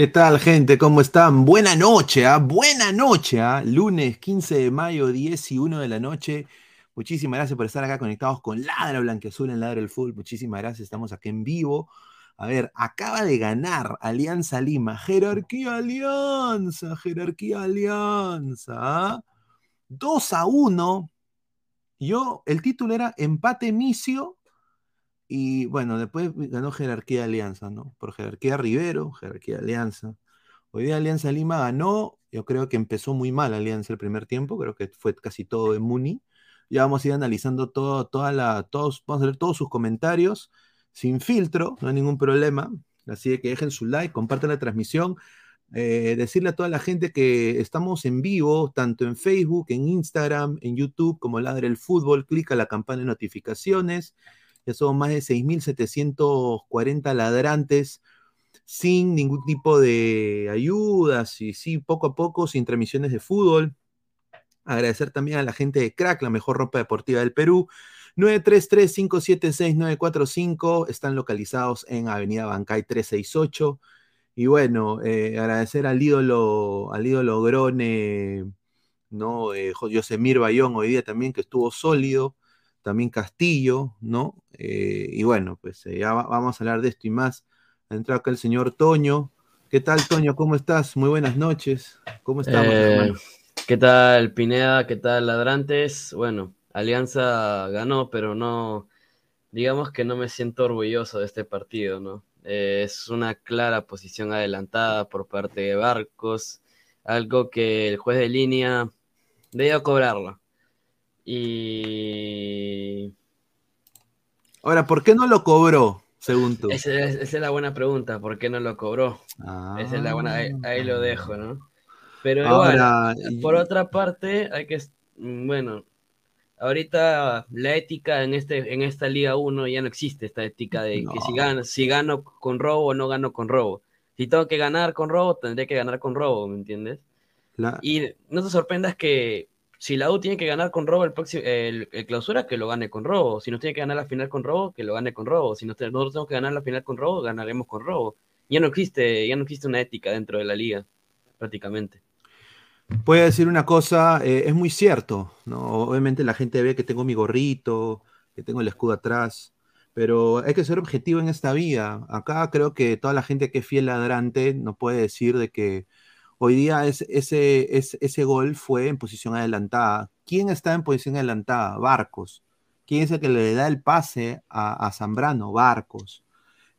¿Qué tal, gente? ¿Cómo están? Buena noche, ¿ah? Buena noche, ¿ah? Lunes 15 de mayo, 10 y 1 de la noche. Muchísimas gracias por estar acá conectados con Ladra Blanqueazul en Ladra del Fútbol. Muchísimas gracias, estamos aquí en vivo. A ver, acaba de ganar Alianza Lima. Jerarquía Alianza, jerarquía Alianza. ¿ah? 2 a 1. Yo, el título era empate misio y bueno, después ganó Jerarquía Alianza, ¿no? Por Jerarquía Rivero, Jerarquía Alianza. Hoy día Alianza Lima ganó, yo creo que empezó muy mal Alianza el primer tiempo, creo que fue casi todo de Muni. Ya vamos a ir analizando todo, toda la, todos, vamos a leer todos sus comentarios, sin filtro, no hay ningún problema. Así que dejen su like, compartan la transmisión. Eh, decirle a toda la gente que estamos en vivo, tanto en Facebook, en Instagram, en YouTube, como Ladre el Fútbol. Clica la campana de notificaciones. Ya somos más de 6.740 ladrantes sin ningún tipo de ayudas y sí, poco a poco, sin transmisiones de fútbol. Agradecer también a la gente de Crack, la mejor ropa deportiva del Perú. 933-576-945 están localizados en Avenida Bancay 368. Y bueno, eh, agradecer al ídolo, al ídolo Grone, ¿no? Eh, Bayón hoy día también, que estuvo sólido también Castillo, ¿no? Eh, y bueno, pues eh, ya va- vamos a hablar de esto y más. Ha entrado acá el señor Toño. ¿Qué tal, Toño? ¿Cómo estás? Muy buenas noches. ¿Cómo estamos, Eh? ¿Qué tal, Pineda? ¿Qué tal, Ladrantes? Bueno, Alianza ganó, pero no, digamos que no me siento orgulloso de este partido, ¿no? Eh, es una clara posición adelantada por parte de Barcos, algo que el juez de línea debió cobrarlo. Y... Ahora, ¿por qué no lo cobró, según tú? Esa, es la buena pregunta, ¿por qué no lo cobró? Esa es la buena, ahí, lo dejo, ¿no? Pero igual, por otra parte, hay que, bueno, ahorita la ética en, este, en esta Liga 1 ya no existe, esta ética de que si gano, si gano con robo o no gano con robo. Si tengo que ganar con robo, tendré que ganar con robo, ¿me entiendes? Y no te sorprendas que si la U tiene que ganar con robo el, próximo, el, clausura, que lo gane con robo. Si no tiene que ganar la final con robo, que lo gane con robo. Si nosotros tenemos que ganar la final con robo, ganaremos con robo. Ya no existe, ya no existe una ética dentro de la liga, prácticamente. Voy a decir una cosa, eh, es muy cierto. Obviamente la gente ve que tengo mi gorrito, que tengo el escudo atrás, pero hay que ser objetivo en esta vida. Acá creo que toda la gente que es fiel ladrante no puede decir de que hoy día ese, ese gol fue en posición adelantada. ¿Quién está en posición adelantada? Barcos. ¿Quién es el que le da el pase a, Zambrano? Barcos.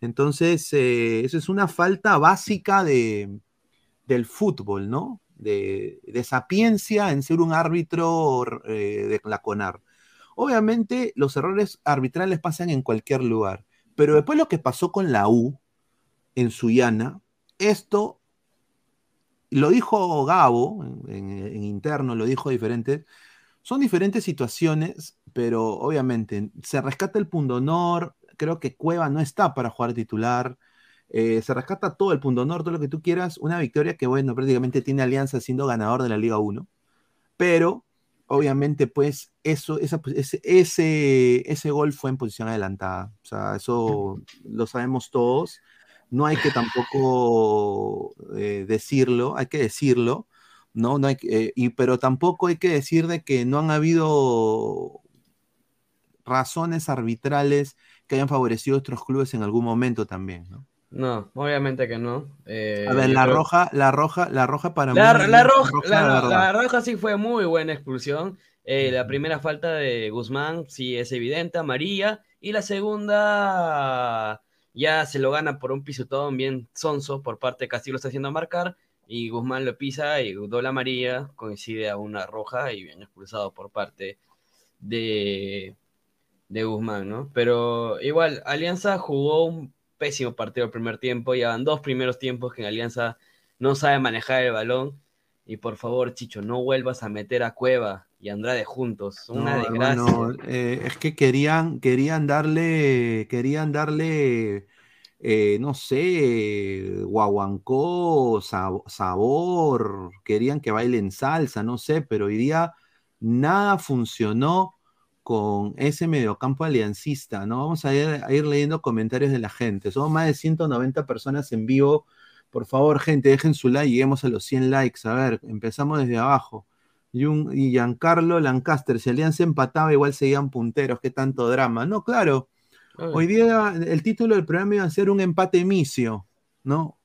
Entonces, eh, eso es una falta básica de, del fútbol, ¿no? de, sapiencia en ser un árbitro eh, de la CONAR. Obviamente los errores arbitrales pasan en cualquier lugar, pero después lo que pasó con la U en Suyana, esto lo dijo Gabo en, interno, lo dijo diferente, son diferentes situaciones, pero obviamente se rescata el pundonor, creo que Cueva no está para jugar titular, eh, se rescata todo el punto norte, todo lo que tú quieras. Una victoria que, bueno, prácticamente tiene alianza siendo ganador de la Liga 1. Pero, obviamente, pues, eso, pues, ese, ese, gol fue en posición adelantada. O sea, eso lo sabemos todos. No hay que tampoco eh, decirlo, hay que decirlo, ¿no? no hay eh, y, pero tampoco hay que decir de que no han habido razones arbitrales que hayan favorecido a otros clubes en algún momento también, ¿no? No, obviamente que no. Eh, a ver, la roja, la roja, la roja para la, mí. La roja, la, roja sí fue muy buena expulsión. Eh, la primera falta de Guzmán sí es evidente, amarilla. Y la segunda ya se lo gana por un pisotón bien sonso por parte de Castillo, lo está haciendo marcar. Y Guzmán lo pisa y doble amarilla, coincide a una roja y bien expulsado por parte de, de Guzmán, ¿no? Pero igual, Alianza jugó un pésimo partido el primer tiempo. Llevan dos primeros tiempos que en Alianza no sabe manejar el balón. Y por favor, Chicho, no vuelvas a meter a Cueva y Andrade juntos. Una desgracia. Eh, es que querían, querían darle, querían darle, eh, no sé, guaguancó, sabor, querían que bailen salsa, no sé, pero hoy día nada funcionó con ese mediocampo aliancista, ¿no? Vamos a ir, leyendo comentarios de la gente. Somos más de 190 personas en vivo. Por favor, gente, dejen su like, lleguemos a los 100 likes. A ver, empezamos desde abajo. Y, un, y Giancarlo Lancaster, si Alianza empataba, igual seguían punteros. Qué tanto drama. No, claro. Hoy día el título del programa iba a ser un empate misio, ¿no?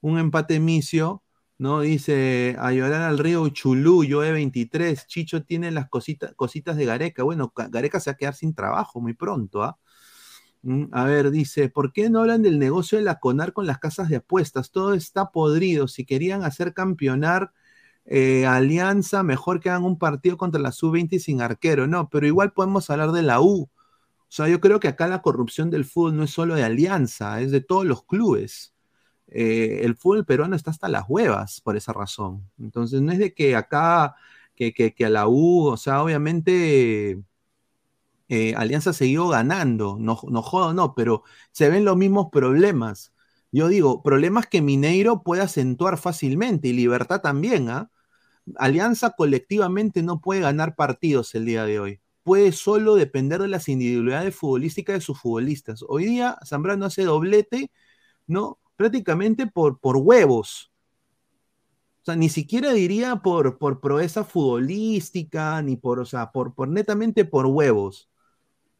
Un empate misio ¿no? Dice, a llorar al río Chulú, yo E23, Chicho tiene las cositas, cositas de Gareca. Bueno, Gareca se va a quedar sin trabajo muy pronto, ¿ah? Mm, a ver, dice, ¿por qué no hablan del negocio de la CONAR con las casas de apuestas? Todo está podrido. Si querían hacer campeonar eh, Alianza, mejor que hagan un partido contra la Sub-20 sin arquero. No, pero igual podemos hablar de la U. O sea, yo creo que acá la corrupción del fútbol no es solo de Alianza, es de todos los clubes. Eh, el fútbol peruano está hasta las huevas por esa razón. Entonces, no es de que acá, que, que, a la U, o sea, obviamente eh, Alianza siguió ganando, no, no no, pero se ven los mismos problemas. Yo digo, problemas que Mineiro puede acentuar fácilmente y Libertad también, ¿ah? Alianza colectivamente no puede ganar partidos el día de hoy. Puede solo depender de las individualidades futbolísticas de sus futbolistas. Hoy día Zambrano hace doblete, ¿no? prácticamente por, por huevos. O sea, ni siquiera diría por, por proeza futbolística, ni por, o sea, por, por netamente por huevos.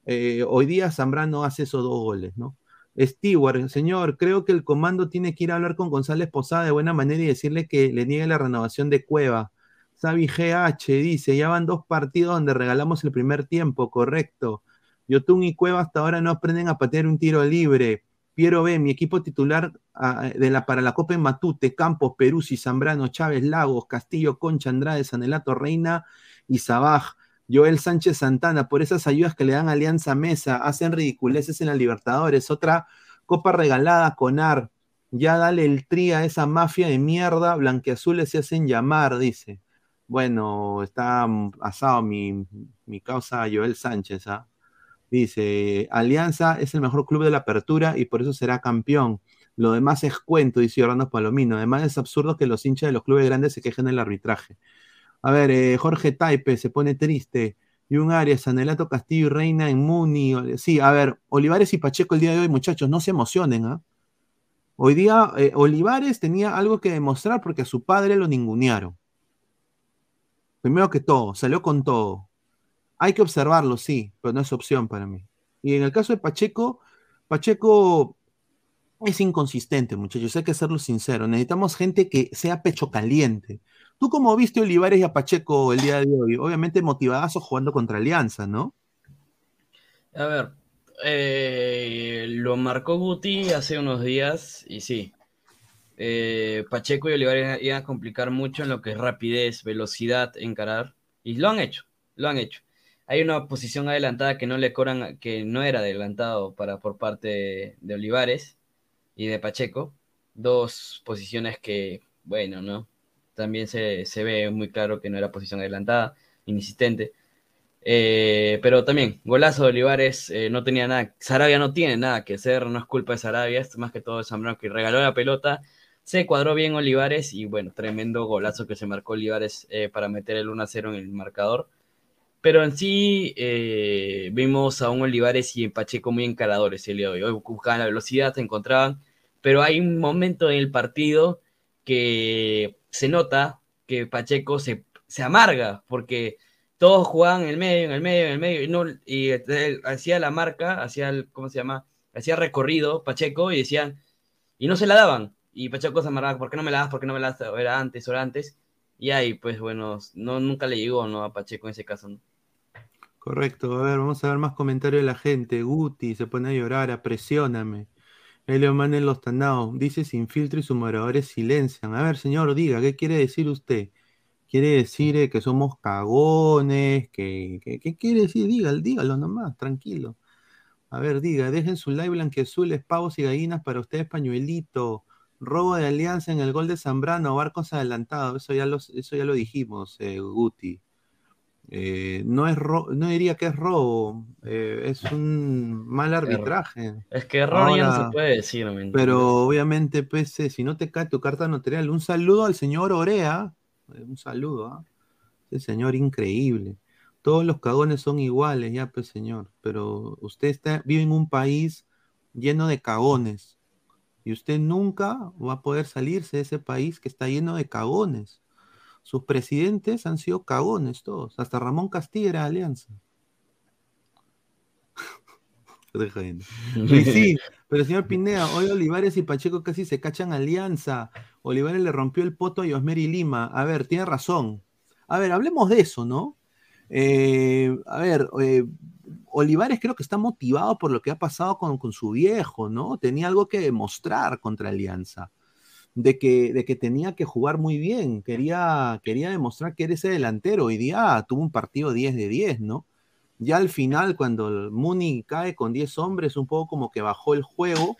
Eh, hoy día Zambrano hace esos dos goles, ¿no? Stewart, señor, creo que el comando tiene que ir a hablar con González Posada de buena manera y decirle que le niegue la renovación de Cueva. Sabi GH dice, ya van dos partidos donde regalamos el primer tiempo, correcto. Yotun y Cueva hasta ahora no aprenden a patear un tiro libre. Piero B, mi equipo titular ah, de la, para la Copa en Matute, Campos, Peruzzi, Zambrano, Chávez, Lagos, Castillo, Concha, Andrade, Sanelato, Reina y Sabaj. Joel Sánchez Santana, por esas ayudas que le dan Alianza Mesa, hacen ridiculeces en la Libertadores. Otra copa regalada con AR. Ya dale el tri a esa mafia de mierda, blanqueazules se hacen llamar, dice. Bueno, está asado mi, causa Joel Sánchez, ¿ah? Dice, Alianza es el mejor club de la apertura y por eso será campeón. Lo demás es cuento, dice Orlando Palomino. Además es absurdo que los hinchas de los clubes grandes se quejen del arbitraje. A ver, eh, Jorge Taipe se pone triste. Y un Arias, Sanelato Castillo y Reina en Muni. Sí, a ver, Olivares y Pacheco el día de hoy, muchachos, no se emocionen. ¿ah? Hoy día eh, Olivares tenía algo que demostrar porque a su padre lo ningunearon. Primero que todo, salió con todo. Hay que observarlo, sí, pero no es opción para mí. Y en el caso de Pacheco, Pacheco es inconsistente, muchachos, hay que serlo sincero. Necesitamos gente que sea pecho caliente. ¿Tú cómo viste a Olivares y a Pacheco el día de hoy? Obviamente motivadas o jugando contra Alianza, ¿no? A ver, eh, lo marcó Guti hace unos días y sí. Eh, Pacheco y Olivares iban a complicar mucho en lo que es rapidez, velocidad, encarar. Y lo han hecho, lo han hecho hay una posición adelantada que no le cobran, que no era adelantado para, por parte de, Olivares y de Pacheco. Dos posiciones que, bueno, ¿no? También se, ve muy claro que no era posición adelantada, inexistente. Eh, pero también, golazo de Olivares, eh, no tenía nada, Sarabia no tiene nada que hacer, no es culpa de Sarabia, es más que todo de Zambrano que regaló la pelota, se cuadró bien Olivares y bueno, tremendo golazo que se marcó Olivares eh, para meter el 1-0 en el marcador. Pero en sí vimos a un Olivares y Pacheco muy encaradores el día de. Hoy buscaban la velocidad, se encontraban, pero hay un momento en el partido que se nota que Pacheco se, se amarga porque todos jugaban en el medio, en el medio, en el medio, y, no, y hacía la marca, hacía el, ¿cómo se llama? Hacía recorrido Pacheco y decían, y no se la daban. Y Pacheco se amargaba, ¿por qué no me la das? ¿Por qué no me la das? Era antes, era antes. Y ahí, pues bueno, no, nunca le llegó ¿no? a Pacheco en ese caso. Correcto, a ver, vamos a ver más comentarios de la gente. Guti se pone a llorar, apresióname. Elio Manuel Los Tanados dice sin filtro y sus moderadores silencian. A ver, señor, diga, ¿qué quiere decir usted? ¿Quiere decir eh, que somos cagones? ¿Qué, qué, quiere decir? Dígalo, dígalo nomás, tranquilo. A ver, diga, dejen su live blanqueazules, pavos y gallinas para ustedes, pañuelito. Robo de alianza en el gol de Zambrano, barcos adelantados. Eso ya, eso ya lo dijimos, eh, Guti. Eh, no es no diría que es robo, eh, es un mal arbitraje. Es que error ya no se puede decir. Pero obviamente, pues, eh, si no te cae tu carta notarial, un saludo al señor Orea, un saludo, ¿ah? ese señor increíble. Todos los cagones son iguales, ya, pues, señor, pero usted está, vive en un país lleno de cagones y usted nunca va a poder salirse de ese país que está lleno de cagones. Sus presidentes han sido cagones todos. Hasta Ramón Castilla era alianza. sí, pero señor Pineda, hoy Olivares y Pacheco casi se cachan alianza. Olivares le rompió el poto a Yosmeri Lima. A ver, tiene razón. A ver, hablemos de eso, ¿no? Eh, a ver, eh, Olivares creo que está motivado por lo que ha pasado con, su viejo, ¿no? Tenía algo que demostrar contra Alianza de que, de que tenía que jugar muy bien, quería, quería demostrar que era ese delantero. Hoy día tuvo un partido 10 de 10, ¿no? Ya al final, cuando el Muni cae con 10 hombres, un poco como que bajó el juego,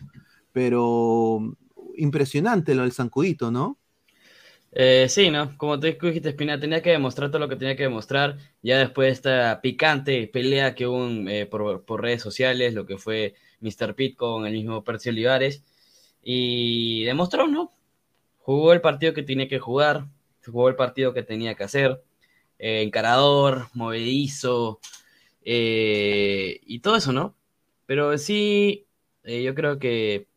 pero impresionante lo del Zancudito, ¿no? Eh, sí, ¿no? Como te dijiste, Espina, tenía que demostrar todo lo que tenía que demostrar. Ya después de esta picante pelea que hubo eh, por, por, redes sociales, lo que fue Mr. Pitt con el mismo Percio Olivares. Y demostró, ¿no? Jugó el partido que tenía que jugar, jugó el partido que tenía que hacer, eh, encarador, movedizo, eh, y todo eso, ¿no? Pero sí, eh, yo creo que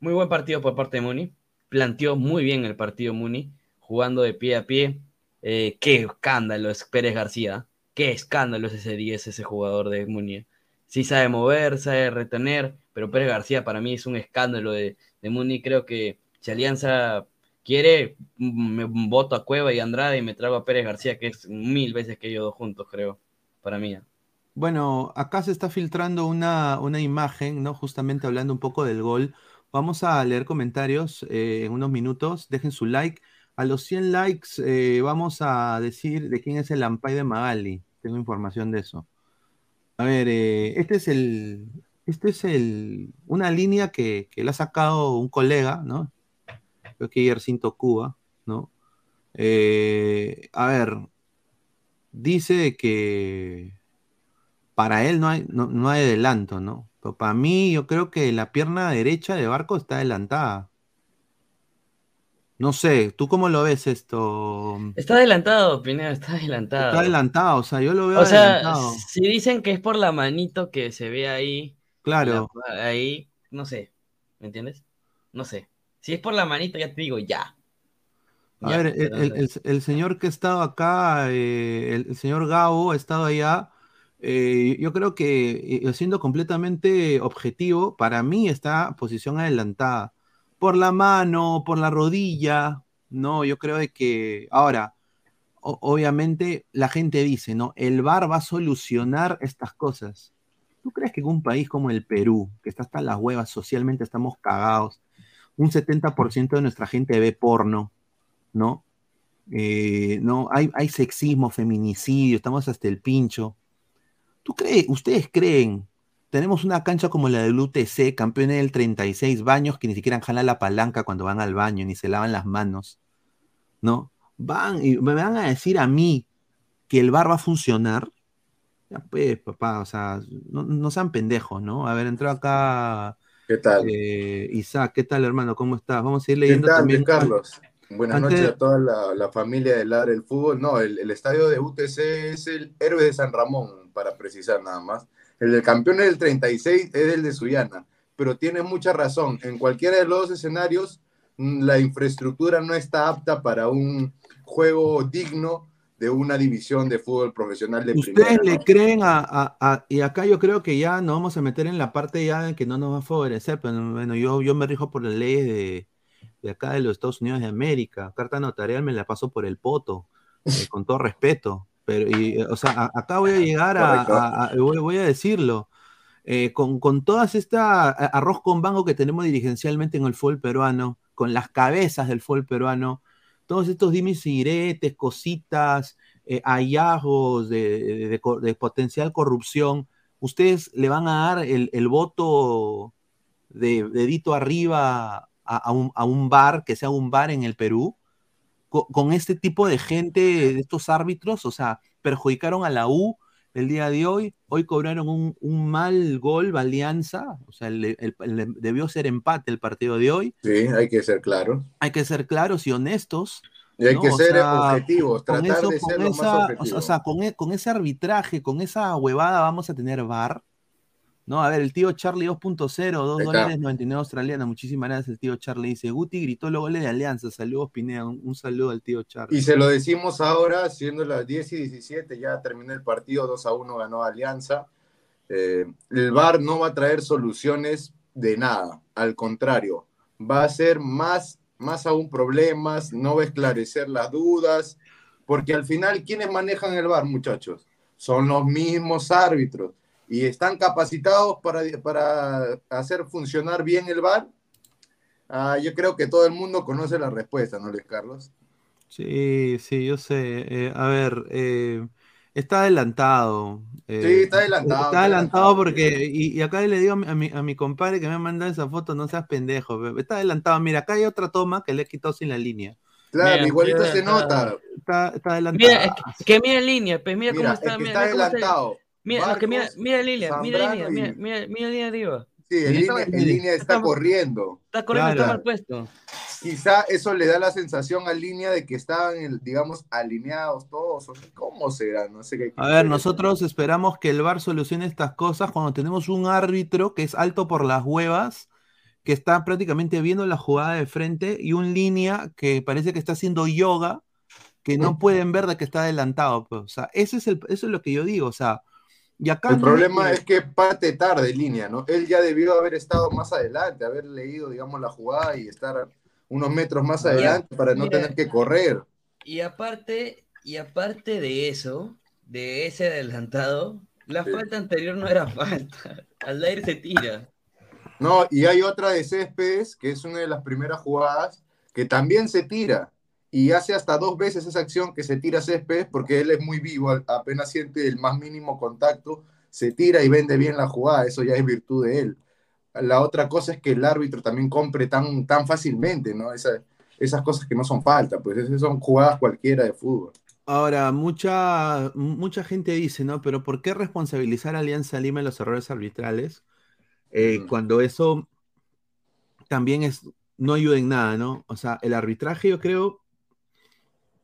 muy buen partido por parte de Muni, planteó muy bien el partido Muni, jugando de pie a pie. qué escándalo es Pérez García, qué escándalo es ese 10, ese jugador de Muni. Sí sabe mover, sabe retener, pero Pérez García para mí es un escándalo de, de Muni. Creo que si Alianza quiere, me voto a Cueva y Andrade y me trago a Pérez García, que es mil veces que ellos dos juntos, creo, para mí. Bueno, acá se está filtrando una, una imagen, ¿no? Justamente hablando un poco del gol. Vamos a leer comentarios eh, en unos minutos. Dejen su like. A los 100 likes eh, vamos a decir de quién es el Ampay de Magali. Tengo información de eso. A ver, eh, este es el. Este es el. Una línea que, que le ha sacado un colega, ¿no? Creo que Yercinto Cuba, ¿no? a ver. Dice que para él no hay, no, hay adelanto, ¿no? Pero para mí, yo creo que la pierna derecha de Barco está adelantada. No sé, ¿tú cómo lo ves esto? Está adelantado, Pineda, está adelantado. Está adelantado, o sea, yo lo veo o sea, Si dicen que es por la manito que se ve ahí. Claro. ahí, no sé, ¿me entiendes? No sé. Si es por la manito, ya te digo, ya. A ver, el, señor que ha estado acá, eh, el, señor Gabo ha estado allá eh, yo creo que, eh, siendo completamente objetivo, para mí está posición adelantada. Por la mano, por la rodilla, ¿no? Yo creo de que, ahora, obviamente la gente dice, ¿no? El VAR va a solucionar estas cosas. ¿Tú crees que en un país como el Perú, que está hasta las huevas, socialmente estamos cagados, un 70% de nuestra gente ve porno, ¿no? Eh, no hay, hay sexismo, feminicidio, estamos hasta el pincho ¿Tú crees, ustedes creen, tenemos una cancha como la del UTC, campeón del 36 baños, que ni siquiera jalan la palanca cuando van al baño, ni se lavan las manos, ¿no? Van y me van a decir a mí que el bar va a funcionar. Ya pues, papá, o sea, no, sean pendejos, ¿no? A ver, entró acá. ¿Qué tal? Eh, Isaac, ¿qué tal, hermano? ¿Cómo estás? Vamos a ir leyendo ¿Qué tal, también. Carlos? Buenas noches a toda la, familia de Ladre del Fútbol. No, el, el, estadio de UTC es el héroe de San Ramón para precisar nada más. El del campeón del 36 es el de Suyana, pero tiene mucha razón. En cualquiera de los dos escenarios, mm, la infraestructura no está apta para un juego digno de una división de fútbol profesional de ¿Ustedes le creen a, y acá yo creo que ya nos vamos a meter en la parte ya de que no nos va a favorecer, pero bueno, yo, yo me rijo por las leyes de, de acá de los Estados Unidos de América. Carta notarial me la paso por el poto, eh, con todo respeto. Pero, y, o sea, acá voy a llegar a, voy, a decirlo. Eh, con, con todas esta arroz con bango que tenemos dirigencialmente en el fútbol peruano, con las cabezas del fútbol peruano, todos estos dimes y diretes, cositas, eh, hallazgos de, de, potencial corrupción, ustedes le van a dar el, el voto de dedito arriba a, un, a, un, bar, que sea un bar en el Perú, con, este tipo de gente, de estos árbitros, o sea, perjudicaron a la U el día de hoy, hoy cobraron un, mal gol, Alianza, o sea, debió ser empate el partido de hoy. Sí, hay que ser claro. Hay que ser claros y honestos. Y hay que ser objetivos, tratar de ser lo más O sea, con, e, con, ese arbitraje, con esa huevada vamos a tener VAR. No, a ver, el tío Charlie 2.0, 2 dólares 99 australiana. Muchísimas gracias, el tío Charlie. Dice, Guti gritó los goles de Alianza. Saludos, Pinea. Un, saludo al tío Charlie. Y se lo decimos ahora, siendo las 10 y 17, ya terminó el partido, 2 a 1 ganó Alianza. Eh, el VAR no va a traer soluciones de nada, al contrario, va a ser más, más aún problemas, no va a esclarecer las dudas, porque al final, ¿quiénes manejan el VAR, muchachos? Son los mismos árbitros y están capacitados para, para hacer funcionar bien el VAR? Ah, yo creo que todo el mundo conoce la respuesta, ¿no, Luis Carlos? Sí, sí, yo sé. Eh, a ver, eh, está adelantado. Eh, sí, está adelantado. Está adelantado porque, y, acá le digo a mi, a mi compadre que me ha mandado esa foto, no seas pendejo. Está adelantado. Mira, acá hay otra toma que le he quitado sin la línea. Claro, igualito se nota. Está, está adelantado. Mira, que, mira en línea, pues mira, cómo está. está adelantado. Mira, mira, mira línea, mira línea, mira, mira, mira línea arriba. Sí, en línea, en línea está, corriendo. Está corriendo, está mal puesto. Quizá eso le da la sensación a línea de que estaban, digamos, alineados todos. ¿Cómo será? No sé qué. A ver, nosotros esperamos que el VAR solucione estas cosas cuando tenemos un árbitro que es alto por las huevas, que está prácticamente viendo la jugada de frente, y un línea que parece que está haciendo yoga, que no pueden ver de que está adelantado. Pues. O sea, eso es, el, eso es lo que yo digo. O sea, el problema es que parte tarde línea, ¿no? Él ya debió haber estado más adelante, haber leído, digamos, la jugada y estar unos metros más adelante para no tener que correr. Y aparte, y aparte de eso, de ese adelantado, La falta anterior no era falta. Aldair se tira. No, y hay otra de Céspedes, que es una de las primeras jugadas, que también se tira. Y hace hasta dos veces esa acción que se tira Céspedes, porque él es muy vivo, apenas siente el más mínimo contacto, se tira y vende bien la jugada. Eso ya es virtud de él. La otra cosa es que el árbitro también compre tan, tan fácilmente, ¿no? esas cosas que no son falta, pues esas son jugadas cualquiera de fútbol. Ahora, mucha, mucha gente dice, ¿no? Pero ¿por qué responsabilizar a Alianza Lima en los errores arbitrales? Eh, cuando eso también es, no ayuda en nada, ¿no? O sea, el arbitraje yo creo...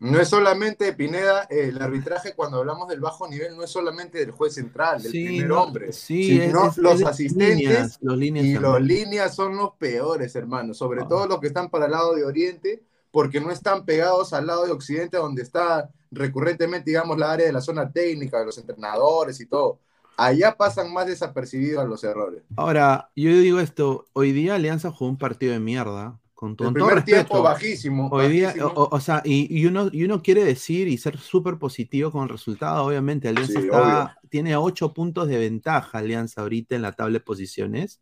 No es solamente, Pineda, el arbitraje cuando hablamos del bajo nivel no es solamente del juez central, del primer hombre, sí, sino los asistentes los líneas y los líneas son los peores, hermano, sobre ah. todo los que están para el lado de Oriente, porque no están pegados al lado de Occidente donde está recurrentemente, digamos, la área de la zona técnica, de los entrenadores y todo. Allá pasan más desapercibidos los errores. Ahora, yo digo esto, hoy día Alianza jugó un partido de mierda. Con todo, el primer tiempo bajísimo. Hoy día, o, sea, y, uno, y uno quiere decir y ser súper positivo con el resultado, obviamente Alianza tiene ocho puntos de ventaja Alianza ahorita en la tabla de posiciones.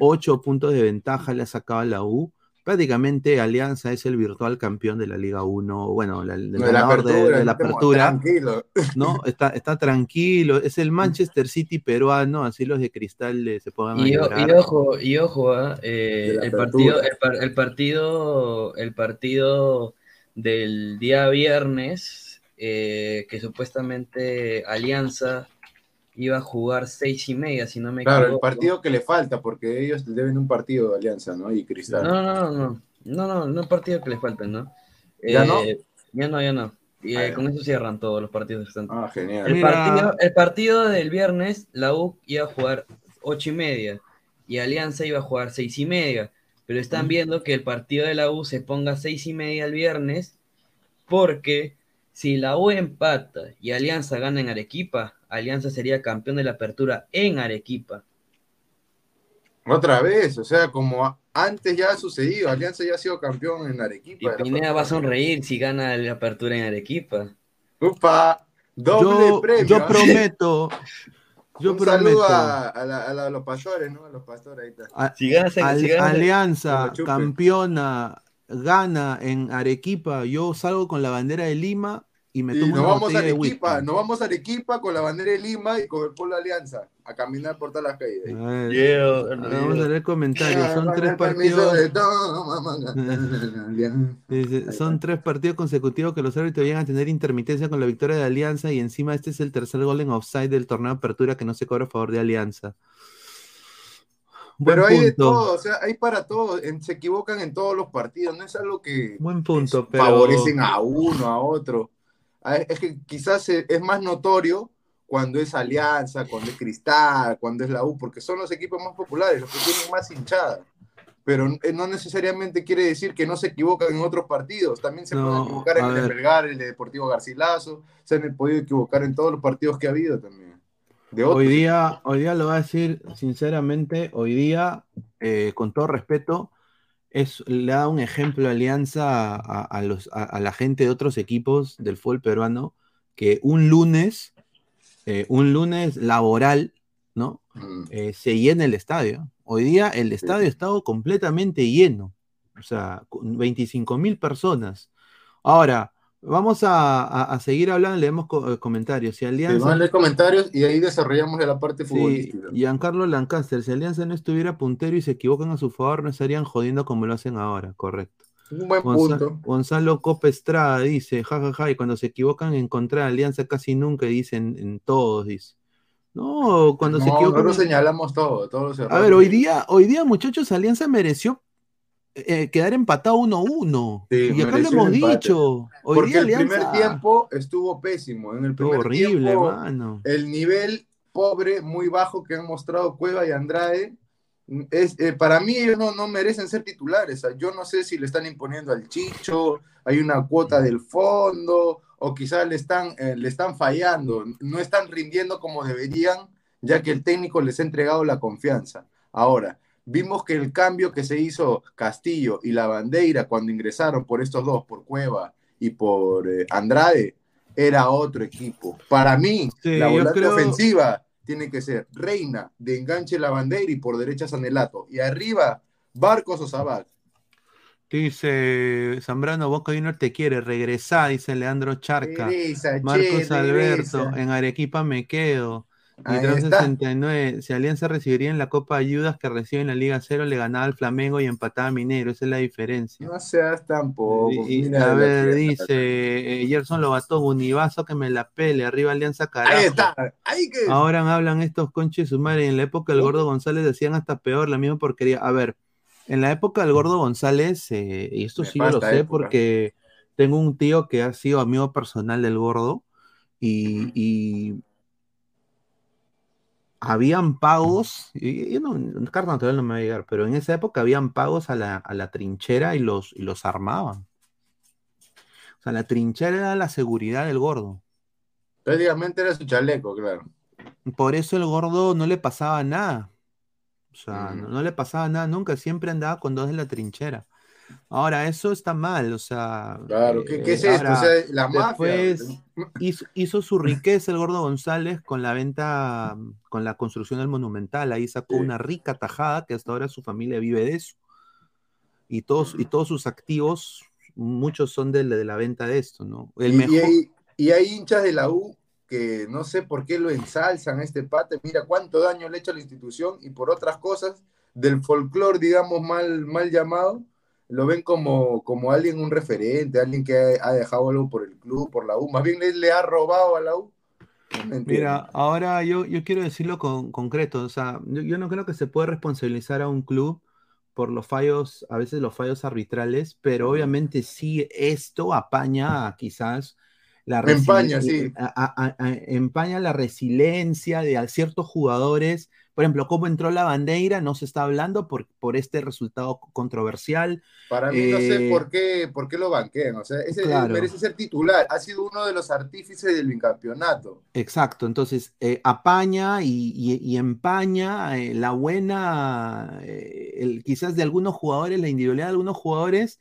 Ocho puntos de ventaja le ha sacado a la U prácticamente Alianza es el virtual campeón de la Liga 1, bueno, el de, la apertura, ¿no? Está, está tranquilo, es el Manchester City peruano, así los de cristal se puedan y, y, ojo, y ojo, ¿ah? eh, el, partido, el, partido, el partido del día viernes, eh, que supuestamente Alianza iba a jugar seis y media, si no me equivoco. Claro, el partido que le falta, porque ellos deben un partido de alianza, ¿no? Y Cristal. No, no, no, no, no, no, no, partido que le falta, ¿no? ¿Ya no? Eh, ya no, ya no. Y eh, con eso cierran todos los partidos que están. Ah, genial. El partido, el partido del viernes, la U iba a jugar ocho y media y Alianza iba a jugar seis y media. Pero están viendo que el partido de la U se ponga seis y media el viernes porque si la U empata y Alianza gana en Arequipa, Alianza sería campeón de la apertura en Arequipa. Otra vez, o sea, como antes ya ha sucedido, Alianza ya ha sido campeón en Arequipa. Y Pineda va a sonreír si gana la apertura en Arequipa. Upa, doble premio. Yo prometo. Yo prometo. A, los pastores, ¿no? A los pastores ahí está. si gana, Alianza, campeona, gana en Arequipa, yo salgo con la bandera de Lima y me tomo nos vamos a Arequipa, nos vamos a Arequipa con la bandera de Lima y con el Pueblo Alianza a caminar por todas las calles. vamos a leer comentarios. Son tres partidos. son tres partidos consecutivos que los árbitros llegan a tener intermitencia con la victoria de Alianza y encima este es el tercer gol en offside del torneo de apertura que no se cobra a favor de Alianza. pero hay de todo, o sea, hay para todo, se equivocan en todos los partidos, no es algo que Buen punto, favorecen a uno, a otro. Ah, es que quizás es más notorio cuando es Alianza, cuando es Cristal, cuando es la U, porque son los equipos más populares, los que tienen más hinchada. Pero eh, no necesariamente quiere decir que no se equivocan en otros partidos. También se pueden equivocar en el de Belgar, el de Deportivo Garcilaso, se han podido equivocar en todos los partidos que ha habido también. hoy día, hoy día lo voy a decir sinceramente, hoy día, eh, con todo respeto, es, le da un ejemplo Alianza a, los, a, la gente de otros equipos del fútbol peruano que un lunes, eh, un lunes laboral, ¿no? Mm. Eh, se llena el estadio. Hoy día el estadio ha estado completamente lleno, o sea, 25 mil personas. Ahora, Vamos a, seguir hablando, leemos eh, comentarios. Si Alianza... leer comentarios y ahí desarrollamos la parte futbolística. Sí, Giancarlo Lancaster, si Alianza no estuviera puntero y se equivocan a su favor, no estarían jodiendo como lo hacen ahora, correcto. Un buen punto. Gonzalo Copa Estrada dice, jajaja, y cuando se equivocan en contra de Alianza casi nunca dicen en todos, dice. No, cuando se equivocan. Nosotros señalamos todo, todos A ver, hoy día, hoy día, muchachos, Alianza mereció eh, quedar empatado 1-1. y acá lo hemos dicho. Hoy Porque el primer tiempo estuvo pésimo. En el primer horrible, tiempo, mano. El nivel pobre, muy bajo que han mostrado Cueva y Andrade. Es, eh, para mí ellos no, no merecen ser titulares. yo no sé si le están imponiendo al Chicho, hay una cuota del fondo, o quizás le están, eh, le están fallando, no están rindiendo como deberían, ya que el técnico les ha entregado la confianza. Ahora, Vimos que el cambio que se hizo Castillo y la Bandeira cuando ingresaron por estos dos, por Cueva y por eh, Andrade, era otro equipo. Para mí, la volante ofensiva tiene que ser Reina, de enganche la bandera y por derecha Sanelato. Y arriba, Barcos o Sabat. Dice Zambrano, Boca Junior te quiere, regresar, dice Leandro Charca. Marcos Alberto, en Arequipa me quedo. Y 69, si Alianza recibiría en la Copa Ayudas que recibe en la Liga Cero, le ganaba al Flamengo y empataba a Minero, esa es la diferencia. No seas tampoco. a ver, dice eh, Gerson Lobatón, Univaso que me la pele, arriba Alianza Carajo. Ahí está, ahí que... Ahora hablan estos conches su madre, en la época del Gordo González decían hasta peor, la misma porquería. A ver, en la época del Gordo González, eh, y esto sí yo lo sé porque tengo un tío que ha sido amigo personal del Gordo, y habían pagos, y, no, carta natural no me va a llegar, pero en esa época habían pagos a la, trinchera y los, y los armaban. O sea, la trinchera era la seguridad del gordo. Prácticamente era su chaleco, claro. Por eso el gordo no le pasaba nada. O sea, no, no, le pasaba nada nunca, siempre andaba con dos de la trinchera. Ahora, eso está mal, o sea. Claro, ¿qué, es esto? o sea, la mafia. Hizo, su riqueza el Gordo González con la venta, con la construcción del Monumental. Ahí sacó una rica tajada que hasta ahora su familia vive de eso. Y todos, y todos sus activos, muchos son de, de la venta de esto, ¿no? El y, mejor... hay, y hay hinchas de la U que no sé por qué lo ensalzan a este pate. Mira cuánto daño le ha hecho a la institución y por otras cosas del folclore, digamos, mal, mal llamado lo ven como, como alguien, un referente, alguien que ha, dejado algo por el club, por la U, más bien le, ha robado a la U. Mira, ahora yo, yo quiero decirlo con concreto, o sea, yo, no creo que se pueda responsabilizar a un club por los fallos, a veces los fallos arbitrales, pero obviamente sí esto apaña quizás la empaña, sí. empaña la resiliencia de ciertos jugadores por ejemplo, cómo entró la bandera, no se está hablando por, por este resultado controversial. Para mí no sé eh, por qué, por qué lo banquean, o sea, ese merece ser titular, ha sido uno de los artífices del bicampeonato. Exacto, entonces eh, apaña y, empaña eh, la buena, el, quizás de algunos jugadores, la individualidad de algunos jugadores,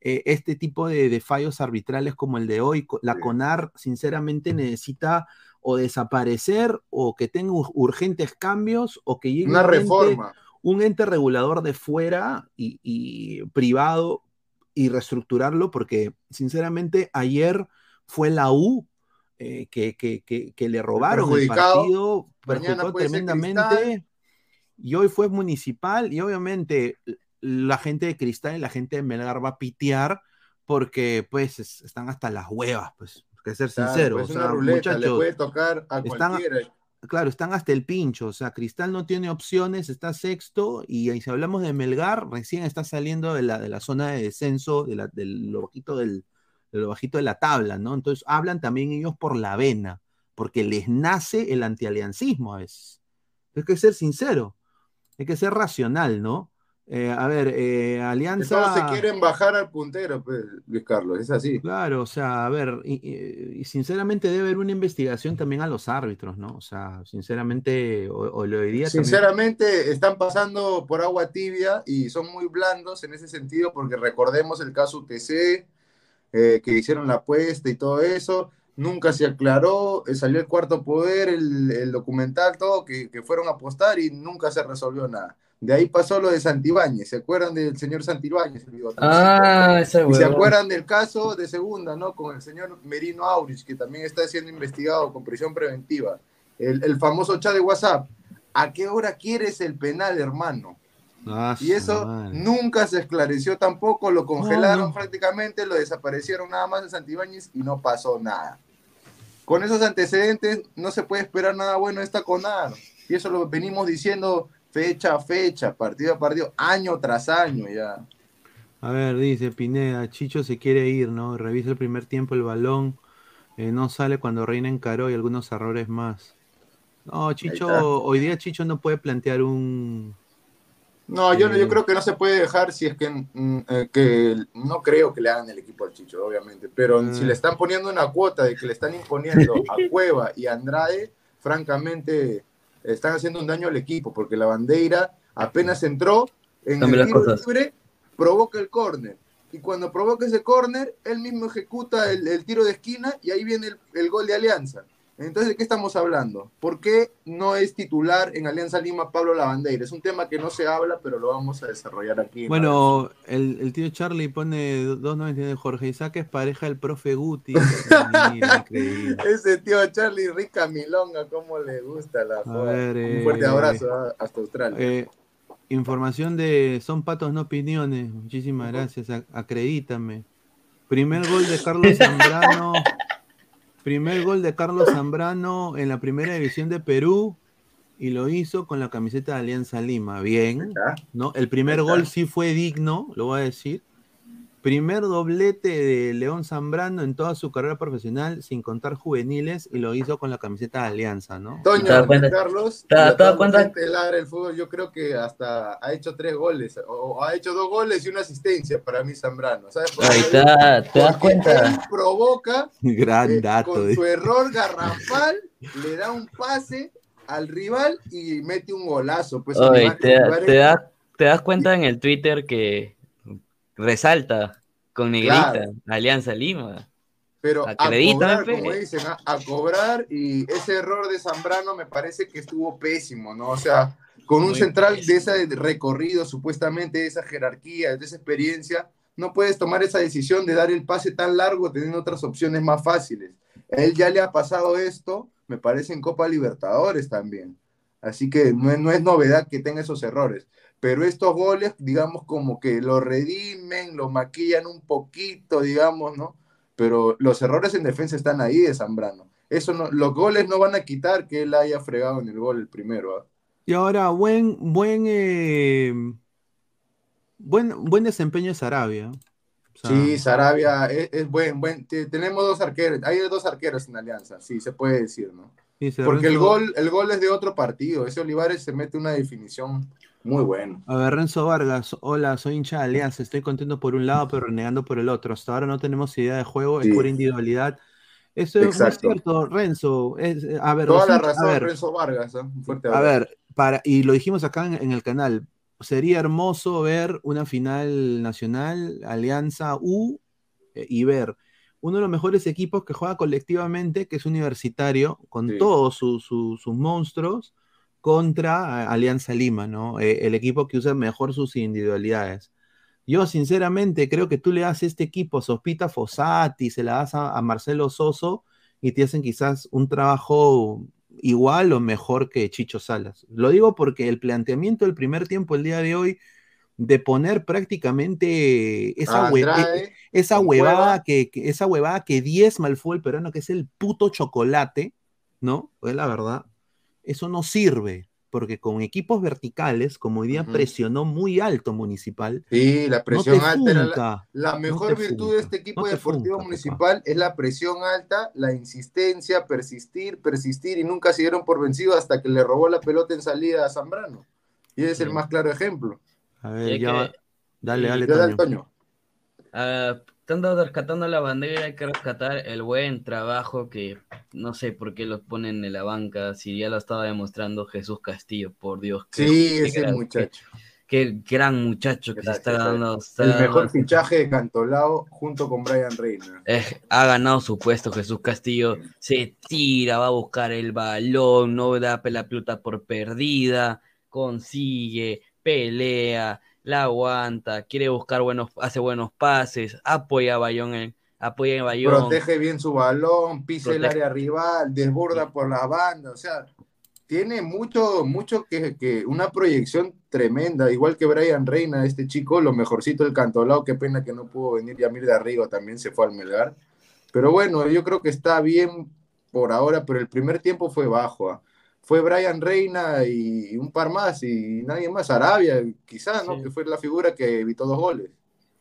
este tipo de, fallos arbitrales como el de hoy. La CONAR, sinceramente, necesita o desaparecer o que tenga urgentes cambios o que llegue una un reforma. Ente, un ente regulador de fuera y, privado y reestructurarlo porque sinceramente ayer fue la U eh, que, que, que, le robaron el partido, perjudicó tremendamente y hoy fue municipal y obviamente la gente de Cristal y la gente de Melgar va a pitear porque pues están hasta las huevas, pues que ser sincero. Pues, le puede tocar a cualquiera. Claro, están hasta el pincho. O sea, Cristal no tiene opciones, está sexto. Y si hablamos de Melgar, recién está saliendo de la, de la zona de descenso, de, la, de lo bajito del, de lo bajito de la tabla, ¿no? Entonces hablan también ellos por la vena, porque les nace el antialiancismo a veces. Hay que ser sincero, hay que ser racional, ¿no? Eh, a ver, eh, Alianza. Todos se quieren bajar al puntero, pues, Luis Carlos, es así. Claro, o sea, a ver, y, sinceramente debe haber una investigación también a los árbitros, ¿no? O sea, sinceramente, o, lo diría. Sinceramente, están pasando por agua tibia y son muy blandos en ese sentido, porque recordemos el caso UTC, eh, que hicieron la apuesta y todo eso. Nunca se aclaró, salió el cuarto poder, el, documental, todo, que, que fueron a apostar y nunca se resolvió nada. De ahí pasó lo de Santibáñez. ¿Se acuerdan del señor Santibáñez? Ah, ese Y se acuerdan del caso de segunda, ¿no? Con el señor Merino Aurich, que también está siendo investigado con prisión preventiva. El, famoso chat de WhatsApp. ¿A qué hora quieres el penal, hermano? Ah, y eso nunca se esclareció tampoco, lo congelaron prácticamente, lo desaparecieron nada más de Santibáñez y no pasó nada. Con esos antecedentes no se puede esperar nada bueno esta CONAR. Y eso lo venimos diciendo fecha a fecha, partido a partido, año tras año ya. A ver, dice Pineda, Chicho se quiere ir, ¿no? Revisa el primer tiempo el balón, eh, no sale cuando Reina encaró y algunos errores más. No, Chicho, hoy día Chicho no puede plantear un... No, yo, yo eh, creo que no se puede dejar si es que, mm, eh, que no creo que le hagan el equipo al Chicho, obviamente, pero si ah. le están poniendo una cuota de que le están imponiendo a Cueva y a Andrade, francamente están haciendo un daño al equipo, porque la bandera apenas entró en el tiro libre, provoca el córner. y cuando provoca ese córner, él mismo ejecuta el, tiro de esquina y ahí viene el, gol de Alianza. Entonces, ¿de qué estamos hablando? ¿Por qué no es titular en Alianza Lima Pablo Lavandeira? Es un tema que no se habla, pero lo vamos a desarrollar aquí. Bueno, el, tío Charlie pone 2.99 Jorge Isaac es pareja del profe Guti. Ese tío Charlie rica milonga, cómo le gusta la Un fuerte eh, abrazo ah, hasta Australia. Eh, información de Son Patos No Opiniones. Muchísimas gracias. Acredítame. Primer gol de Carlos Zambrano. Primer gol de Carlos Zambrano en la primera división de Perú y lo hizo con la camiseta de Alianza Lima. Bien, ¿no? El primer gol sí fue digno, lo voy a decir. Primer doblete de León Zambrano en toda su carrera profesional, sin contar juveniles, y lo hizo con la camiseta de Alianza, ¿no? Toño, Carlos, cuenta? el fútbol, yo creo que hasta ha hecho tres goles, o ha hecho dos goles y una asistencia para mí Zambrano. ¿sabes? Ahí está, te das cuenta. Provoca, Gran eh, dato, con su error garrafal, le da un pase al rival y mete un golazo. Pues, te, te das cuenta en el Twitter que resalta con negrita, Alianza Lima. Pero a cobrar, como dicen, a, cobrar y ese error de Zambrano me parece que estuvo pésimo, ¿no? O sea, con un central de ese recorrido, supuestamente, de esa jerarquía, de esa experiencia, no puedes tomar esa decisión de dar el pase tan largo teniendo otras opciones más fáciles. él ya le ha pasado esto, me parece, en Copa Libertadores también. Así que no no es novedad que tenga esos errores pero estos goles, digamos, como que lo redimen, lo maquillan un poquito, digamos, ¿no? Pero los errores en defensa están ahí de Zambrano. Eso no, los goles no van a quitar que él haya fregado en el gol el primero. ¿ah? Y ahora, buen, buen, eh, buen, buen desempeño de Sarabia. sí, Sarabia es, buen, buen. Tenemos dos arqueros, hay dos arqueros en Alianza, sí, se puede decir, ¿no? Porque el gol, el gol es de otro partido. Ese Olivares se mete una definición muy bueno. A ver, Renzo Vargas, hola, soy hincha de Alianza, estoy contento por un lado, pero renegando por el otro. Hasta ahora no tenemos idea de juego, es por individualidad. Eso es cierto, Renzo. Es, a ver, Toda la razón, Renzo Vargas. ¿eh? fuerte a ver, para, y lo dijimos acá en, el canal, sería hermoso ver una final nacional, Alianza U, eh, y ver uno de los mejores equipos que juega colectivamente, que es universitario, con todos sus monstruos, contra Alianza Lima, ¿no? Eh, el equipo que usa mejor sus individualidades. Yo, sinceramente, creo que tú le das este equipo a Sospita Fossati, se la das a, Marcelo Soso y te hacen quizás un trabajo igual o mejor que Chicho Salas. Lo digo porque el planteamiento del primer tiempo el día de hoy de poner prácticamente esa, e, esa huevada que, esa huevada que diezma el fútbol peruano, que es el puto chocolate, ¿no? Es la verdad eso no sirve, porque con equipos verticales, como hoy día presionó muy alto Municipal. Sí, la presión alta. la, mejor virtud de este equipo deportivo municipal es la presión alta, la insistencia, persistir, persistir, y nunca se dieron por vencido hasta que le robó la pelota en salida a Zambrano. Y es el más claro ejemplo. A ver, ya Dale, dale, Toño. Ah, estando rescatando la bandera, hay que rescatar el buen trabajo que no sé por qué lo ponen en la banca, si ya lo estaba demostrando Jesús Castillo, por Dios. Sí, ese muchacho. Qué, gran muchacho que se está ganando. el mejor fichaje de Cantolao junto con Brian Reina. ha ganado su puesto Jesús Castillo, se tira, va a buscar el balón, no da la pelota por perdida, consigue, pelea la aguanta, quiere buscar buenos, hace buenos pases, apoya a Bayón, apoya a Bayón. Protege bien su balón, pisa el área rival, desborda por la banda, o sea, tiene mucho, mucho que, que, una proyección tremenda, igual que Brian Reina, este chico, lo mejorcito del cantolao, qué pena que no pudo venir Yamir de Arrigo, también se fue al Melgar. Pero bueno, yo creo que está bien por ahora, pero el primer tiempo fue bajo. ¿ah? Fue Brian Reina y un par más y nadie más, Arabia quizás, ¿no? Que fue la figura que evitó dos goles.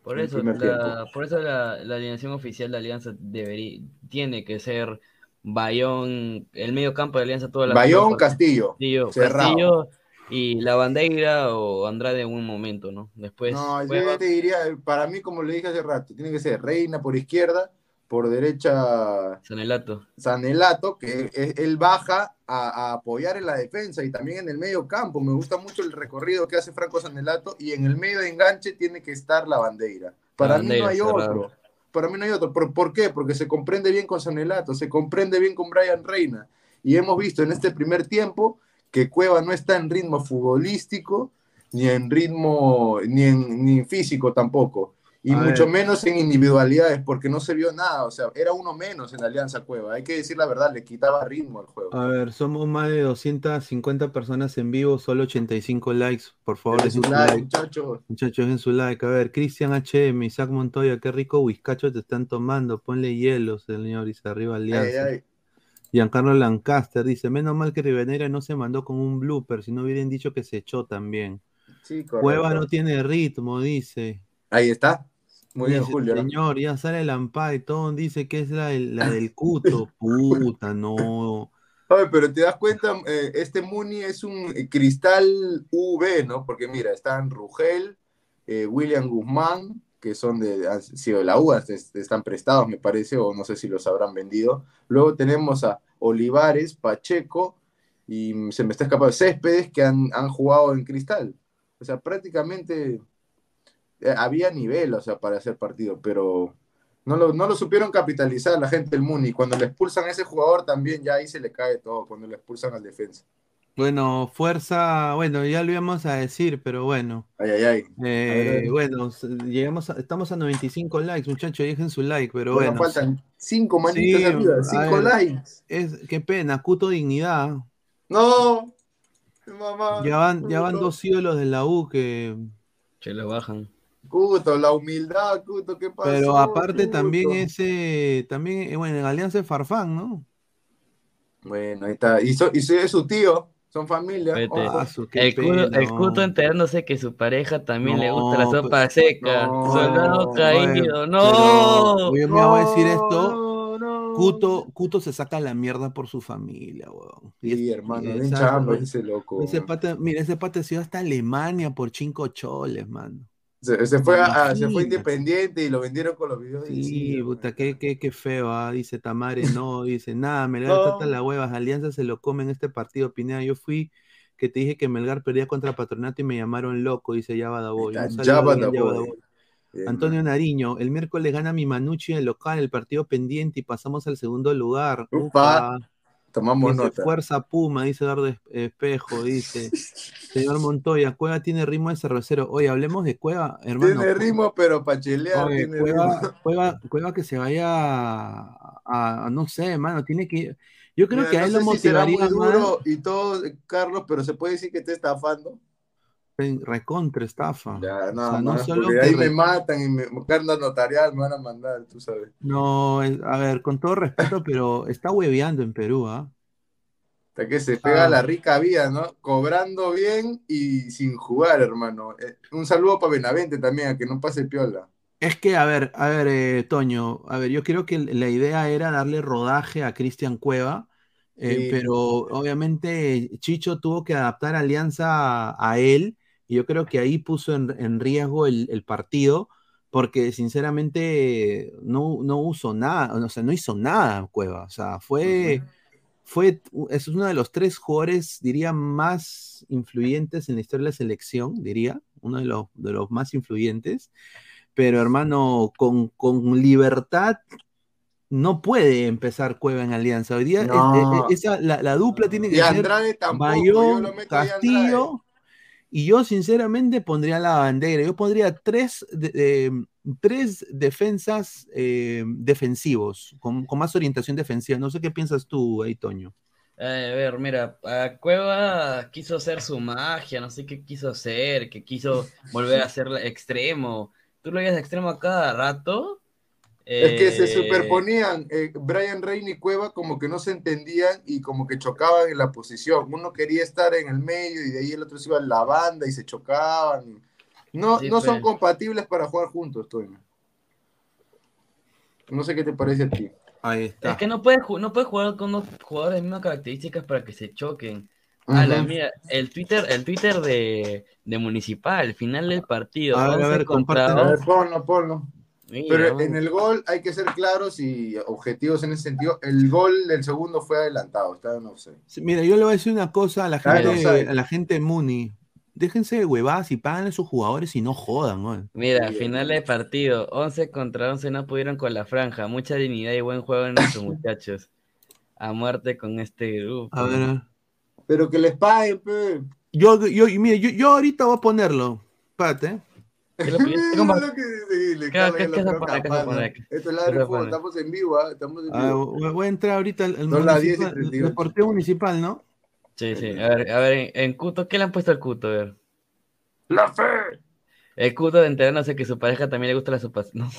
Por eso, la, por eso la, alineación oficial de Alianza debería, tiene que ser Bayón, el medio campo de Alianza toda la Bayón, Castillo, Castillo, y la bandera o Andrade en un momento, ¿no? Después. No, yo te diría, para mí, como le dije hace rato, tiene que ser Reina por izquierda, por derecha Sanelato. Sanelato, que él baja a, apoyar en la defensa y también en el medio campo. Me gusta mucho el recorrido que hace Franco Sanelato y en el medio de enganche tiene que estar la bandera. Para mí no hay otro. Para mí no hay otro. ¿Por, qué? Porque se comprende bien con Sanelato, se comprende bien con Brian Reina. Y hemos visto en este primer tiempo que Cueva no está en ritmo futbolístico, ni en ritmo, ni en ni físico tampoco y mucho menos en individualidades, porque no se vio nada, o sea, era uno menos en Alianza Cueva, hay que decir la verdad, le quitaba ritmo al juego. A ver, somos más de 250 personas en vivo, solo 85 likes, por favor, dejen su like, muchachos. Muchachos, en su like. A ver, Cristian HM, Isaac Montoya, qué rico whiskacho te están tomando, ponle hielo, señor, dice arriba Alianza. Ay, Giancarlo Lancaster dice, menos mal que Rivenera no se mandó con un blooper, si no hubieran dicho que se echó también. Sí, Cueva no tiene ritmo, dice. Ahí está. Muy bien, Julio. Señor, ya sale el Ampay, todo dice que es la, del Cuto. Puta, no. Oye, pero te das cuenta, eh, este Muni es un cristal V, ¿no? Porque mira, están Rugel, eh, William Guzmán, que son de, han sido de la UA, están prestados, me parece, o no sé si los habrán vendido. Luego tenemos a Olivares, Pacheco, y se me está escapando Céspedes, que han, han jugado en cristal. O sea, prácticamente eh, había nivel, o sea, para hacer partido, pero no lo, no lo supieron capitalizar la gente del Muni. Cuando le expulsan a ese jugador también ya ahí se le cae todo, cuando le expulsan al defensa. Bueno, fuerza, bueno, ya lo íbamos a decir, pero bueno. Ay, ay, ay. Eh, bueno, llegamos estamos a 95 likes, muchachos, dejen su like, pero bueno. faltan 5 manitos de arriba, 5 likes. Es, qué pena, Cuto Dignidad. No, mamá. Ya van, ya van dos ídolos de la U que. Que lo bajan. Cuto, la humildad, Cuto, ¿qué pasa? Pero aparte también ese, también, eh, bueno, en Alianza es Farfán, ¿no? Bueno, ahí está. Y, so, y es su tío, son familia. el, cuto, enterándose que su pareja también le gusta la sopa seca. Soldado caído, no. yo me voy a decir esto. Cuto, Cuto, se saca la mierda por su familia, weón. Sí, hermano, bien chamba ese loco. Ese pata, mira, ese pata se iba hasta Alemania por cinco choles, mano. Se, fue se, fue independiente y lo vendieron con los videos. Sí, puta, qué, qué, qué, feo, ¿ah? dice Tamare, no, dice, nada, Melgar trata la huevas, Alianza se lo come en este partido, Pineda, yo fui que te dije que Melgar perdía contra Patronato y me llamaron loco, dice Yaba Antonio Nariño, el miércoles gana mi Manucci en el local, el partido pendiente y pasamos al segundo lugar. Upa. Tomamos nota. Fuerza Puma, dice Eduardo Espejo, dice. Señor Montoya, Cueva tiene ritmo de cervecero. Oye, hablemos de Cueva, hermano. Tiene ritmo, pero para chelear Cueva, Cueva, que se vaya a, no sé, hermano, tiene que... Yo creo que a él lo motivaría duro y todo, Carlos, pero se puede decir que esté estafando recontra estafa. Ya, no, no, solo ahí me matan y me carta notarial me van a mandar, tú sabes. No, a ver, con todo respeto, pero está hueveando en Perú, ¿ah? Hasta que se pega la rica vida, ¿no? Cobrando bien y sin jugar, hermano. Eh, un saludo para Benavente también, a que no pase piola. Es que, a ver, a ver, eh, Toño, a ver, yo creo que la idea era darle rodaje a Cristian Cueva, eh, pero obviamente Chicho tuvo que adaptar alianza a él y yo creo que ahí puso en, riesgo el, partido, porque sinceramente no, no usó nada, o sea, no hizo nada Cueva. O sea, fue, fue, es uno de los tres jugadores, diría, más influyentes en la historia de la selección, diría, uno de los, de los más influyentes. Pero hermano, con, con libertad no puede empezar Cueva en Alianza. Hoy día esa, la, dupla tiene que ser Bayón, Castillo y yo sinceramente pondría la bandera, yo pondría tres, tres defensas eh, defensivos, con, más orientación defensiva. No sé qué piensas tú, ahí, Toño. Eh, a ver, mira, Cueva quiso hacer su magia, no sé qué quiso hacer, que quiso volver a ser extremo. Tú lo veías extremo a cada rato es que se eh, superponían, eh, Brian Reina y Cueva como que no se entendían y como que chocaban en la posición. Uno quería estar en el medio y de ahí el otro se iba en la banda y se chocaban. No, no son compatibles para jugar juntos, Toño. No sé qué te parece a ti. Ahí está. Es que no puedes, no puedes jugar con dos jugadores de mismas características para que se choquen. A la mía, el Twitter, el Twitter de, de Municipal, final del partido. A ver, a ver, ponlo, ponlo. Pero en el gol hay que ser claros y objetivos en ese sentido. El gol del segundo fue adelantado, está no sé. mira, yo le voy a decir una cosa a la gente, a la gente Muni. déjense de huevadas y páganle a sus jugadores y no jodan, güey. Mira, final de partido, 11 contra 11 no pudieron con la franja, mucha dignidad y buen juego en nuestros muchachos. A muerte con este grupo. A ver. Pero que les paguen, pe. Yo, yo, mira, yo, yo ahorita voy a ponerlo. Espérate. ¿Qué es Esto es la de estamos en vivo, ¿ah? estamos en ah, vivo. voy a entrar ahorita al deportivo municipal, ¿no? Sí, sí. A ver, a ver, en Cuto, ¿qué le han puesto al Cuto? A ver. ¡La fe! El Cuto de enterándose que su pareja también le gusta la sopa. No.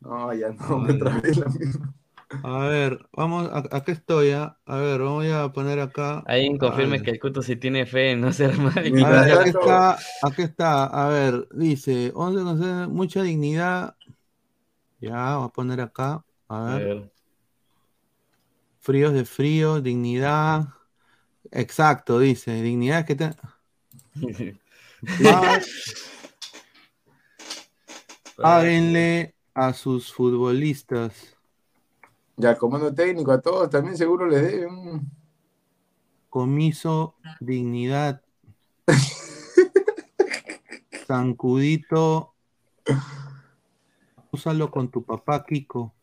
No, ya no, me trae la misma. A ver, vamos, acá estoy, ¿ah? A ver, vamos a poner acá. Alguien confirme que el Cuto sí tiene fe en no ser mal. aquí está, aquí está, a ver, dice, 11 mucha dignidad. Ya, voy a poner acá, a ver. Fríos de frío, dignidad. Exacto, dice, dignidad que te... Páguenle a sus futbolistas. Ya, comando técnico, a todos también seguro les deben. Comiso, dignidad. Zancudito. Úsalo con tu papá, Kiko.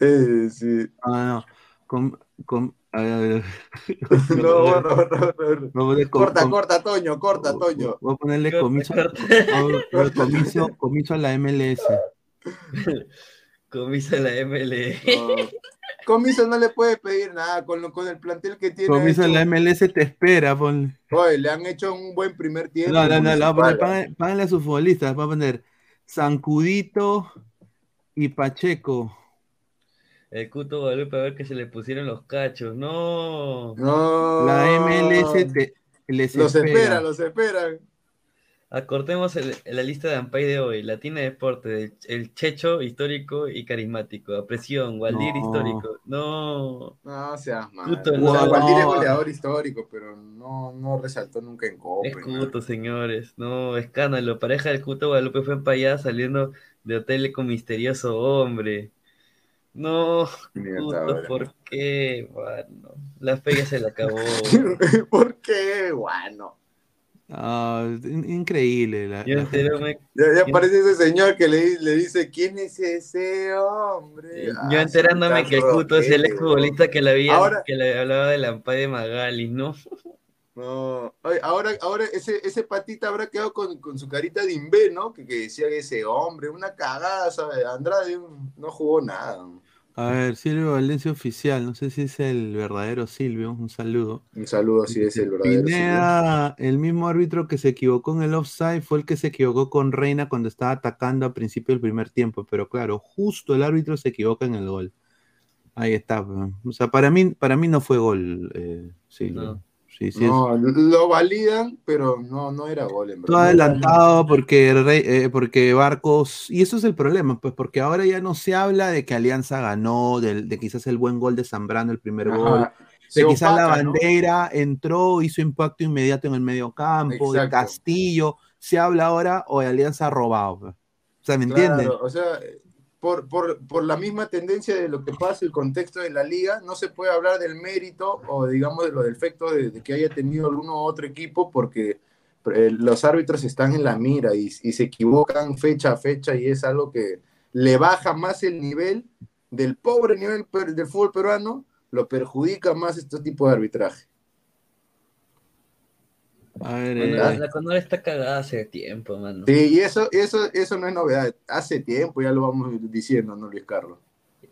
Eh, sí. Ah, no. Con, a ver, no, no, no, corta, corta, Toño, corta, Toño. Voy a ponerle comiso, comiso, comiso a la MLS. Comiso la ML. Comiso no le puede pedir nada con, lo, con el plantel que tiene. Comiso la MLS te espera. Pon... Oye, le han hecho un buen primer tiempo. No, no, no, no páganle, a sus futbolistas. Va a poner Zancudito y Pacheco. El Cuto Guadalupe a ver que se le pusieron los cachos. No. No. La MLS te, les los espera. Los espera, los Acortemos la lista de Ampay de hoy. Latina Deporte, el Checho histórico y carismático. Apresión, Waldir histórico. No. No seas malo. Waldir es goleador histórico, pero no, no resaltó nunca en Copa. Es Cuto, señores. No, escándalo. Pareja del Cuto Guadalupe fue empallada saliendo de hotel con misterioso hombre. No, Cuto, ¿por qué? Bueno, la fe ya se le acabó. ¿Por qué? Bueno. Ah, increíble. ya, aparece ese señor que le, le, dice, ¿quién es ese hombre? Yo ah, enterándome que el Cuto es el exfutbolista que, le que le hablaba de la de Magali, ¿no? No, ahora, ahora ese, ese patita habrá quedado con, con su carita de imbe, ¿no? Que, que decía que ese hombre, una cagada, ¿sabes? Andrade no jugó nada. A ver, Silvio Valencia Oficial, no sé si es el verdadero Silvio, un saludo. Un saludo, si es el verdadero Pineda, el mismo árbitro que se equivocó en el offside fue el que se equivocó con Reina cuando estaba atacando a principio del primer tiempo, pero claro, justo el árbitro se equivoca en el gol. Ahí está. O sea, para mí, para mí no fue gol, eh, Silvio no, lo validan, pero no, no era gol en. Todo adelantado porque, eh, porque Barcos, y eso es el problema, pues porque ahora ya no se habla de que Alianza ganó, de, quizás el buen gol de Zambrano, el primer gol, de quizás la bandera entró, hizo impacto inmediato en el medio campo, de Castillo, se habla ahora o de Alianza robado. Pues. O sea, ¿me entiendes? O sea, por, por, por, la misma tendencia de lo que pasa, el contexto de la liga, no se puede hablar del mérito o digamos de los defectos de, que haya tenido alguno u otro equipo porque eh, los árbitros están en la mira y, y, se equivocan fecha a fecha y es algo que le baja más el nivel del pobre nivel del fútbol peruano, lo perjudica más este tipo de arbitraje. La Condor está cagada hace tiempo, mano. Sí, y eso, eso, eso no es novedad. Hace tiempo ya lo vamos diciendo, ¿no, Luis Carlos?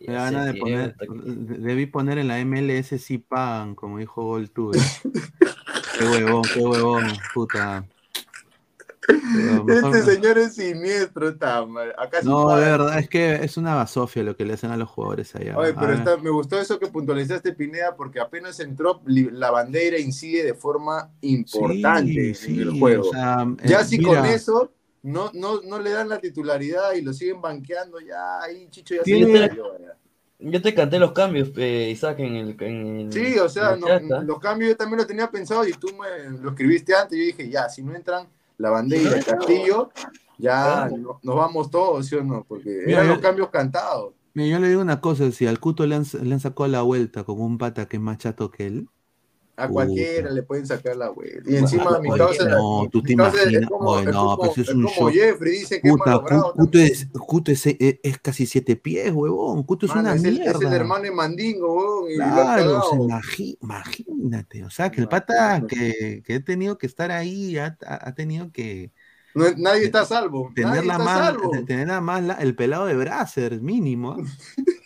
Me van a de poner, debí poner en la MLS si pagan, como dijo Goltuve. qué huevón, qué huevón, puta. Este señor es siniestro, está mal. no, de verdad, es que es una basofia lo que le hacen a los jugadores allá. Oye, pero me gustó eso que puntualizaste, Pineda, porque apenas entró, la bandera incide de forma importante en el juego. ya si con eso no, no, no le dan la titularidad y lo siguen banqueando, ya ahí Chicho ya se yo te canté los cambios, eh, Isaac, en el, Sí, o sea, los cambios yo también los tenía pensado y tú me lo escribiste antes. Yo dije, ya, si no entran la bandera, el castillo, ya nos vamos todos, ¿sí o no? Porque eran los cambios cantados. Mira, yo le digo una cosa, si al Cuto le han, le han sacado la vuelta con un pata que es más chato que él, A cualquiera le pueden sacar la vuelta. Y encima mi causa. No, tú te imaginas. no, pero es un como Jeffrey dice que Cuto, es, Cuto es, es, casi siete pies, huevón. Cuto es una es mierda. El, es el hermano de Mandingo, huevón. Y claro, o sea, imagínate. O sea, que el pata que, que ha tenido que estar ahí ha, ha tenido que. No, nadie está a salvo. Tener, la más, tener nada más el pelado de Bracer, mínimo.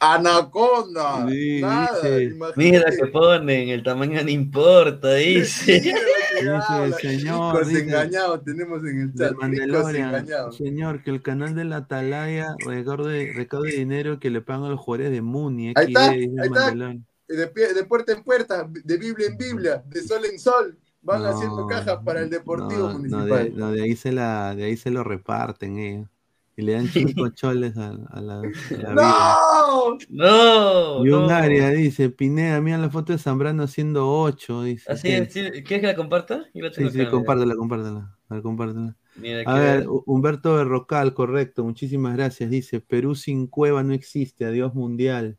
Anaconda. Mira que ponen, el tamaño no importa, dice. dice señor. engañados tenemos en el chat. Señor, que el canal de la Atalaya recaude, recaude dinero que le pagan a los jugadores de Muni. Ahí está, ahí está. De, de, puerta en puerta, de Biblia en Biblia, de sol en sol van haciendo cajas para el Deportivo Municipal. No, de, ahí se la, de ahí se lo reparten ellos. Y le dan cinco choles a, la, ¡No! ¡No! Y un área dice, Pineda, mira la foto de Zambrano haciendo ocho. Dice, Así es, ¿quieres que la comparta? sí, sí, compártela, compártela. A ver, compártela. a ver, Humberto Berrocal, correcto, muchísimas gracias. Dice, Perú sin cueva no existe, adiós mundial.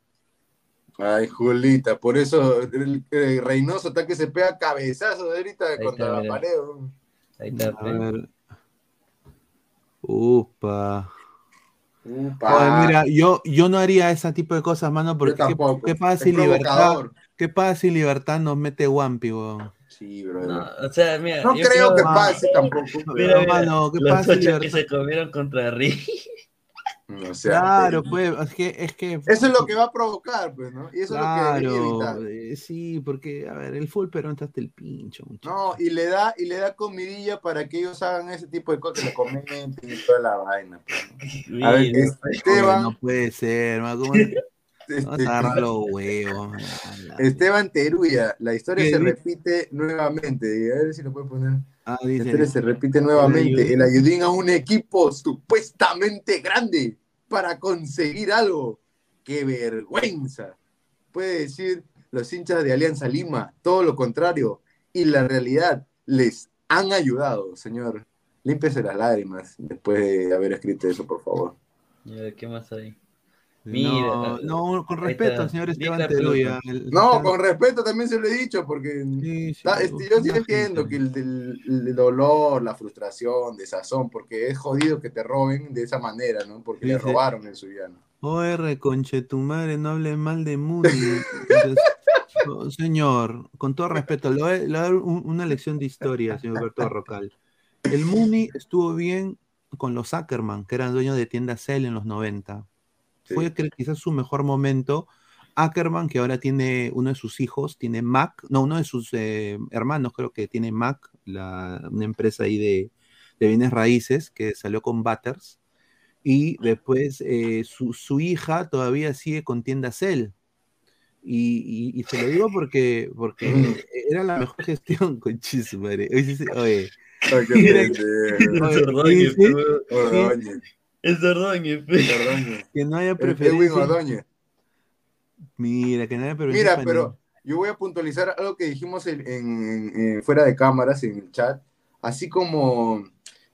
Ay, Julita, por eso el, Reynoso está que se pega cabezazo de ahorita contra la pared. Ahí está. A ver. Upa. Upa. mira, yo, yo no haría ese tipo de cosas, mano, porque ¿qué, ¿qué, pasa si libertad, ¿qué pasa si libertad nos mete Wampi, weón? Sí, bro. No, o sea, mira, no creo, que pase tampoco. Mira, mano, ¿qué pasa si libertad... que se comieron contra Claro, pues, es que, es que... Eso es lo que va a provocar, pues, ¿no? Y eso es lo que evitar. Eh, sí, porque, a ver, el full pero está hasta el pincho, muchachos. No, y le da, y le da comidilla para que ellos hagan ese tipo de cosas, que le comenten y toda la vaina. Pues, a ver, Esteban... No puede ser. Este, huevos. Esteban Teruya, la historia se repite nuevamente. A ver si lo puede poner. Ah, dice, la historia se repite nuevamente. El Ayudín a un equipo supuestamente grande para conseguir algo. ¡Qué vergüenza! Puede decir los hinchas de Alianza Lima, todo lo contrario. Y la realidad les han ayudado, señor. Límpese las lágrimas después de haber escrito eso, por favor. ¿Qué más hay? Mira, no, con respeto, señor Esteban Teruya. no, con respeto también se lo he dicho, porque este, yo sí entiendo que el, dolor, la frustración, desazón, porque es jodido que te roben de esa manera, ¿no? Porque le robaron el suyano. OR, conche tu madre, no hable mal de Moody. Oh, señor, con todo respeto, le voy, a, dar una lección de historia, señor Alberto Rocal. El Muni estuvo bien con los Ackerman, que eran dueños de tiendas Cell en los 90 fue quizás su mejor momento. Ackerman, que ahora tiene uno de sus hijos, tiene Mac, no, uno de sus eh, hermanos creo que tiene Mac, una empresa ahí de, bienes raíces que salió con Butters. Y después eh, su, hija todavía sigue con tienda Cell. Y, se lo digo porque, porque era la mejor gestión con Chismare. Oye, oye, es Ordóñez. Que no haya preferencia. Mira, que no haya preferencia. Mira, pero yo voy a puntualizar algo que dijimos en, fuera de cámaras, en el chat. Así como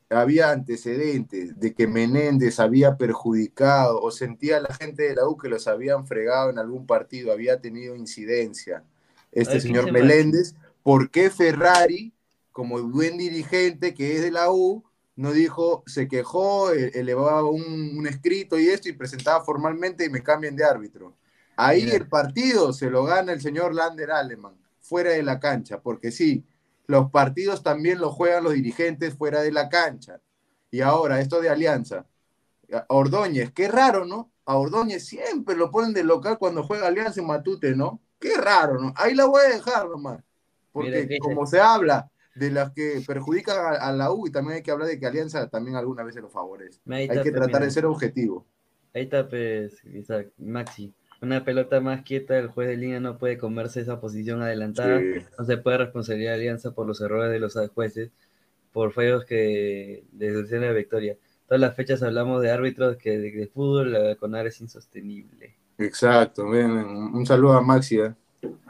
había antecedentes de que Menéndez había perjudicado o sentía la gente de la U que los habían fregado en algún partido, había tenido incidencia. Este señor Meléndez, ¿por qué Ferrari, como buen dirigente que es de la U, no dijo, se quejó, e, elevaba un, escrito y esto y presentaba formalmente y me cambian de árbitro. Ahí el partido se lo gana el señor Lander Aleman, fuera de la cancha, porque sí, los partidos también los juegan los dirigentes fuera de la cancha. Y ahora, esto de Alianza. Ordóñez, qué raro, ¿no? A Ordóñez siempre lo ponen de local cuando juega Alianza en Matute, ¿no? Qué raro, ¿no? Ahí la voy a dejar nomás. Porque como se habla de las que perjudican a, la U y también hay que hablar de que Alianza también alguna vez se lo favorece. hay que tratar de ser objetivo. Ahí está, pues, Maxi. Una pelota más quieta, el juez de línea no puede comerse esa posición adelantada. No se puede responsabilizar a Alianza por los errores de los jueces, por fallos que de la victoria. Todas las fechas hablamos de árbitros que de, fútbol la CONAR es insostenible. Exacto, un saludo a Maxi. ¿eh?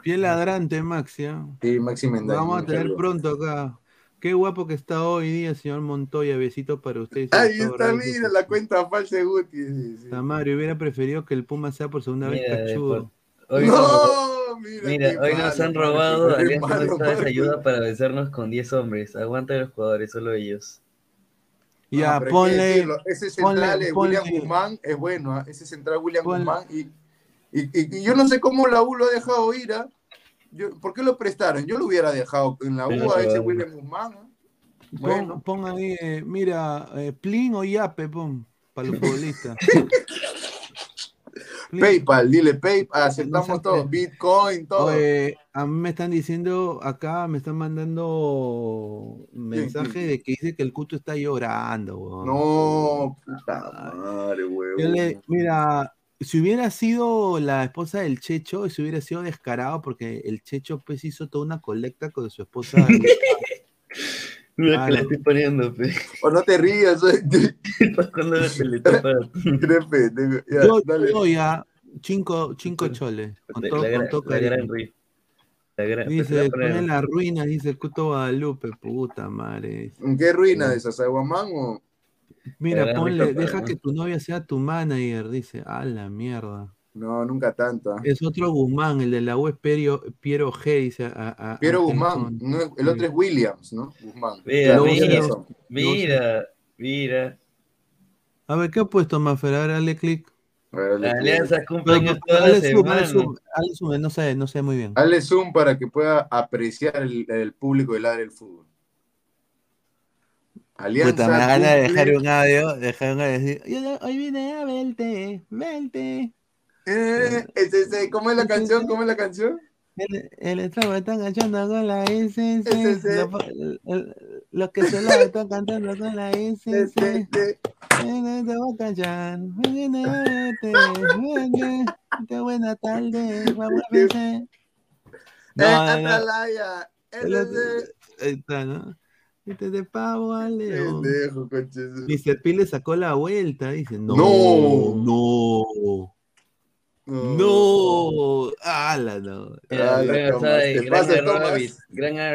Piel ladrante, Maxia. Sí, Maxi Mendoza. Vamos a tener pronto acá. Qué guapo que está hoy día, señor Montoya. Besitos para usted. Ahí está, mira, la cuenta falsa de Guti. Tamario, hubiera preferido que el Puma sea por segunda vez cachudo. no, mira, hoy nos han robado Alianza ayuda para vencernos con 10 hombres. Aguanta los jugadores, solo ellos. Ya, ponle. Ese central William Guzmán es bueno, ese central William Guzmán. Y, y, yo no sé cómo la U lo ha dejado ir. ¿ah? ¿Por qué lo prestaron? Yo lo hubiera dejado en la U a ese William Guzmán. ¿ah? Bueno. Pon, ahí, eh, mira, eh, Plin o Yape, pon, para los futbolistas. PayPal, dile PayPal, aceptamos todo, Bitcoin, todo. a mí me están diciendo, acá me están mandando mensaje de que dice que el cuto está llorando, No, puta madre, weón. mira, si hubiera sido la esposa del Checho, si hubiera sido descarado, porque el Checho pues hizo toda una colecta con su esposa. Mira que le estoy poniendo, pe. O no te rías. Cuando la Yo doy ya cinco, cinco choles. Con todo, la, con todo la gran la gran, dice, pone la ruina, dice el Cuto Guadalupe, puta madre. ¿En qué ruina? ¿De Sasaguamán o...? Mira, ponle, deja que tu novia sea tu manager, dice. A la mierda. No, nunca tanto. ¿ah? Es otro Guzmán, el de la web Piero, Piero G, dice. Piero Guzmán, el otro es Williams, ¿no? Guzmán. Mira, mira, mira, A ver, ¿qué ha puesto Mafer? A ver, dale clic. La alianza cumple toda la semana. Zoom, zoom, no sé, no sé muy bien. Dale zoom para que pueda apreciar el, público del área del fútbol. Alianza Puta, me da ganas de dejar un audio, dejar un audio decir, hoy vine a verte, verte. Eh, ese, ¿Cómo es la canción? ¿Cómo es la canción? El, el está cantando con la SS. Los que se lo están cantando con la SS. Te buena tarde. Vamos a ver. No, no. Atalaya. Ahí está, ¿no? Este de pavo al león. Mr. P le sacó la vuelta. Dice, no, no. no. No, ala, no. gran, error,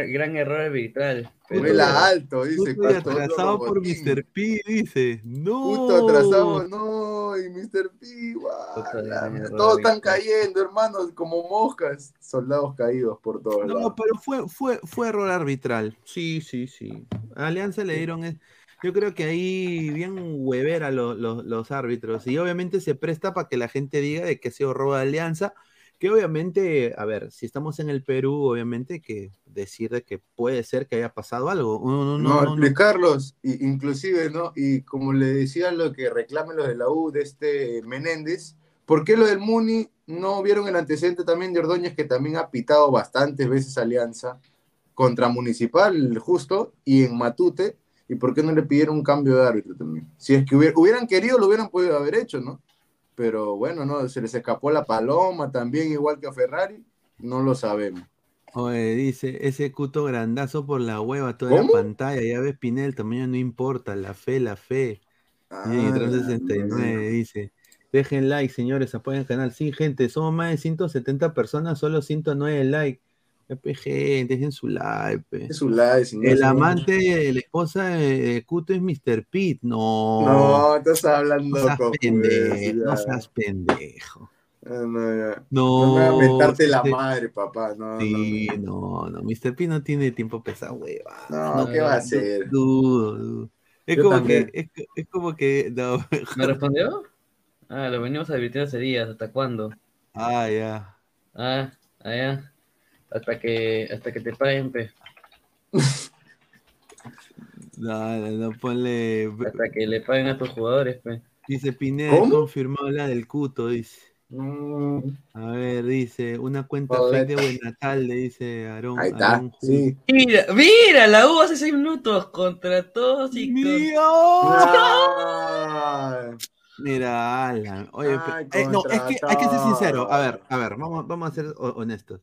gran, error arbitral. Vuela alto, dice. Atrasado por Mr. P, dice. No. Justo atrasado, no. Y Mr. P, wow, Todos están cayendo, hermanos, como moscas. Soldados caídos por todos lados. No, pero fue, fue, fue error arbitral. Sí, sí, sí. A Alianza le dieron. Yo creo que ahí bien huever a los árbitros y obviamente se presta para que la gente diga de que ha sido robo de alianza, que obviamente, a ver, si estamos en el Perú, obviamente que decir de que puede ser que haya pasado algo. No, no, explicarlos, inclusive, ¿no? Y como le decía lo que reclamen los de la U de este Menéndez, ¿por qué lo del Muni no vieron el antecedente también de Ordóñez que también ha pitado bastantes veces alianza contra Municipal, justo, y en Matute? ¿Y por qué no le pidieron un cambio de árbitro también? Si es que hubieran querido, lo hubieran podido haber hecho, ¿no? Pero bueno, no, se les escapó la paloma también, igual que a Ferrari, no lo sabemos. Oye, dice, ese cuto grandazo por la hueva, toda la pantalla, ya ves, Pinel, el tamaño no importa, la fe, la fe. Ah, 369 dice, dejen like, señores, apoyen el canal. Sí, gente, somos más de 170 personas, solo 109 likes. PG, dejen su live. Su live el amante de la esposa de Cuto es Mr. Pete. No. No, estás hablando no seas pendejo. No seas pendejo. Ah, no, no, no me mentarte la madre, papá. No, sí, no, no, Mr. P no tiene tiempo pesado, hueva. No, ¿qué va a hacer? Dudo, dudo. Es como que, es, es, como que, no. ¿Me respondió? Ah, lo venimos advirtiendo hace días, ¿hasta cuándo? Ah, ya. Ah, ah, ya. Hasta que, hasta que te paguen, pe. No, no, no, ponle. Hasta que le paguen a tus jugadores, pe. Dice Pineda, confirmado la del cuto, dice. A ver, dice, una cuenta fake de Buenatal, le dice Aarón. Ahí está, sí. Mira, mira, la U hace seis minutos contra todos y ¡Mío! Mira, Alan. Oye, eh, no, es que hay que ser sincero. A ver, a ver, vamos, vamos a ser honestos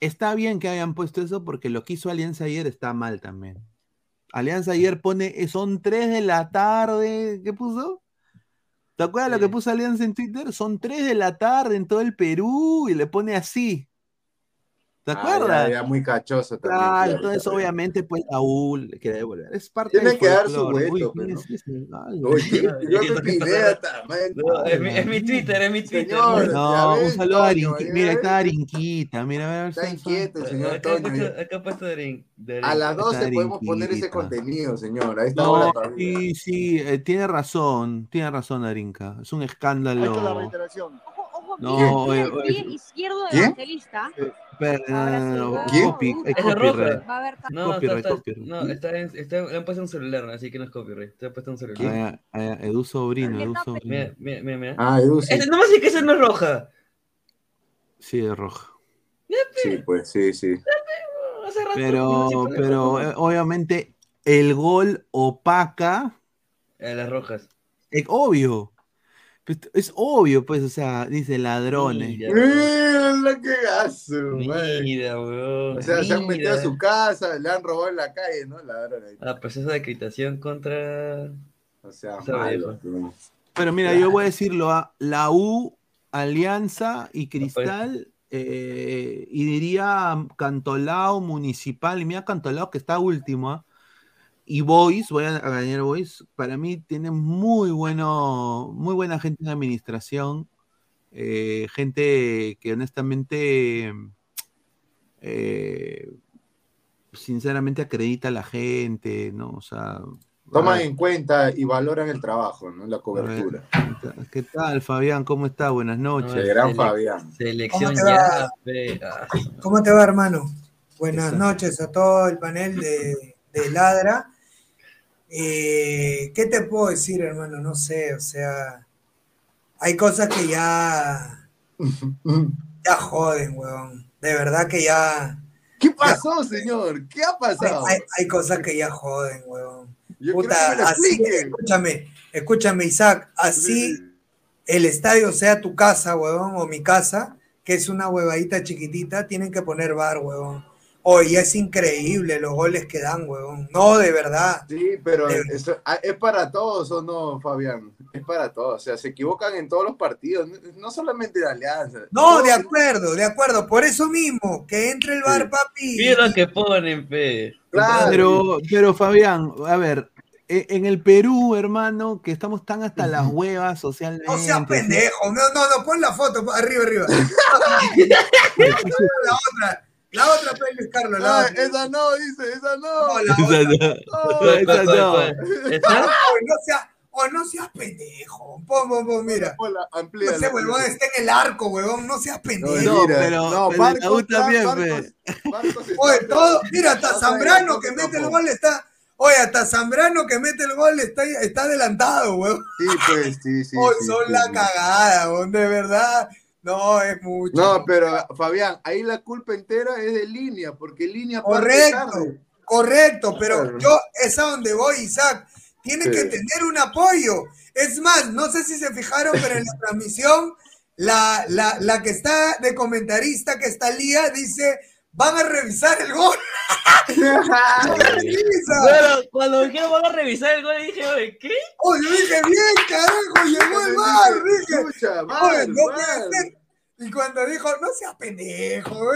está bien que hayan puesto eso porque lo que hizo Alianza ayer está mal también. Alianza ayer pone, eh, son 3 de la tarde, ¿qué puso? ¿Te acuerdas lo que puso Alianza en Twitter? Son 3 de la tarde en todo el Perú y le pone así. ¿Te ah, acuerdas? Ya, muy cachoso también. Claro, entonces obviamente pues la U le quiere devolver. Es parte Tiene que dar su vuelto, pero... yo me idea es, mi, Twitter, es mi Twitter. no, un saludo a Arinquita. Mira, está Arinquita. Mira, a ver. Está inquieto, señor Toño. Acá ha puesto A las 12 podemos poner ese contenido, señor. A esta no, Sí, sí, eh, tiene razón. Tiene razón, Arinca. Es un escándalo. Ahí está la reiteración. No, el pie izquierdo de Evangelista. ¿Quién? Es copyright. Va a haber no, copyright, está, copyright. No, está en, está, le han puesto un celular, así que no es copyright. Te han puesto un celular. Ah, ah, Edu Sobrino, Edu Sobrino. Mira, mira, mira. Ah, Edu sí. No me dice que esa no es roja. Sí, es roja. Sí, pues, sí, sí. Pero, pero eh, obviamente el gol opaca. A las rojas. Es obvio. Pues, es obvio, pues, o sea, dice ladrones. Mira, qué gaso, Mira, weón. O sea, se han metido a su casa, le han robado en la calle, ¿no? Ladrones. Ah, pues esa decretación contra. O sea, malo, Pero mira, yo voy a decirlo a la U, Alianza y Cristal. Eh, y diría Cantolao Municipal, y mira Cantolao que está último, ¿ah? Y Boys, voy a ganar Boys, para mí tiene muy bueno, muy buena gente en administración, eh, gente que honestamente, eh, sinceramente acredita a la gente, ¿no? O sea... Toman en cuenta y valoran el trabajo, ¿no? La cobertura. ¿Qué tal, Fabián? ¿Cómo está? Buenas noches. gran Fabián. Selección ya. ¿Cómo te va, hermano? Buenas noches a todo el panel de, de Ladra. Eh, ¿Qué te puedo decir, hermano? No sé, o sea, hay cosas que ya, ya joden, weón. De verdad que ya... ¿Qué pasó, señor? ¿Qué ha pasado? Hay, cosas que ya joden, weón. Puta, así, escúchame, escúchame, Isaac, así el estadio sea tu casa, weón, o mi casa, que es una huevadita chiquitita, tienen que poner bar, weón. Oye, es increíble los goles que dan, huevón. No, de verdad. Sí, pero ah, es para todos, ¿o no, Fabián? Es para todos. O sea, se equivocan en todos los partidos, no solamente de Alianza. No, de acuerdo, de acuerdo. Por eso mismo, que entre el bar, papi. Mira que ponen, fe. Claro. Pero, pero, Fabián, a ver, e, en el Perú, hermano, que estamos tan hasta las huevas socialmente. No seas pendejo. No, no, no, pon la foto arriba, arriba. la otra. La otra peli, Carlos. La ah, esa no, dice, esa no. no esa no. esa no. no sea, o no seas pendejo. Pon, pon, pon, mira. no sé, huevón, está en el arco, huevón. No seas pendejo. No, pero, no, Marcos, también, Marcos, Oye, todo, mira, hasta Zambrano que mete el gol está. Oye, hasta Zambrano que mete el gol está, está adelantado, huevón. Sí, pues, sí, sí. Oye, son la cagada, huevón, de verdad. No, es mucho. No, pero Fabián, ahí la culpa entera es de línea, porque línea. Correcto, correcto, pero yo es a donde voy, Isaac. Tiene que tener un apoyo. Es más, no sé si se fijaron, pero en la transmisión, la, la, la que está de comentarista, que está Lía, dice van a revisar el gol. bueno, cuando dijeron van a revisar el gol, dije, oye, ¿qué? Oye, dije, bien, carajo, llegó el bar, dije. Escucha, no puede ser. Y cuando dijo, no seas pendejo,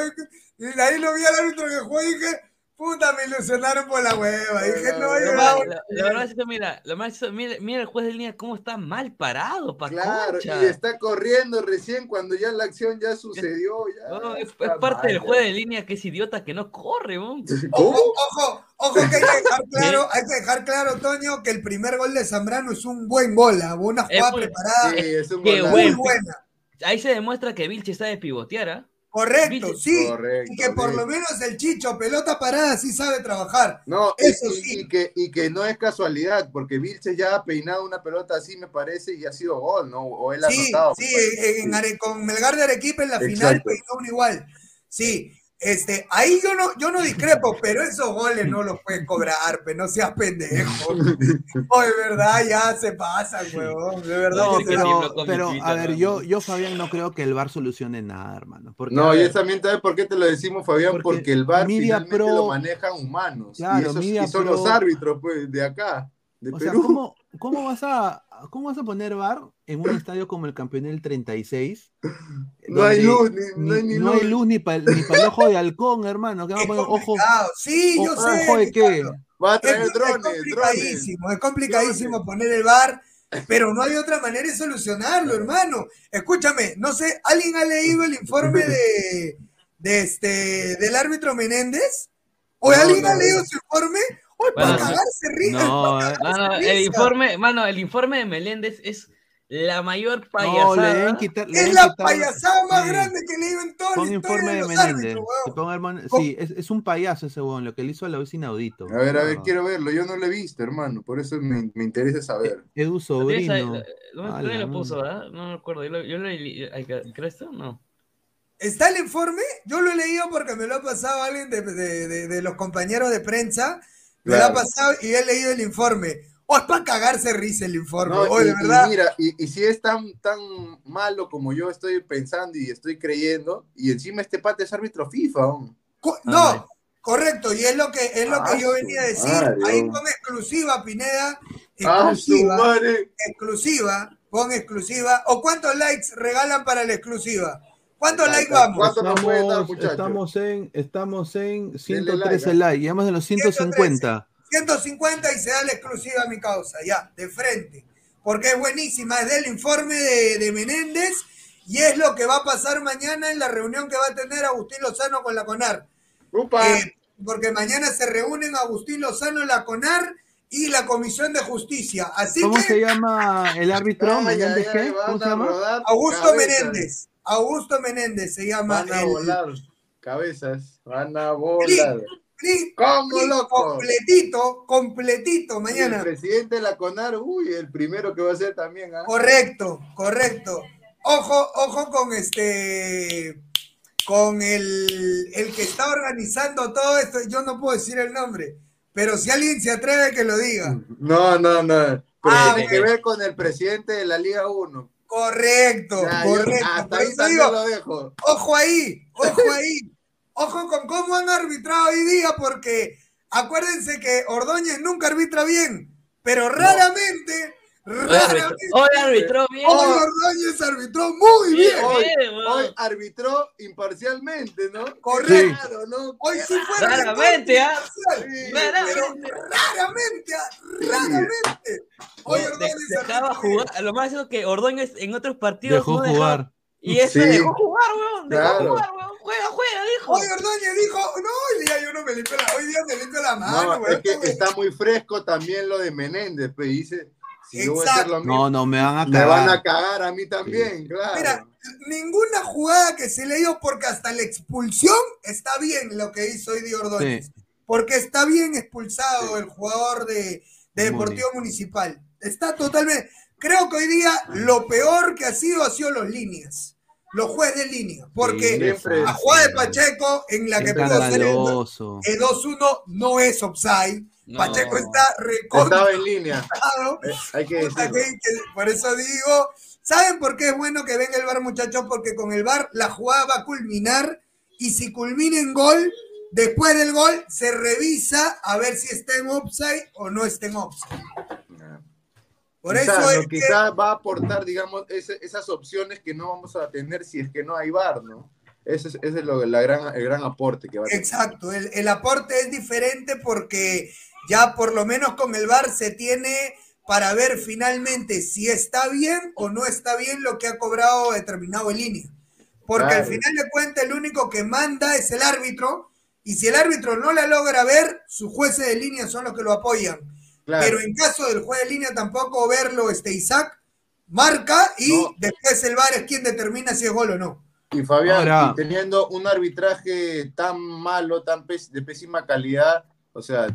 y ahí lo vi al árbitro que jugó y dije, Puta, me ilusionaron por la hueva. Dije, no, yo la, la, verdad es que mira, lo más, mira, mira el juez de línea cómo está mal parado, Claro, y está corriendo recién cuando ya la acción ya sucedió. Ya es, parte del juez de línea que es idiota que no corre, Ojo, ojo, ojo, que hay que dejar claro, hay que dejar claro, Toño, que el primer gol de Zambrano es un buen gol, ¿ah? una jugada preparada. Sí, es un muy buena. Ahí se demuestra que Vilche está de pivotear, ¿ah? Correcto, sí. y que por lo menos el Chicho, pelota parada, sí sabe trabajar. No, eso y, sí. Y que, y que no es casualidad, porque Vilche ya ha peinado una pelota así, me parece, y ha sido gol, ¿no? O él ha sí, Sí, en, con Melgar de Arequipa en la final peinó un igual. Sí, este, ahí yo no, yo no discrepo, pero esos goles no los pueden cobrar, pero no seas pendejo. De verdad, ya se pasan, huevón. De verdad. pero, a ver, yo, yo, Fabián, no creo que el VAR solucione nada, hermano. no, y también sabes por qué te lo decimos, Fabián, porque, el VAR finalmente lo manejan humanos. y, esos, son los árbitros, pues, de acá. o sea, ¿cómo, ¿cómo, vas a, ¿cómo vas a poner bar en un estadio como el campeón del 36? No hay luz, ni, no hay, ni, no hay luz ni para el ojo de halcón, hermano. ¿Qué va a poner ojo? Sí, yo sé. ¿Ojo de qué? Va a traer es, drones. Es complicadísimo, es complicadísimo poner el bar, pero no hay otra manera de solucionarlo, hermano. Escúchame, no sé, ¿alguien ha leído el informe de, de este, del árbitro Menéndez? ¿O alguien ha leído su informe? Para cagarse risa. No, el informe, mano, el informe de Meléndez es la mayor payasada. es la payasada más grande que le en todo Pon informe de, Meléndez. sí, es, es, un payaso ese weón. Lo que le hizo a la es inaudito. A ver, a ver, quiero verlo. Yo no lo he visto, hermano. Por eso me, me interesa saber. Edu Sobrino. ¿Dónde lo puso, verdad? No me acuerdo. Yo lo, yo lo ¿Crees esto? No. ¿Está el informe? Yo lo he leído porque me lo ha pasado alguien de, de, de los compañeros de prensa me lo ha pasado y he leído el informe. O es para cagarse risa el informe. y, verdad. mira, y, si es tan, tan malo como yo estoy pensando y estoy creyendo, y encima este pate es árbitro FIFA. no, correcto, y es lo que es lo que yo venía a decir. Ahí pon exclusiva, Pineda. Exclusiva. exclusiva, pon exclusiva. ¿O cuántos likes regalan para la exclusiva? ¿Cuántos likes vamos? Estamos, en, estamos en 113 ¿eh? likes, llegamos a los 150. 150 y se da la exclusiva a mi causa, ya, de frente. Porque es buenísima, es del informe de, de Menéndez y es lo que va a pasar mañana en la reunión que va a tener Agustín Lozano con la CONAR. Eh, porque mañana se reúnen Agustín Lozano, la CONAR y la Comisión de Justicia. Así ¿Cómo que, se llama el árbitro? ¿Menéndez qué? ¿Cómo se llama? Augusto Menéndez. Augusto Menéndez se llama. Van a volar cabezas, van a volar. ¿Cómo loco? Completito, completito mañana. el presidente de la CONAR, uy, el primero que va a ser también. ¿ah? Correcto, correcto. Ojo, ojo con este, con el, el que está organizando todo esto, yo no puedo decir el nombre, pero si alguien se atreve que lo diga. No, no, no. Ah, tiene que ver con el presidente de la Liga 1. Correcto, correcto. lo dejo. Ojo ahí, ojo ahí. Ojo con cómo han arbitrado hoy día, porque acuérdense que Ordóñez nunca arbitra bien, pero raramente Hoy arbitró bien. Hoy Ordóñez arbitró muy bien. Hoy, arbitró imparcialmente, ¿no? Correcto. ¿no? Hoy sí fue raramente, ¿ah? raramente. Raramente, ¿ah? raramente. Hoy Ordóñez dejaba jugar. Lo más es que Ordóñez en otros partidos dejó no jugar. Y eso dejó jugar, weón. Dejó jugar, weón. Juega, juega, dijo. Hoy Ordóñez dijo, no, hoy día yo no me limpio la, hoy día me limpio la mano, no, Es que está muy fresco también lo de Menéndez, pues dice no, no, me van a cagar. Me van a cagar a mí también, claro. Mira, ninguna jugada que se le dio, porque hasta la expulsión está bien lo que hizo Eddie Ordóñez. Porque está bien expulsado el jugador de, Deportivo Municipal. Está totalmente. Creo que hoy día lo peor que ha sido ha sido los líneas. Los jueces de línea. Porque la jugada de Pacheco, en la que pudo hacer el, el 2-1, no es offside Pacheco está recontra. Estaba en línea. Eh, hay que Por eso digo, ¿saben por qué es bueno que venga el bar, muchachos? Porque con el bar la jugada va a culminar y si culmina en gol, después del gol se revisa a ver si está en offside o no está en offside. Por eso es quizás va a aportar, digamos, esas opciones que no vamos a tener si es que no hay bar, ¿no? Ese es, ese es lo, la gran, el gran aporte que va a tener. Exacto, el, el aporte es diferente porque ya por lo menos con el VAR se tiene para ver finalmente si está bien o no está bien lo que ha cobrado determinado en línea. Porque al final de cuentas el único que manda es el árbitro y si el árbitro no la logra ver, sus jueces de línea son los que lo apoyan. Pero en caso del juez de línea tampoco verlo este Isaac marca y después el VAR es quien determina si es gol o no. Y Fabián, teniendo un arbitraje tan malo, tan de pésima calidad, o sea,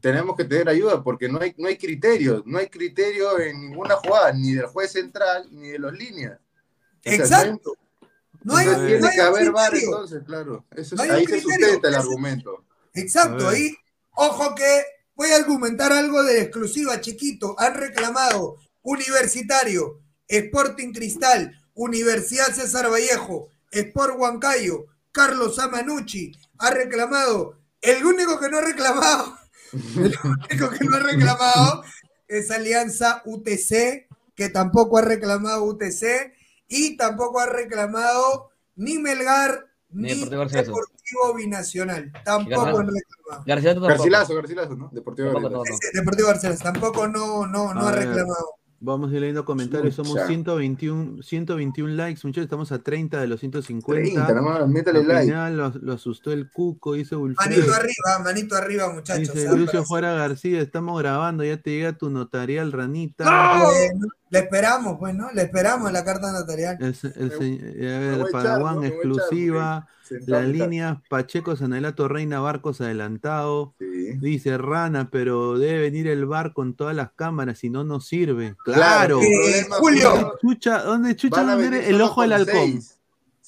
tenemos que tener ayuda porque no hay, no hay criterio, no hay criterio en ninguna jugada, ni del juez central, ni de los líneas. Exacto. No hay, tiene que haber VAR entonces, claro. ahí se sustenta el argumento. Exacto, ahí, ojo que voy a argumentar algo de exclusiva, chiquito. Han reclamado Universitario, Sporting Cristal, Universidad César Vallejo, Sport Huancayo, Carlos Amanucci, ha reclamado el único que no ha reclamado, el único que no ha reclamado es Alianza UTC, que tampoco ha reclamado UTC y tampoco ha reclamado ni Melgar ni, Deportivo, Binacional. Tampoco han reclamado. Garcilaso, Garcilaso, ¿no? Deportivo Garcilaso. Deportivo Garcilaso, tampoco no, no, no ha reclamado. Vamos a ir leyendo comentarios. Somos 121, 121 likes, muchachos. Estamos a 30 de los 150. 30, nomás, métale like. Lo, lo, asustó el cuco, dice Manito arriba, manito arriba, muchachos. Dice Lucio Juara García, estamos grabando, ya te llega tu notarial, ranita. ¡No! le esperamos, pues, ¿no? Le esperamos la carta notarial. El, el, el, Padawan exclusiva. La línea Pacheco Sanelato Reina Barcos adelantado. Dice Rana, pero debe venir el bar con todas las cámaras, si no, no sirve. Claro. Julio. Chucha, ¿dónde chucha dónde el ojo del halcón?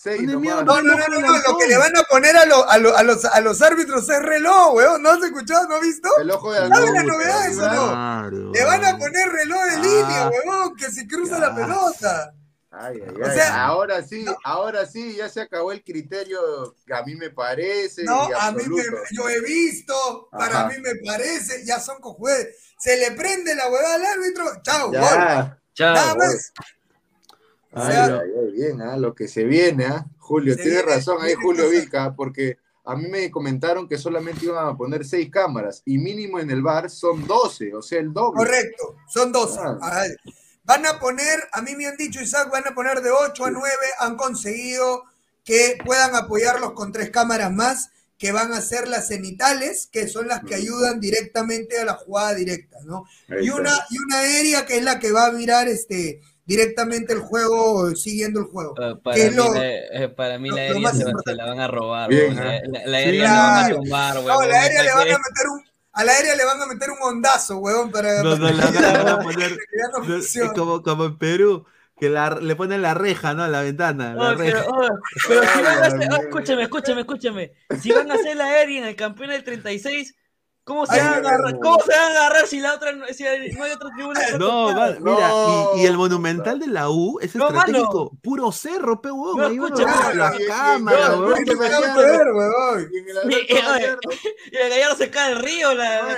no, no, no, no, lo que le van a poner a, a, a, los, a los árbitros es reloj, weón. ¿No has escuchado? ¿No has visto? El ojo de. ¿Sabes la novedad eso, no? Le van a poner reloj de línea, weón, que si cruza la pelota. Ay, ay, ay. ahora sí, ahora sí, ya se acabó el criterio que a mí me parece. No, a mí me, yo he visto, para mí me parece, ya son cojudes. Se le prende la huevada al árbitro, chao, ya, Chao. Nada más. Ay, bien, ¿ah? lo que se viene, ¿ah? Julio, tiene razón ahí Julio Vica, porque a mí me comentaron que solamente iban a poner seis cámaras y mínimo en el bar son doce, o sea, el doble. Correcto, son doce. Ah. Van a poner, a mí me han dicho, Isaac, van a poner de 8 a 9, han conseguido que puedan apoyarlos con tres cámaras más, que van a ser las cenitales, que son las que ayudan directamente a la jugada directa, ¿no? Y una, y una aérea que es la que va a mirar este directamente el juego, siguiendo el juego. Uh, para, mí la, eh, para, mí la, aérea se, la van a robar, la, la, aérea la van a tomar, No, la aérea le van a meter un al aire le van a meter un ondazo, weón, para. No, no, la, van a poner. como, como en Perú, que la, le ponen la reja, ¿no? A la ventana. La reja. Pero, si van a hacer, oh, escúchame, escúchame, escúchame. Si van a hacer la aérea en el campeón del 36, ¿Cómo se, van a agarrar, ¿Cómo se van a agarrar si la otra si no hay otra tribuna? No, mira, y, y, el monumental de la U es no, estratégico, mano. puro cerro, pe huevón. No, ahí escucha, la cámara, huevón. Y el gallardo se cae del río, la,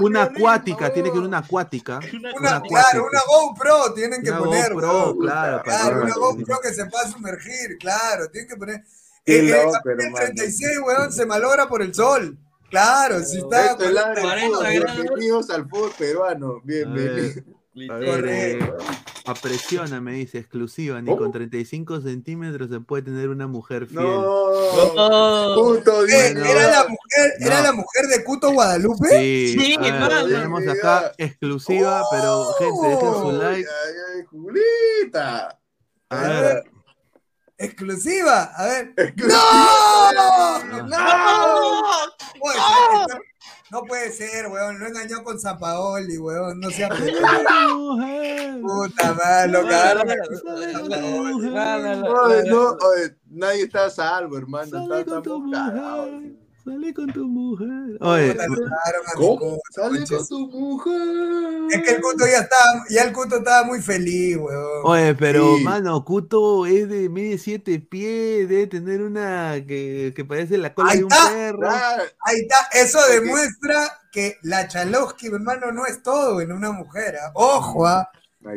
una acuática, tiene que ir una acuática. Una, claro, una GoPro tienen que poner. GoPro, claro. Claro, una GoPro que se pueda sumergir, claro, tienen que poner. El, el 36, weón, se malogra por el sol. Claro, si está. Esto es al fútbol peruano. Bien, bien. Eh, apresiona, me dice, exclusiva, ni con 35 centímetros se puede tener una mujer fiel. No, eh, ¿Era, la mujer, ¿Era la mujer de Cuto Guadalupe? Sí, sí tenemos acá exclusiva, pero gente, dejen su like. Ay, ay, Julita. A ver. Exclusiva, a ver. ¡No! ¡No! ¡No! No puede ser, weón. Lo engañó con Zapaoli, weón. No sea Puta madre, lo cagaron. Nadie está a salvo, hermano. Está, Sale con tu mujer. Oye, ¿Cómo? Sale con tu mujer. Es que el Cuto ya estaba, ya el Cuto estaba muy feliz, weón. Oye, pero mano, Cuto es de medio siete pies, debe tener una que, que parece la cola de un perro. Ahí está, eso demuestra que la Chalowski, hermano, no es todo en una mujer. ¿ah? Ojo, ¿ah?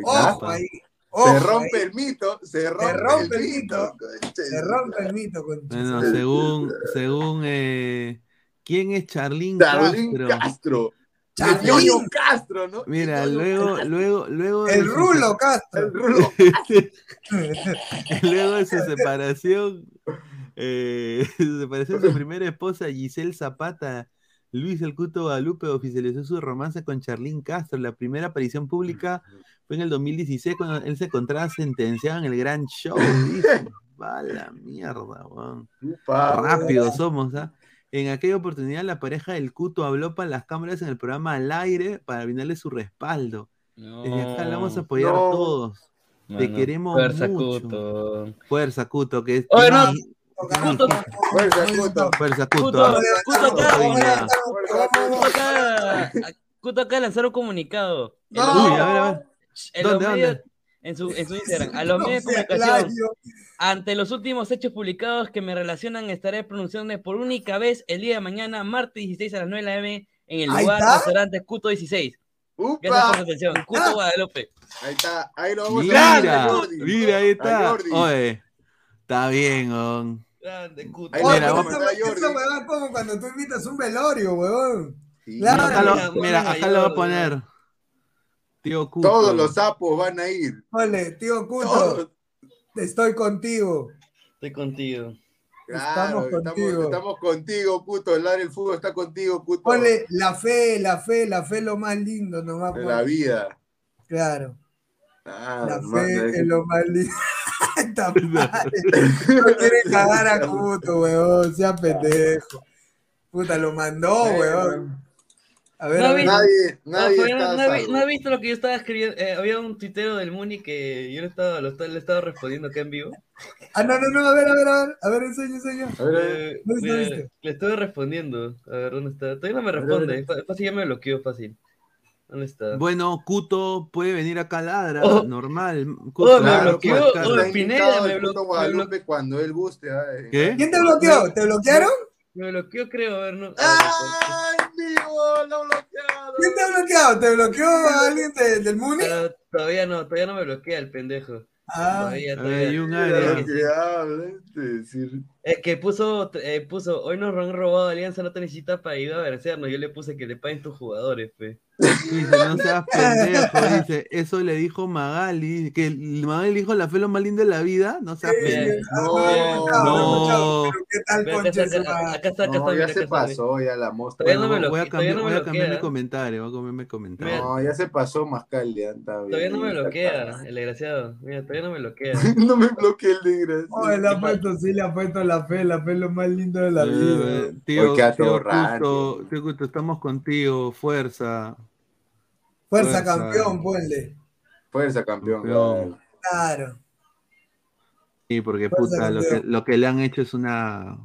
Ojo ahí se rompe el mito, se rompe, el, mito. Se rompe el mito. bueno, según, según eh, ¿quién es Charlín Castro? Castro. Charlín Castro, ¿no? Mira, luego, luego, luego. El Rulo Castro. El Rulo luego de su separación, eh, su separación, su primera esposa, Giselle Zapata. Luis El Cuto Guadalupe oficializó su romance con Charlín Castro. La primera aparición pública fue en el 2016 cuando él se encontraba sentenciado en el Gran Show. Va la mierda, weón. Rápido somos, ¿ah? En aquella oportunidad, la pareja del Cuto habló para las cámaras en el programa al aire para brindarle su respaldo. Desde acá la vamos a apoyar todos. Te queremos fuerza, mucho. Cuto. Fuerza, Cuto, que es. Cuto. Fuerza, Cuto. Fuerza, Cuto. Cuto acá lanzaron un comunicado. Uy, a ver, a ver. ¿Dónde, En su, en su Instagram, a los medios de comunicación. Ante los últimos hechos publicados que me relacionan, estaré pronunciándome por única vez el día de mañana, martes 16 a las 9 de la M, en el lugar restaurante Cuto 16. Gracias por la atención. Cuto Ah. Guadalupe. Ahí está, ahí lo vamos Mira, a ver. mira, ahí está. Oye, está bien, on. Grande, Cuto. Ahí Mira, vamos a esa- mandar a esa Jordi. huevada es como cuando tú invitas un velorio, huevón. Sí. Claro. Acá lo- mira, mira, mira, acá lo voy a poner. Tío Cuto. Todos los sapos van a ir. Ole, tío Cuto, Todos. estoy contigo. Estoy contigo. Claro, Estamos estamos, contigo. estamos contigo, puto. El área del fútbol está contigo, puto. Ole, la fe, la fe, la fe es lo más lindo nomás. De la vida. Claro, Ah, la man, fe es- es lo más lindo. Esta. No quiere cagar a Cuto, huevón, sea pendejo. Puta, lo mandó, Bueno. A ver, No a ver. Nadie, No, nadie Fabián, está no, he no he visto lo que yo estaba escribiendo. Eh, había un tuitero del Muni que yo le estaba, lo estaba- le estaba respondiendo acá en vivo. Ah, no, no, no, a ver, a ver, a ver, a ver, enseña, enseña. A ver. Eh, ¿Dónde mira, estuviste? le estuve respondiendo. A ver, ¿dónde está? Todavía no me ver, a responde. Fácil ya me bloqueó, fácil. ¿Dónde está? Bueno, Cuto puede venir acá a ladra, Oh. normal. Oh, Cuto, me Claro, bloqueó, oh, Pineda me el blo- puto me Guadalupe cuando él guste. ah, eh. ¿Qué? ¿Quién te bloqueó? ¿Te bloquearon? Me bloqueó, creo. A ver, no. a ver, ¡Ay, vivo! ¡Lo bloqueado! ¿Quién te ha bloqueado? ¿Te bloqueó alguien de- del Muni? pero todavía no, todavía no me bloquea el pendejo. Ah, Todavía, todavía. ver, y un área. Es que puso, eh, puso, hoy nos han robado Alianza, no te necesitas para ir a vencernos. Yo le puse que le paguen tus jugadores, pe. Dice, no seas pendejo, dice, eso le dijo Magali, que el- Magali dijo la fe lo más lindo de la vida, no seas Sí, pendejo. ah, No, no, no. ¿Qué tal, Acá está, acá, está, No, ya se acá está, pasó, ya la mostra. No voy a cambiar, no me voy a lo cambiar mi comentario, voy a cambiar mi comentario. No, ya se pasó Mascal, ya está bien. Todavía no me bloquea, el desgraciado. Mira, todavía no me bloquea. no me bloqueé el desgraciado. Oh, le ha puesto, sí, le ha puesto la fe, la fe es lo más lindo de la vida. tío, tío estamos contigo, fuerza. Fuerza fuerza. campeón, ponle. Fuerza, campeón. Campeón. Claro. Sí, porque Fuerza, puta, lo que, lo que le han hecho es una...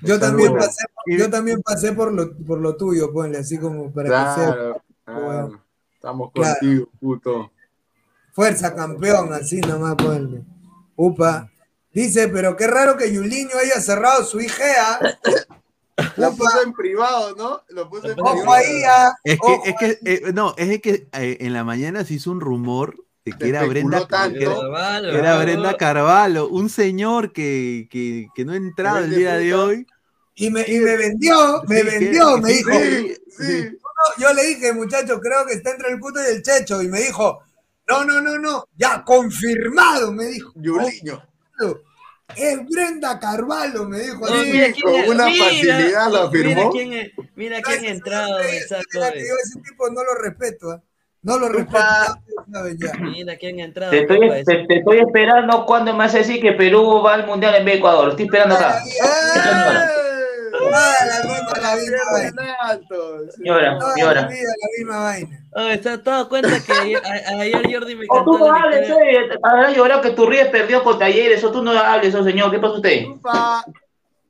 Yo también, pasé, yo también pasé por lo, por lo tuyo, ponle, así como para que sea Claro, claro. Estamos Claro. contigo, puto. fuerza campeón, así nomás ponle. Upa. Dice, pero qué raro que Yuliño haya cerrado su IGEA. Upa. puse en privado, ¿no? Lo puse en Ojo privado. Ojo ahí, ah. Es Ojo que, es que, eh, no, es que eh, en la mañana se hizo un rumor de que era Brenda, tanto. que era, Carvalho, que era ¿no? Brenda Carvalho, un señor que, que, que no ha entrado el día de hoy. Y me, y me vendió, me Sí, que- vendió, me sí, dijo. Sí, sí. No, yo le dije, muchacho, creo que está entre el puto y el checho. Y me dijo, no, no, no, no, ya confirmado, me dijo. Yuliño. Es Brenda Carvalho, me dijo. No, mira quién con es- una mira, facilidad lo Mira afirmó. quién, es- mira quién ha entrado, que yo ese tipo no lo respeto, ¿ah? No lo respeto. Mira quién ha entrado. Te estoy, te, te estoy esperando cuando me a decir que Perú va al mundial en vez de Ecuador. Estoy esperando acá. Toda la misma, la misma vaina. Señora, señora. la misma vaina. Oh, ¿Estás dado cuenta que ayer, a- ayer Jordi me O cantó tú no hables, eh. Habrá llorado que tu Ríos perdió con Talleres. O tú no hables, oh señor. ¿Qué pasa usted?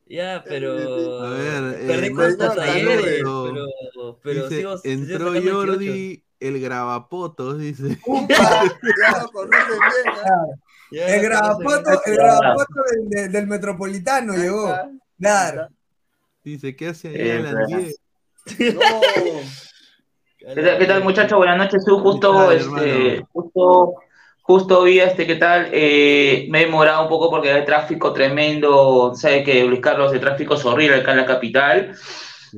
Ya, pero. A ver, Perdí eh, contra Marta Talleres, pero. Pero dice, sigo, sigo entró 28. Jordi el grabapotos, dice. Ya, El no grabapoto, sé. el grabapoto del, del- del metropolitano llegó. Claro. Dice, ¿qué hace allá a las Eh, 10? ¿Qué tal, qué tal, muchachos? Buenas noches. Tú justo, ¿Qué tal, este, justo, justo vi este, ¿qué tal? Eh, me he demorado un poco porque hay tráfico tremendo. Sabe que Luis Carlos, el tráfico es horrible acá en la capital.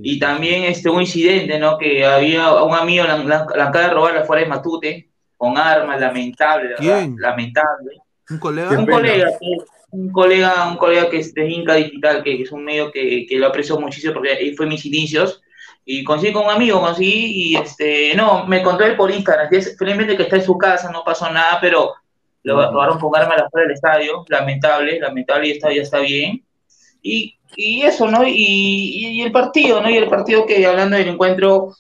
Y también este, un incidente, ¿no? Que había un amigo, la, la, la acaba de robar afuera de Matute, con armas, lamentable, ¿verdad? ¿Quién? Lamentable. ¿Un colega? Un colega, que- un colega, un colega que es de Inca Digital, que es un medio que, que lo aprecio muchísimo porque ahí fue mis inicios. Y conseguí con un amigo, conseguí y este, no, me contó él por Instagram. que es- Felizmente que está en su casa, no pasó nada, pero lo robaron con armas afuera del estadio. Lamentable, lamentable, y está, ya está bien. Y, y eso, ¿no? Y, y- y el partido, ¿no? Y el partido que hablando del encuentro,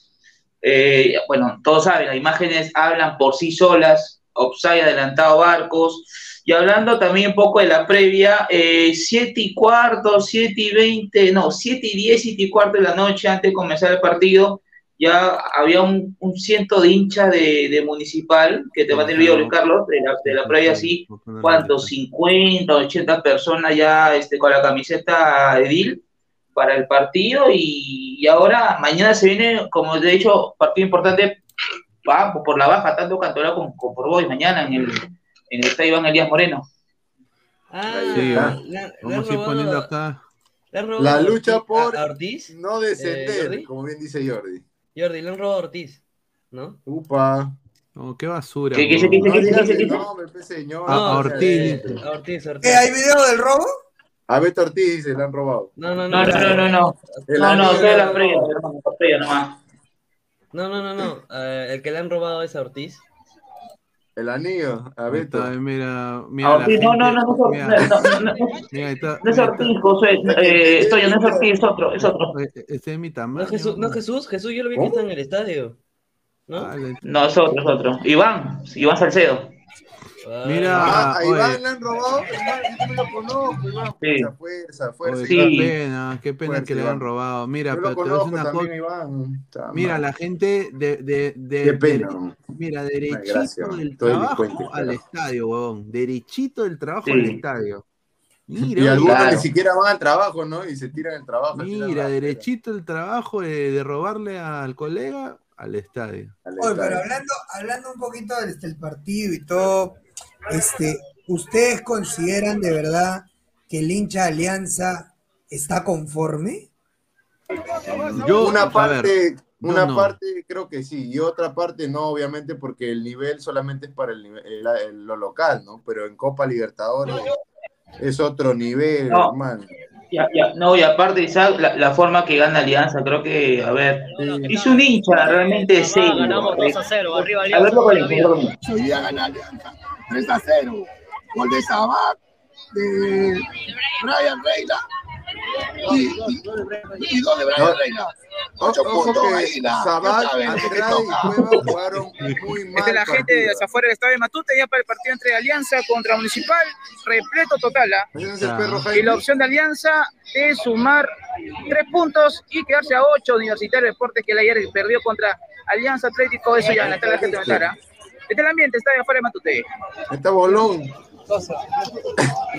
eh, bueno, todos saben, las imágenes hablan por sí solas, Opsai adelantado Barcos, y hablando también un poco de la previa, eh, 7 y cuarto, 7 y 20, no, 7 y 10, 7 y cuarto de la noche antes de comenzar el partido, ya había un, un ciento de hinchas de, de Municipal, que te va a el video, Carlos, de la, de la previa así, ¿cuántos? 50, 80 personas ya este, con la camiseta de DIL para el partido y, y ahora mañana se viene, como de hecho, partido importante va por la baja, tanto Cantolao como, como por Boy mañana en el, en el estadio Iván Elías Moreno. Ah, Sí, ah. la- Vamos a han ir poniendo acá. La a lucha por a- a Ortiz. no Eh, descender, Jordi. como bien dice Jordi. Jordi, le han robado a Ortiz, ¿no? Upa. Oh, qué basura. ¿Qué- qué dice, qué dice, No dice, dice? nombre, pe, señor. A- a No sea Ortiz. A Ortiz, Ortiz. ¿Qué, ¿Hay video del robo? A Beto Ortiz se le han robado. No, no, No, no. no, no, no, no. No, no, la fría, hermano, la fría nomás. No, no, no, no. Eh, el que le han robado es a Ortiz. El anillo, a Beto. está, mira, mira Ah, Ortiz, no, no, no, no, mira, no, no, no, no, mira, está, no es mira, Ortiz, Josué, eh, estoy, no es Ortiz, es otro, es otro. está- Ese es mi No, tamaño. Jesús, no, Jesús, Jesús, yo lo vi que está en el estadio. ¿No? Ah, le- No, es otro, es otro. Iván, Iván Salcedo. Mira, Ah, a oye. Iván le han robado. Iván, yo me lo conozco, Iván. Sí. Fuerza, fuerza, fuerza. Oye, Sí. qué pena, qué pena Fuerza, que le han robado. Mira, Yo pero lo te voy una también, cosa. Iván. Mira, la gente de, de, de, Qué de- pena. mira, derechito del trabajo al estadio, huevón. Derechito del trabajo Sí. al estadio. Mira, Y algunos Claro. ni siquiera van al trabajo, ¿no? Y se tiran el trabajo. mira, derechito el trabajo de, de robarle al colega al estadio. al Oye, pero hablando, hablando un poquito del, del partido y todo, este, ¿ustedes consideran de verdad que el hincha de Alianza está conforme? Yo, una parte, una no. parte creo que sí, y otra parte no, obviamente, porque el nivel solamente es para el, nivel- el- el- lo local, ¿no? Pero en Copa Libertadores es otro nivel, No. hermano. Ya, ya, no, y aparte, Isaac, la, la forma que gana Alianza, creo que, a ver, es un hincha realmente serio. Ganamos 2 a 0, arriba A Alianza. verlo con el vida. Hoy día gana Alianza 3 a 0. Gol de Sabat, de Brian Reina y, y, y dos de Brian No. Reina. O- 8 Ojo puntos Andrade y toca. Cueva jugaron muy mal. La gente de afuera del estadio de Matute, ya para el partido entre Alianza contra Municipal, repleto total. ¿ah? Y la opción de Alianza es sumar tres puntos y quedarse a ocho Universitario de Deportes que el ayer perdió contra Alianza Atlético. Eso ya está la gente de Tara. Este es el ambiente, está de afuera de Matute. Está bolón.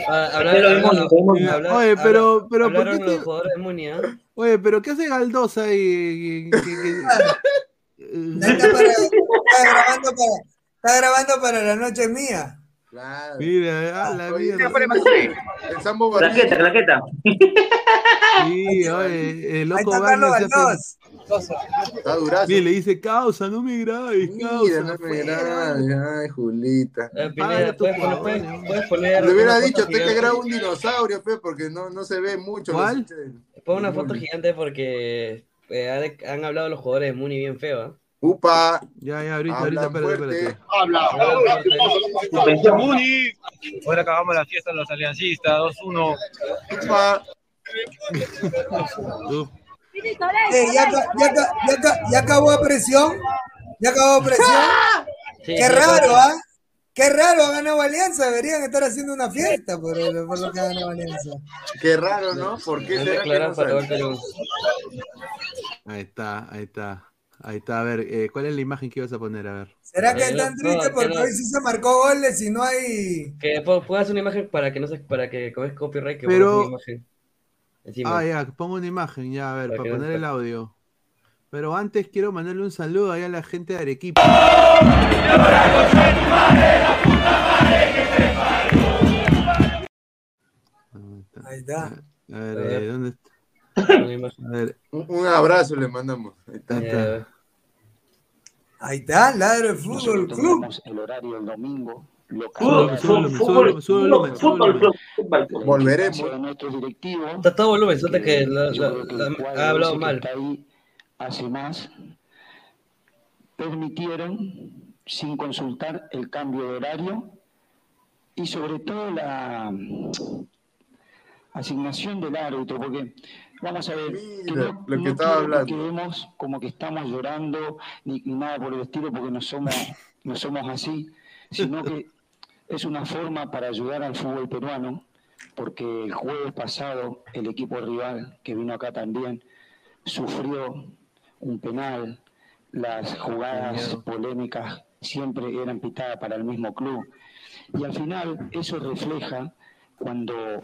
Ah, hablar- Pero hablar- hablar- Oye, pero, pero, ¿por hablaron qué los te- jugadores de Muni, ¿ah? Oye, pero ¿qué hace Galdosa ahí? Está, para- está grabando para, está grabando para la noche mía. Claro. Mira, a la Matute. El Sambo Claqueta, Barrillo. claqueta. Sí, oye, el Ahí loco está Carlos Wagner Está durazo. Mira, le dice, causa, no me grabes, Mira, causa. no me fuera". grabes. Ay, Julita. Eh, Paga Pineda, tu puedes, poner- jugador, puedes- ¿no? puedes poner. Le hubiera dicho, usted que gigante. graba un dinosaurio, pe, porque no, no se ve mucho. Pon una foto gigante porque eh, han, hablado los jugadores de Muni bien feo, ¿ah? Upa. Ya, ya, ahorita, Hablan ahorita, espérate. Habla. Suspensión. Ahora acabamos la fiesta de los aliancistas, 2-1. Upa. Eh, ya, ya, ya, ya acabó presión. Ya acabó presión. Sí, Qué raro. ¿ah? Qué raro ha ganado Alianza. Deberían estar haciendo una fiesta por, por lo que ha ganado Alianza. Qué raro, ¿no? ¿Por qué será que no sale? Ahí está, ahí está. Ahí está, a ver, eh, ¿cuál es la imagen que ibas a poner? A ver. ¿Será que Eh, están tristes que porque no. hoy sí se marcó goles y no hay. Que po- puedas una imagen para que no se, para que como es copyright que Pero- una imagen. Encima. Ah, ya, pongo una imagen, ya, a ver, Para para que no poner el audio. Pero antes quiero mandarle un saludo ahí a la gente de Arequipa. Ahí está. A ver, A ver. eh, ¿dónde está? A ver, Un, un abrazo le mandamos. Ahí está. ahí está. Eh, Ahí está, ladro de fútbol club. el horario el domingo. Fútbol, Sube sube sube. Volveremos. directivos. Está todo volumen, suelta que que ha hablado que mal. hace más permitieron sin consultar el cambio de horario y sobre todo la asignación del árbitro, porque vamos a ver, que Mira, no, lo que no estaba hablando. que quedemos como que estamos llorando ni, ni nada por el estilo, porque no somos, no somos así, sino que es una forma para ayudar al fútbol peruano, porque el jueves pasado el equipo rival, que vino acá también, sufrió un penal, las jugadas polémicas siempre eran pitadas para el mismo club. Y al final eso refleja cuando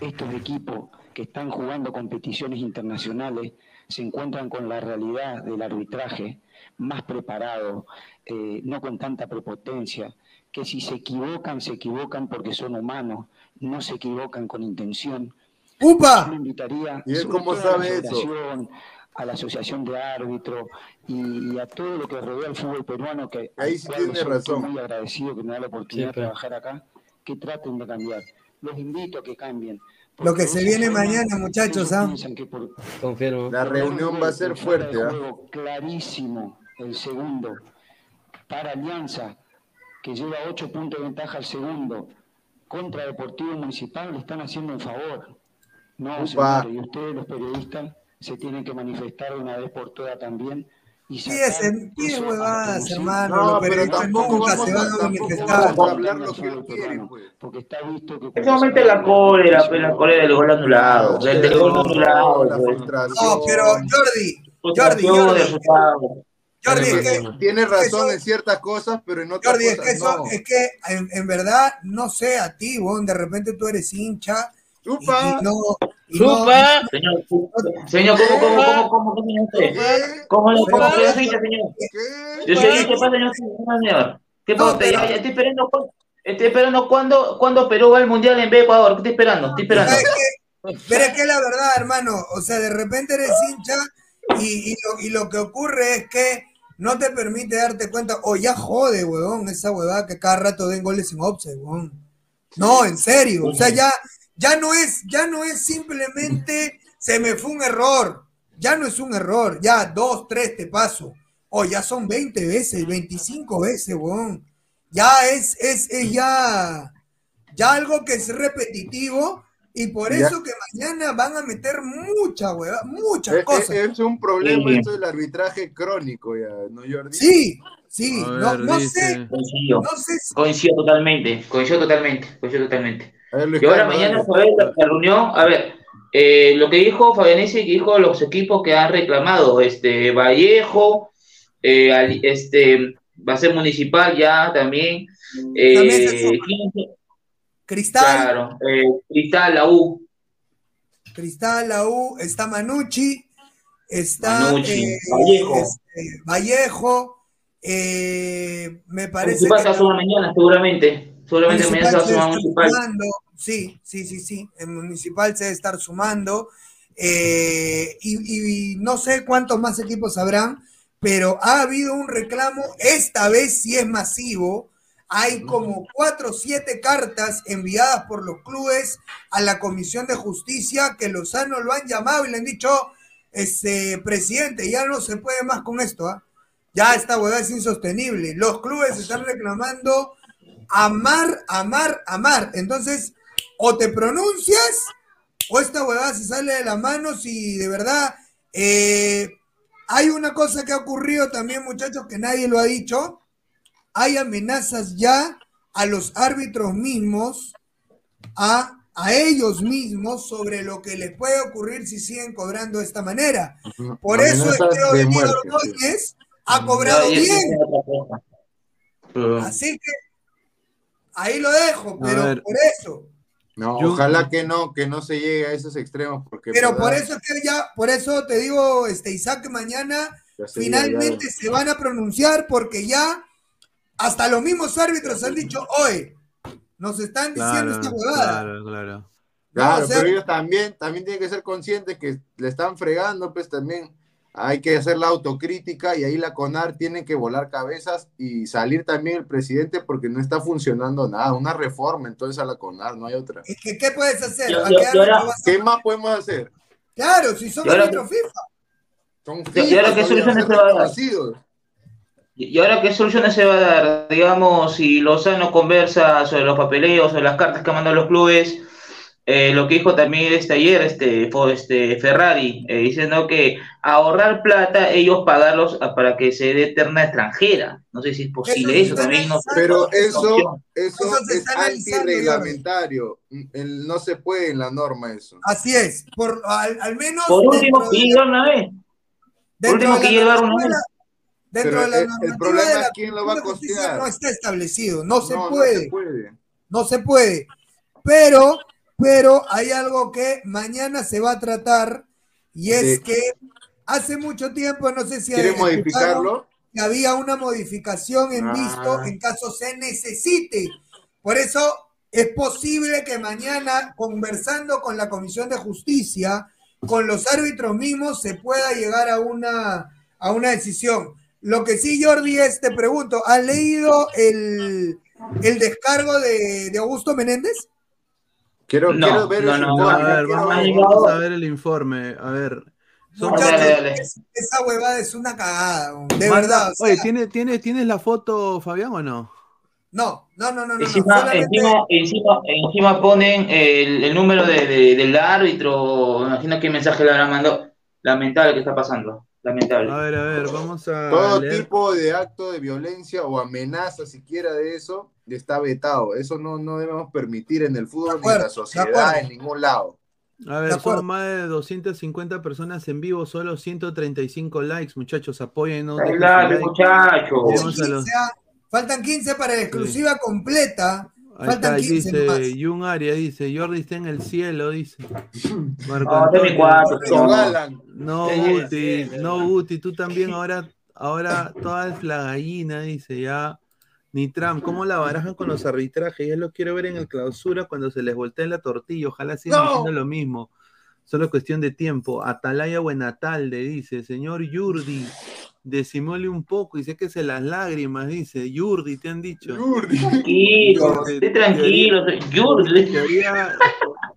estos equipos que están jugando competiciones internacionales se encuentran con la realidad del arbitraje más preparado, eh, no con tanta prepotencia, que si se equivocan, se equivocan porque son humanos, no se equivocan con intención. ¡Upa! Yo invitaría ¿Y él cómo todo a la sabe eso? a la asociación de árbitros y, y a todo lo que rodea el fútbol peruano, que Ahí al sí tiene razón. muy agradecido que me da la oportunidad Sí, de trabajar acá, que traten de cambiar. Los invito a que cambien. Lo que se viene mañana, muchachos, ¿ah? por Confirmo. La reunión va a ser fuerte, ¿ah? clarísimo, el segundo, para Alianza, que lleva ocho puntos de ventaja al segundo, contra Deportivo Municipal, le están haciendo un favor. No, señores, y ustedes los periodistas se tienen que manifestar una vez por todas también. Y Sí, sacar es- a huevadas, hermano. No, los pero periodistas tampoco nunca se van a manifestar. vamos a hablar lo que él quiere, pues. Porque está visto que Solamente la cólera, pues, la cólera del gol anulado. Del, del gol anulado. La pues. No, pero Jordi, Jordi, Jordi. Jordi, es que, Tiene razón eso- en ciertas cosas, pero en otras Jordi, es que, cosas eso, no. es que en, en verdad, no sé a ti, weón, de repente tú eres hincha y, Chupa. y no... y no-. Señor, señor, ¿cómo, cómo, cómo, cómo, cómo, usted? ¿Qué? ¿Cómo, cómo yo soy hincha, señor? ¿Qué? Yo soy hincha, ¿qué pasa, señor? señor? ¿Qué pasa? pero- Ya, ya estoy esperando, estoy esperando cuándo, cuándo Perú va al Mundial en vez de Ecuador. ¿Qué estoy esperando? Estoy esperando. Pero es que la verdad, hermano, o sea, de repente eres hincha y, y lo, y lo que ocurre es que no te permite darte cuenta, o ya jode, weón, esa huevada que cada rato den goles en offside, weón. No, en serio, o sea, ya, ya no es, ya no es simplemente se me fue un error, ya no es un error, ya dos, tres te paso, o ya son 20 veces, 25 veces, weón. Ya es, es, es ya, ya algo que es repetitivo y por Ya. eso que mañana van a meter mucha hueva, muchas Es, cosas. es- es un problema Sí. esto del arbitraje crónico, ya, ¿no, Jordi? Sí, sí, A no, no sé, Coincido. no sé si- Coincido totalmente. Coincido totalmente. Coincido totalmente. A ver, Luis Y ahora mañana ver la, la reunión. A ver, eh, lo que dijo Fabianese, que dijo los equipos que han reclamado, este Vallejo, eh, al- este va a ser municipal ya también. eh, También se suma. ¿quién- Cristal, claro, eh, Cristal, la U, Cristal, la U, está Manucci, está Manucci, eh, Vallejo. este, Vallejo, eh, me parece municipal que se va a sumar mañana, seguramente. Seguramente mañana se va a sumar está municipal. sumando, sí, sí, sí, sí, el municipal se debe estar sumando, eh, y, y no sé cuántos más equipos habrán, pero ha habido un reclamo, esta vez sí es masivo, hay como cuatro o siete cartas enviadas por los clubes a la Comisión de Justicia que Lozano lo han llamado y le han dicho, este, presidente, ya no se puede más con esto, ¿ah? ya esta hueá es insostenible, los clubes están reclamando amar, amar, amar. Entonces, o te pronuncias, o esta huevada se sale de las manos y de verdad, eh, hay una cosa que ha ocurrido también, muchachos, que nadie lo ha dicho. Hay amenazas ya a los árbitros mismos, a, a ellos mismos, sobre lo que les puede ocurrir si siguen cobrando de esta manera. Por eso es Amenazas que de Diego muerte, Ordóñez ha cobrado bien. Así que ahí lo dejo, pero por eso. No, Yo- ojalá que no, que no se llegue a esos extremos, porque Pero ¿verdad? por eso es que ya, por eso te digo, este Isaac, que mañana Ya finalmente ya- se van a pronunciar porque ya hasta los mismos árbitros han dicho, oye, nos están diciendo Claro, esta huevada. claro, claro. Claro, No, o sea- pero ellos también, también tienen que ser conscientes que le están fregando, pues también hay que hacer la autocrítica y ahí la CONAR tiene que volar cabezas y salir también el presidente porque no está funcionando nada, una reforma entonces a la CONAR, no hay otra. Es que, ¿Qué puedes hacer? Yo- ¿A yo- qué yo árbitro ahora- vas a- ¿Qué más podemos hacer? Claro, si son árbitros FIFA. Son ¿Y ahora qué todavía, soluciones ¿Y ahora qué soluciones se va a dar? Digamos, si Lozano conversa sobre los papeleos, sobre las cartas que mandan los clubes, eh, lo que dijo también este ayer este, fue este Ferrari, eh, diciendo que ahorrar plata, ellos pagarlos a- para que se dé terna extranjera. No sé si es posible Eso también. No, Pero es eso, eso, Eso se es antirreglamentario. No se puede en la norma eso. Así es, por, al, al menos Por último, que de- una vez. Por dentro último, de que la llegar una vez. Dentro Pero de la el- problema de la es quién lo va a costear. No está establecido, no se No, no puede. se puede. no se puede. Pero pero hay algo que mañana se va a tratar y es que hace mucho tiempo, no sé si ¿Quiere modificarlo? Que había una modificación en visto Ah. en caso se necesite. Por eso es posible que mañana, conversando con la Comisión de Justicia, con los árbitros mismos, se pueda llegar a una, a una decisión. Lo que sí, Jordi, es, te pregunto, ¿has leído el, el descargo de, de Augusto Menéndez? Quiero, No, quiero ver no, no, informe, A ver, vamos, a ver el informe. A ver. Son- Muchachos, Dale, dale. es- esa huevada es una cagada, de Manda- verdad. o sea, Oye, ¿tienes, tienes, ¿tienes la foto, Fabián, o no? no, no, no, no, no. no, Encima, encima, encima, encima ponen el, el número de, de- del árbitro. Imagino qué mensaje le habrán mandado. Lamentable que está pasando. Lamentable. A ver, a ver, vamos a Todo leer. tipo de acto de violencia o amenaza siquiera de eso está vetado. Eso no, no debemos permitir en el fútbol ni en la sociedad, en ningún lado. A ver, son más de 250 personas en vivo, solo 135 likes, muchachos, apóyennos. Dale, like. muchachos. Vamos a los- 15, faltan 15 para la exclusiva completa. Ahí Faltan está, 15 dice más. Jun Aria, dice, Jordi está en el cielo, dice. Marco mi Antonio, Galán. No, Guti, sí, no, Guti, tú también ahora, ahora toda es la gallina, dice ya. Ni Trump, ¿cómo la barajan con los arbitrajes? Ya lo quiero ver en el clausura cuando se les voltee la tortilla. Ojalá sigan No. haciendo lo mismo. Solo es cuestión de tiempo. Atalaya Buenatalde dice, señor Yurdi, decimole un poco y séquese las lágrimas, dice. Yurdi, te han dicho. Tranquilo, Dice, esté tranquilo. Yurdi. Teoría,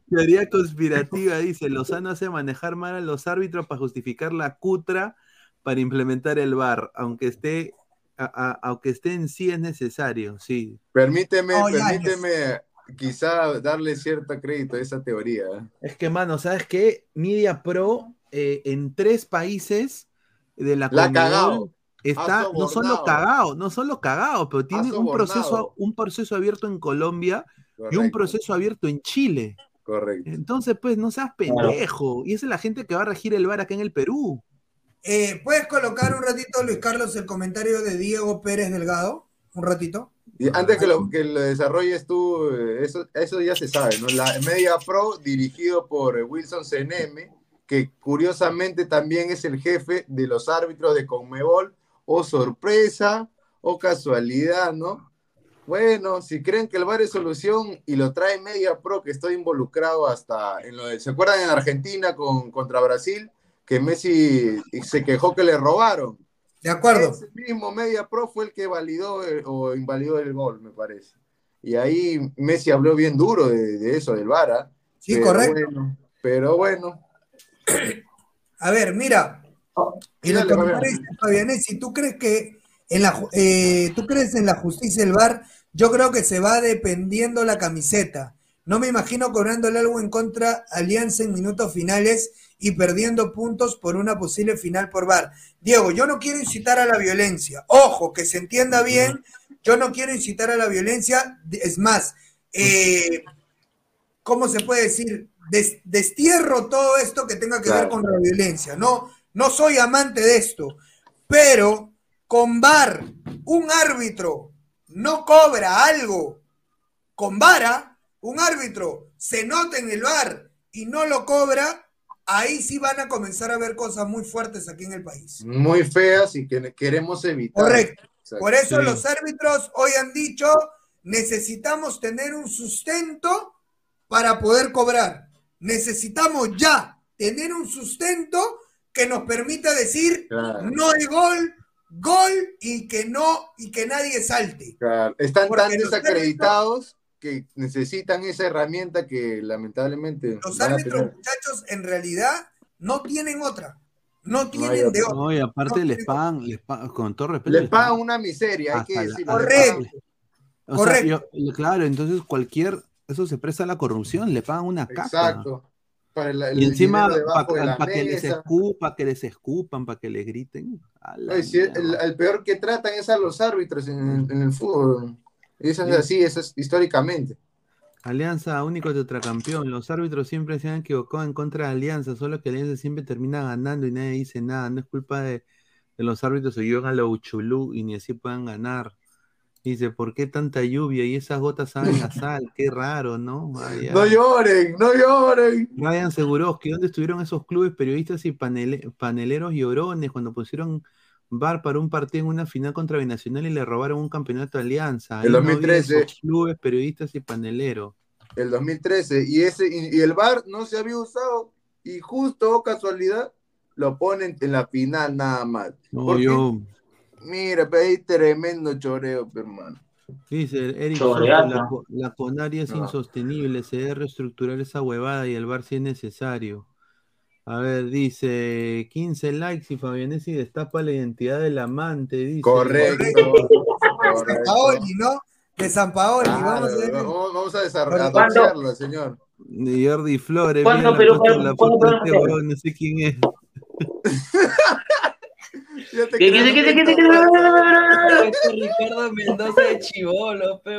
teoría conspirativa dice, Lozano hace manejar mal a los árbitros para justificar la cutra para implementar el VAR, aunque esté, a- a- aunque esté en sí es necesario, sí. Permíteme, Oh, ya, permíteme quizá darle cierto crédito a esa teoría. Es que, mano, ¿sabes qué? Media Pro eh, en tres países de la La está no solo sobornado. cagado, no solo cagado, pero tiene un proceso, un proceso abierto en Colombia y un proceso abierto en Chile. correcto. Entonces, pues, no seas pendejo. Y esa es la gente que va a regir el VAR acá en el Perú. Eh, ¿Puedes colocar un ratito, Luis Carlos, el comentario de Diego Pérez Delgado? Un ratito. Y antes que lo, que lo desarrolles tú, eh, eso, eso ya se sabe, ¿no? La Media Pro, dirigido por eh, Wilson CNM, que curiosamente también es el jefe de los árbitros de Conmebol, o sorpresa, o casualidad, ¿no? Bueno, si creen que el VAR es solución y lo trae Media Pro, que estoy involucrado hasta en lo de, ¿se acuerdan en Argentina con, contra Brasil? Que Messi se quejó que le robaron. De acuerdo. Ese mismo Media Pro fue el que validó eh, o invalidó el gol, me parece. Y ahí Messi habló bien duro de, de eso, del VAR. ¿ah? Sí, Pero correcto. bueno, pero bueno, A ver, mira. Y lo Fabianesi, ¿tú crees que en la, eh, tú crees en la justicia del VAR? Yo creo que se va dependiendo la camiseta. No me imagino cobrándole algo en contra Alianza en minutos finales y perdiendo puntos por una posible final por VAR. Diego, yo no quiero incitar a la violencia. Ojo, que se entienda bien, yo no quiero incitar a la violencia. Es más, eh, ¿cómo se puede decir? Des- destierro todo esto que tenga que ver con la violencia. No, no soy amante de esto, pero con VAR, un árbitro no cobra algo con vara, un árbitro se nota en el VAR y no lo cobra, ahí sí van a comenzar a ver cosas muy fuertes aquí en el país. muy feas y que queremos evitar. Correcto. Exacto. Por eso Sí. los árbitros hoy han dicho, necesitamos tener un sustento para poder cobrar. Necesitamos ya tener un sustento que nos permita decir Claro. no hay gol, gol y que no y que nadie salte. Claro, Están Porque tan desacreditados que necesitan esa herramienta que lamentablemente Los árbitros, muchachos, en realidad no tienen otra. No tienen de otra. No, y aparte No, les pagan, les pagan, con todo respeto. Les les pagan una miseria, hay que decirlo. Correcto. O sea, Correcto. yo- yo- claro, entonces cualquier, eso se presta a la corrupción, le pagan una caca. Exacto. Para el, el Y encima, para que les escupan, que les escupan, para que les griten. Ay, el, peor que tratan es a los árbitros en, el- en el fútbol. Y eso es Sí. así, eso es históricamente. Alianza único tetracampeón. Los árbitros siempre se han equivocado en contra de Alianza, solo que Alianza siempre termina ganando y nadie dice nada. No es culpa de, de los árbitros se llevan a lo uchulú y ni así puedan ganar. Dice, ¿por qué tanta lluvia y esas gotas saben a sal? Qué raro, ¿no? No lloren, no lloren. Ryan que ¿dónde estuvieron esos clubes periodistas y paneleros llorones cuando pusieron bar para un partido en una final contra Binacional y le robaron un campeonato de alianza? El 2013. clubes periodistas y paneleros. El 2013. Y, ese, y, el bar no se había usado y justo, casualidad, lo ponen en la final nada más. No, yo... Mira, pedí tremendo choreo, hermano. Dice Eric, la, la, conaria es insostenible, se debe reestructurar esa huevada y el bar si es necesario. A ver, dice 15 likes y Fabianesi destapa la identidad del amante. Dice. Correcto. San Paoli, ¿no? De San Paoli. vamos, a vamos, a desarrollarlo, señor. De Jordi Flores. ¿Cuándo, pero, la este no sé quién es. ¿Qué, qué, qué, qué, Ricardo Mendoza de Chivolo, pe.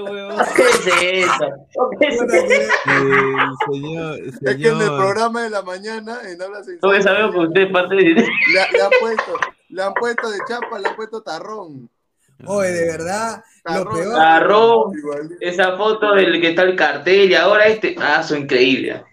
¿Qué es eso? ¿Qué es señor, Es que en el programa de la mañana, en Habla Sin Todos sabemos que usted es parte de... Le, le, han puesto, le han puesto de chapa, le han puesto tarrón. Oye, de verdad, lo peor. Tarrón, esa foto del que está el cartel y ahora este, ah, son increíble.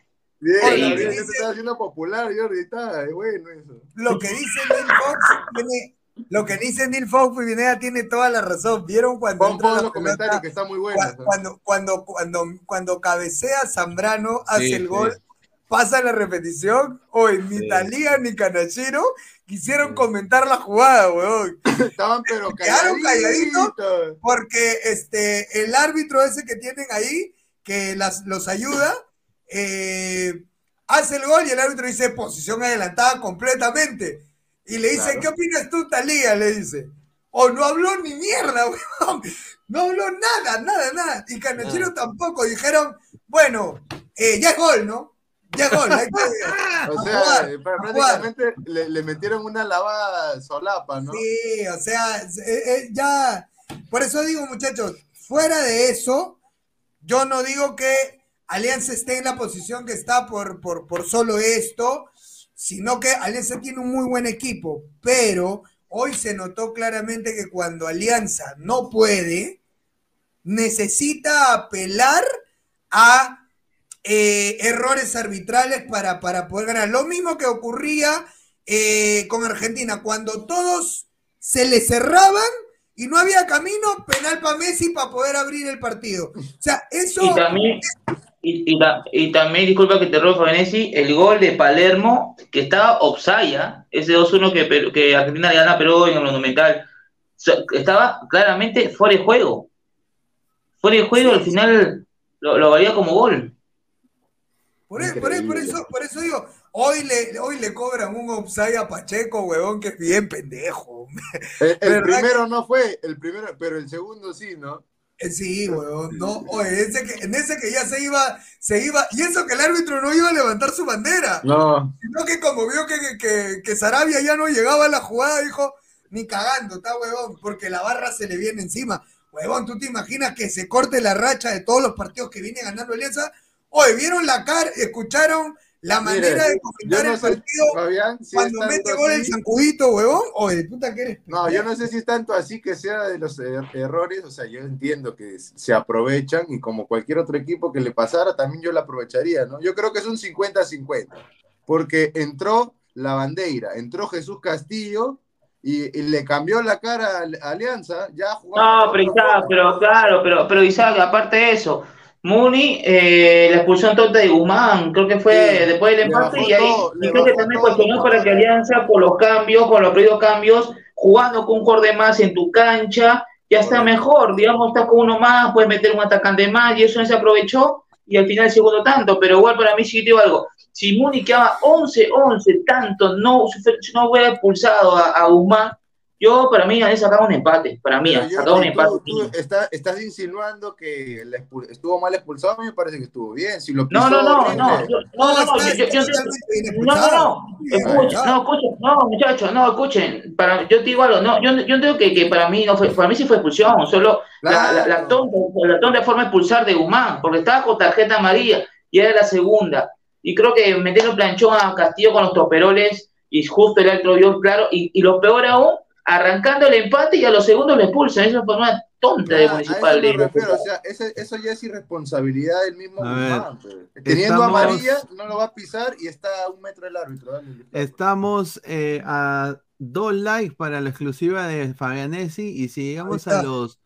Bien, bien, se está haciendo popular, Jordi, está, es bueno eso. Lo que dice Neil Fox tiene, lo que dice Neil Fox Pineda tiene toda la razón. ¿Vieron cuando Pon, entra los comentarios que está muy bueno. Cuando, cuando, cuando, cuando, cabecea Zambrano, hace el gol, pasa la repetición, hoy ni Talía ni Canachero quisieron comentar la jugada, weón. Estaban pero Quedaron calladitos porque este, el árbitro ese que tienen ahí, que las, los ayuda, eh, hace el gol y el árbitro dice posición adelantada completamente. Y le dice, ¿qué opinas tú, Talía? Le dice. O no habló ni mierda, weón. No habló nada, nada, nada. Y Canachero ah. tampoco. Dijeron, bueno, eh, ya es gol, ¿no? Ya es gol. o sea, eh, prácticamente le, metieron una lavada solapa, ¿no? Sí, o sea, ya. Por eso digo, muchachos, fuera de eso, yo no digo que Alianza esté en la posición que está por, por, por solo esto, sino que Alianza tiene un muy buen equipo, pero hoy se notó claramente que cuando Alianza no puede, necesita apelar a eh, errores arbitrales para, para poder ganar. Lo mismo que ocurría eh, con Argentina, cuando todos se le cerraban y no había camino, penal para Messi para poder abrir el partido. O sea, eso... Y también, y, también, disculpa que te robo, Venesi, el gol de Palermo, que estaba Opsaya, ese 2-1 que, que Argentina le gana a Perú en el Monumental, estaba claramente fuera de juego. Fuera de juego, al final lo, lo valía como gol. Por, eso, por, eso, por eso digo, hoy le, hoy le cobran un offside a Pacheco, huevón, que es bien pendejo. El, primero no fue, el primero, pero el segundo sí, ¿no? Eh, sí, weón, no, oye, ese que, en ese que ya se iba, se iba, y eso que el árbitro no iba a levantar su bandera. No. Sino que como vio que, que, que Sarabia ya no llegaba a la jugada, dijo, ni cagando, está huevón, porque la barra se le viene encima. Huevón, ¿tú te imaginas que se corte la racha de todos los partidos que viene ganando Alianza? Oye, ¿vieron la cara, escucharon la manera de comentar el partido cuando mete gol el zancudito, huevón, o de puta que eres. No, yo no sé si es tanto así que sea de los er, errores, o sea, yo entiendo que se aprovechan y como cualquier otro equipo que le pasara, también yo la aprovecharía, ¿no? Yo creo que es un 50-50, porque entró la bandera, entró Jesús Castillo. Y, le cambió la cara a Alianza, ya jugaba. No, pero, pero claro, pero, pero Isaac, aparte de eso, Muni, eh, la expulsión tonta de Guzmán, creo que fue después del empate, y ahí y creo que también cuestionó para que Alianza, por los cambios, con los pedidos cambios, jugando con un jugador más en tu cancha, ya está mejor, digamos, está con uno más, puedes meter un atacante más, y eso no se aprovechó, y al final segundo tanto, pero igual para mí sí digo algo, si Muni quedaba 11-11, tanto, no, no hubiera expulsado a, a Guzmán, yo, para mí, han sacado un empate. Para mí, han sacado un empate. Tú está, estás insinuando que estuvo mal expulsado. A mí me parece que estuvo bien. Si lo no, no, no, no, yo, no, no, no, no, yo, yo, no, no, no, escuchen, no, muchachos, no, escuchen. Para, yo te digo algo, no, yo, yo entiendo que, que para mí no fue, para mí sí fue expulsión, solo claro. la, la, la, tonta, la tonta forma de expulsar de Guzmán, porque estaba con tarjeta amarilla y era la segunda. Y creo que meter un planchón a Castillo con los toperoles y justo el otro vio claro. Y, y lo peor aún arrancando el empate y a los segundos le expulsan. Eso fue tonta de Municipal. Eso, refiero, o sea, eso ya es irresponsabilidad del mismo Guzmán. Pues. Teniendo amarilla, no lo va a pisar y está a un metro del árbitro. Estamos eh, a dos likes para la exclusiva de Fabianesi y si llegamos a los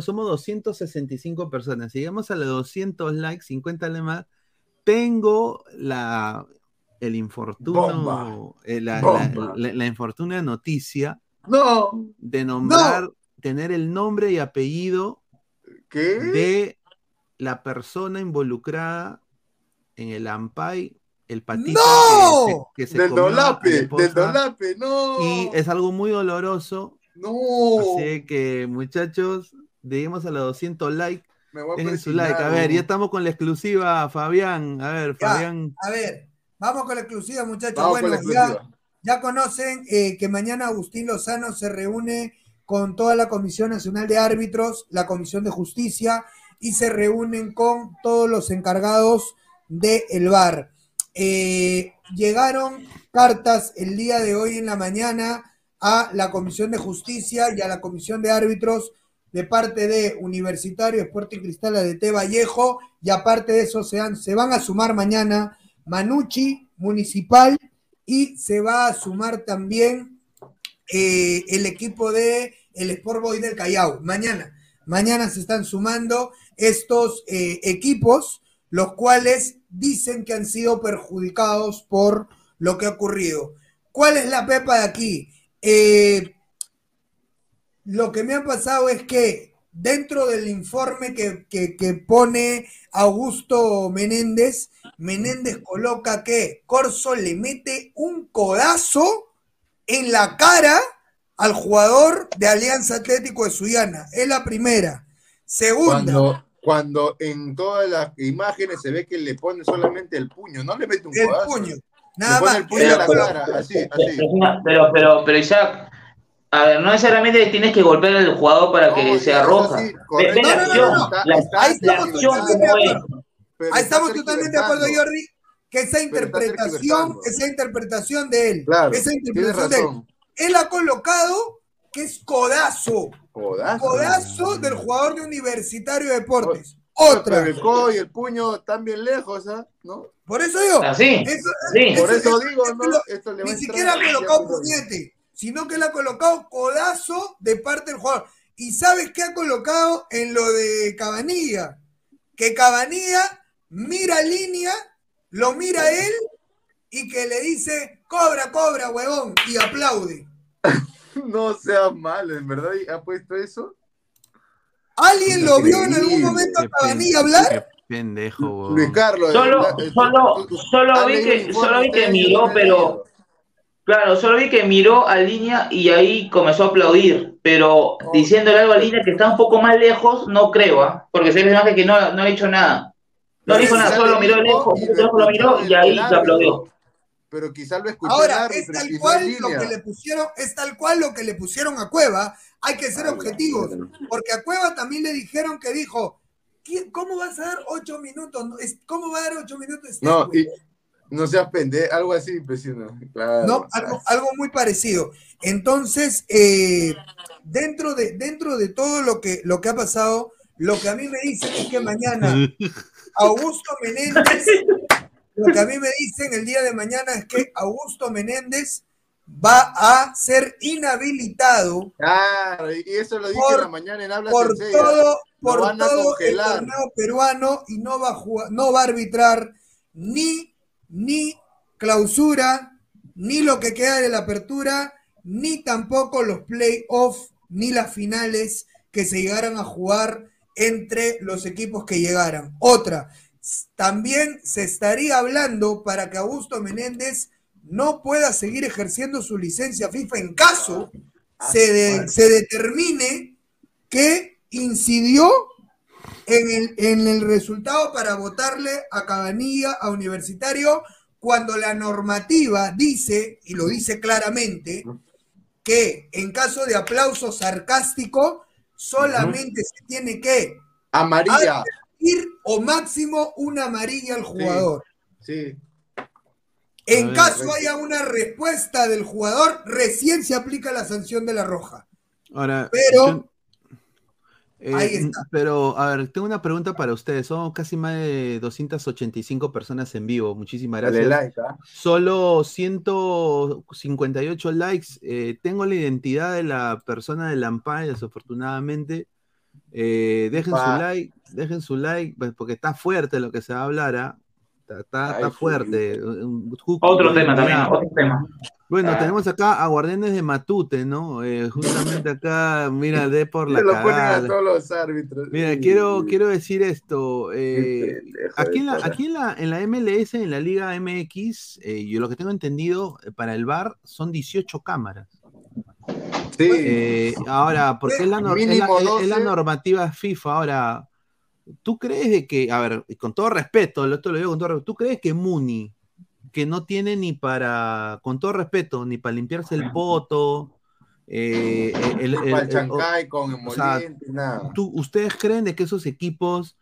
somos 265 personas. Si llegamos a los 200 likes, 50 le más, tengo la, el infortunio, eh, la, la, infortunia noticia de nombrar, tener el nombre y apellido de la persona involucrada en el AMPAI, el patito que se, del dolape, del dolape, no. Y es algo muy doloroso no. Así que, muchachos, lleguemos a los 200 likes. Dejen su like. A ver, ya estamos con la exclusiva, Fabián. A ver, Fabián. A ver, vamos con la exclusiva, muchachos. bueno, Ya, conocen eh, que mañana Agustín Lozano se reúne con toda la Comisión Nacional de Árbitros, la Comisión de Justicia, y se reúnen con todos los encargados del el VAR. Eh, llegaron cartas el día de hoy en la mañana a la Comisión de Justicia y a la Comisión de Árbitros de parte de Universitario Sporting Cristal de T. Vallejo y aparte de eso se, se van a sumar mañana Manucci, Municipal y se va a sumar también eh, el equipo de el Sport Boy del Callao. Mañana, mañana se están sumando estos eh, equipos, los cuales dicen que han sido perjudicados por lo que ha ocurrido. ¿Cuál es la pepa de aquí? Eh, lo que me ha pasado es que dentro del informe que, pone Augusto Menéndez, Menéndez coloca que Corso le mete un codazo en la cara al jugador de Alianza Atlético de Suyana. Es la primera. Segunda. Cuando, en todas las imágenes se ve que le pone solamente el puño, no le mete un codazo. El puño. Nada más. Pero, pero, pero, Isaac, a ver, no necesariamente tienes que golpear al jugador para que sea roja. Ahí estamos totalmente de acuerdo, Jordi, que esa interpretación, esa interpretación de él, esa interpretación de él, él ha colocado que es codazo. Codazo. Codazo del jugador de Universitario de Deportes. Otra. el codo y el puño están bien lejos, ¿ah? ¿no? Por eso digo. Así. sí. Por eso digo, ¿no? Esto le ni siquiera ha colocado puñete, sino que le ha colocado codazo de parte del jugador. ¿Y sabes qué ha colocado en lo de Cabanilla? Que Cabanilla mira línea, lo mira él y que le dice, cobra, cobra, huevón, y aplaude. no sea mal, ¿en verdad ha puesto eso? ¿Alguien lo vio en algún momento a Cabanilla hablar? Pendejo, Luis Carlos. Solo, solo, solo vi que, solo vi que miró, pero. Claro, solo vi que miró a línea y ahí comenzó a aplaudir, pero diciéndole algo a línea que está un poco más lejos, no creo, ¿ah? porque se ve que no, no ha hecho nada. No dijo nada, solo miró lejos, solo miró y ahí se aplaudió pero quizá lo escuché. Ahora, es tal cual lo que le pusieron, es tal cual lo que le pusieron a Cueva. Hay que ser objetivos, porque a Cueva también le dijeron que dijo, ¿cómo vas a dar ocho minutos? ¿Cómo va a dar ocho minutos? Este no, y, no seas pendejo, algo así impresionante. no, algo, muy parecido. Entonces, eh, dentro, de, dentro de todo lo que, lo que ha pasado, lo que a mí me dicen es que mañana Augusto Menéndez lo que a mí me dicen el día de mañana es que Augusto Menéndez va a ser inhabilitado. Claro, y eso lo dije en la mañana en Habla Por todo, por todo el torneo peruano y no va a jugar, no va a arbitrar ni, ni clausura, ni lo que queda de la apertura, ni tampoco los playoffs, ni las finales que se llegaran a jugar entre los equipos que llegaran. Otra, también se estaría hablando para que Augusto Menéndez no pueda seguir ejerciendo su licencia FIFA en caso se, se determine que incidió en el, en el, resultado para votarle a Cabanilla, a Universitario, cuando la normativa dice, y lo dice claramente, que en caso de aplauso sarcástico, solamente se tiene que amarilla o máximo una amarilla al jugador. Sí. En caso haya una respuesta del jugador, recién se aplica la sanción de la roja. Ahora, pero Eh, pero, a ver, tengo una pregunta para ustedes. Son casi más de 285 personas en vivo. Muchísimas gracias. ¿ah? Solo 158 likes. Eh, tengo la identidad de la persona de Lampay, desafortunadamente. Eh, dejen su like, dejen su like, pues, porque está fuerte lo que se va a hablar. ¿ah? Está, fuerte. Otro tema también, otro tema. Bueno, ah. tenemos acá a Guardianes de Matute, ¿no? Eh, justamente acá, mira, de por la lo todos los árbitros. Mira, quiero, quiero decir esto. Eh, aquí en la, aquí en la, en la MLS, en la Liga MX, eh, yo lo que tengo entendido, para el VAR son 18 cámaras. Sí. ahora, porque es la, es la normativa FIFA. Ahora, ¿tú crees de que, a ver, con todo respeto, esto lo digo con todo respeto, ¿tú crees que Muni que no tiene ni para, con todo respeto, ni para limpiarse el poto. Eh, el, chancay con nada. ¿Ustedes creen de que esos equipos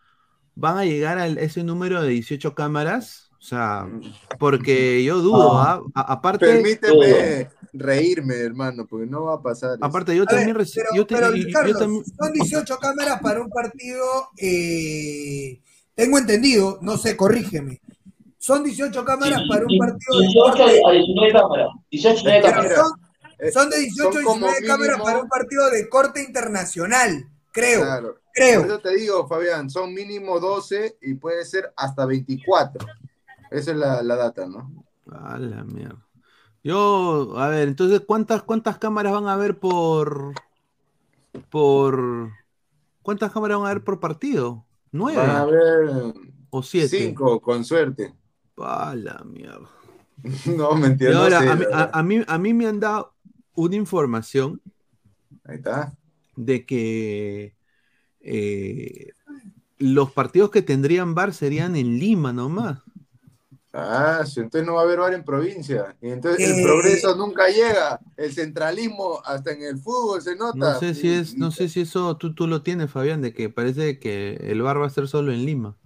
van a llegar a ese número de 18 cámaras? O sea, porque yo dudo, ¿ah? aparte... Permíteme reírme, hermano, porque no va a pasar. Aparte, yo también... Son 18 cámaras para un partido, eh, tengo entendido, no sé, corrígeme, son 18 cámaras para un partido 18 a 19 cámaras. 18 cámaras. Son, de 18 a 19 cámaras para un partido de corte internacional, creo. Claro. Creo. Por eso te digo, Fabián, son mínimo 12 y puede ser hasta 24. Esa es la, la data, ¿no? A la mierda. Yo, a ver, entonces, ¿cuántas, cuántas cámaras van a haber por. por. ¿Cuántas cámaras van a haber por partido? ¿Nueve? Van a haber. ¿O siete? Cinco, con suerte. A la mierda. No, me entiendo. Ahora, a, mí, a, mí, me han dado una información. Ahí está. De que eh, los partidos que tendrían bar serían en Lima nomás. Ah, entonces no va a haber bar en provincia. Y entonces el progreso nunca llega. El centralismo hasta en el fútbol se nota. No sé si es, no sé si eso tú, tú lo tienes, Fabián, de que parece que el bar va a ser solo en Lima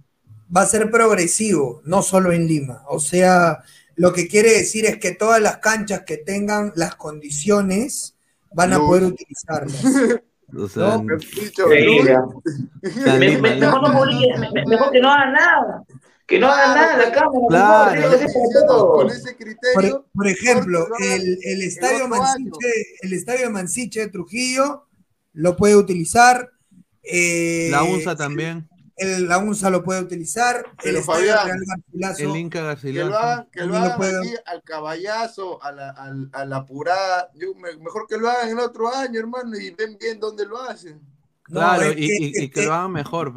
va a ser progresivo, no solo en Lima. O sea, lo que quiere decir es que todas las canchas que tengan las condiciones van a poder utilizarlas. O sea, ¿no? mejor, que no haga nada. Que no haga nada la cámara. Claro. Con ese criterio. Por, ejemplo, el, el, estadio Mansiche, el estadio Mansiche de Trujillo lo puede utilizar. Eh, la UNSA también el, la UNSA lo puede utilizar, el Fabián, el Inca Garcilaso. Que lo hagan, aquí al caballazo, a la, a, la apurada. Yo, mejor que lo hagan el otro año, hermano, y ven bien dónde lo hacen. Claro, y, que, lo hagan mejor.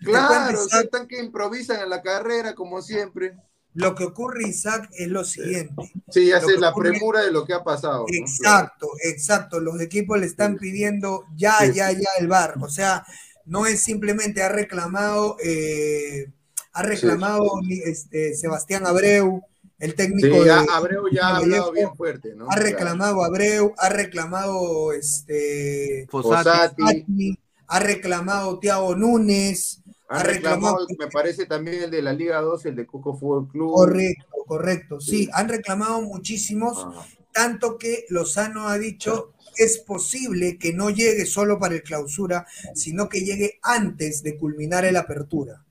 claro, están que improvisan en la carrera, como siempre. Lo que ocurre, Isaac, es lo siguiente. Sí, hace la premura de lo que ha pasado. Exacto, exacto. Los equipos le están pidiendo ya, ya, ya el bar. O sea, no es simplemente ha reclamado, eh, ha reclamado este, Sebastián Abreu, el técnico de, Abreu ya ha hablado bien fuerte, ¿no? Ha reclamado Abreu, ha reclamado este Fosati, ha reclamado Tiago Núñez, ha, reclamado, me parece también el de la Liga 2, el de Coco Fútbol Club. Correcto, correcto, sí, han reclamado muchísimos, tanto que Lozano ha dicho es posible que no llegue solo para el clausura, sino que llegue antes de culminar el apertura,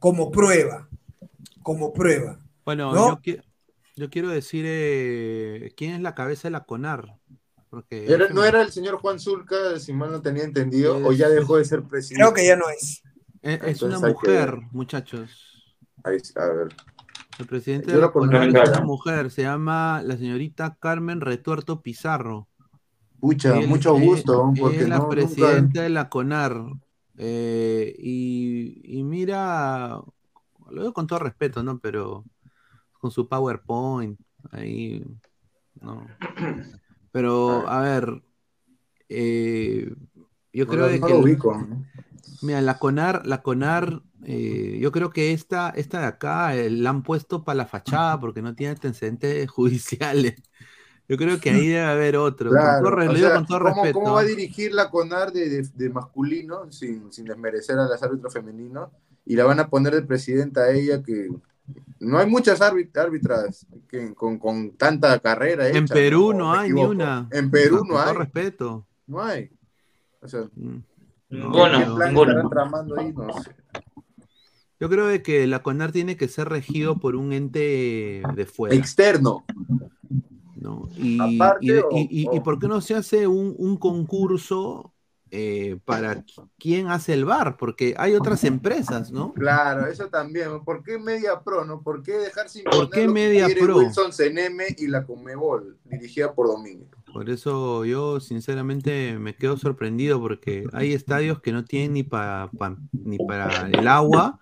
como prueba, como prueba. Bueno, yo, quiero decir eh, quién es la cabeza de la CONAR. Porque ¿No era el señor Juan Zulca, si mal no tenía entendido, o ya dejó de ser presidente? Creo que ya no es. Es, una mujer, muchachos. a ver. El presidente de la CONAR es una mujer, se llama la señorita Carmen Retuerto Pizarro mucho gusto. Porque es la presidenta de la CONAR. Eh, y, mira, lo digo con todo respeto, ¿no? Pero con su PowerPoint, ahí, no. Pero, a ver, eh, yo creo que... Mira, la CONAR, la CONAR, eh, yo creo que esta, esta de acá la han puesto para la fachada porque no tiene antecedentes judiciales. Yo creo que ahí debe haber otro. ¿cómo, va a dirigir la CONAR de, de, masculino, sin, sin, desmerecer a las árbitros femeninos? Y la van a poner de presidenta a ella, que no hay muchas árbitras que, con, con, tanta carrera. en Perú no, hay ni una. En Perú no, hay. respeto. No hay. O sea, ninguno. tramando ahí? No sé. Yo creo que la CONAR tiene que ser regido por un ente de fuera. Externo. ¿No? Y, Aparte y- o- y- por qué no se hace un, un concurso eh, para qui- quién hace el bar? Porque hay otras empresas, ¿no? Claro, eso también. ¿Por qué Media Pro, no? ¿Por qué dejar sin ¿Por poner qué lo que Media quiere Pro? Wilson Ceneme y la Conmebol, dirigida por Domínguez. Por eso yo sinceramente me quedo sorprendido porque hay estadios que no tienen ni para ni para el agua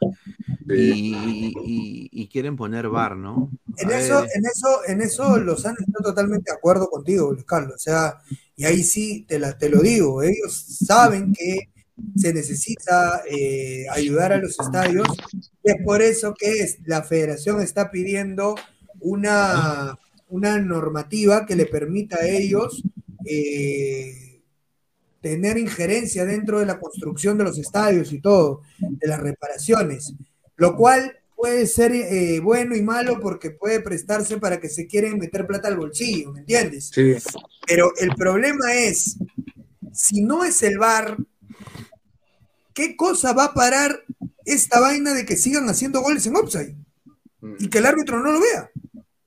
y, y- y quieren poner bar, ¿no? En eso, en eso, en eso Lozano está totalmente de acuerdo contigo, Luis Carlos. O sea, y ahí sí te, la, te lo digo, ellos saben que se necesita eh, ayudar a los estadios. y Es por eso que es- la federación está pidiendo una, una normativa que le permita a ellos eh, tener injerencia dentro de la construcción de los estadios y todo, de las reparaciones, lo cual puede ser eh, bueno y malo porque puede prestarse para que se quieren meter plata al bolsillo, ¿me entiendes? Sí. Pero el problema es, si no es el VAR, ¿qué cosa va a parar esta vaina de que sigan haciendo goles en offside? Y que el árbitro no lo vea.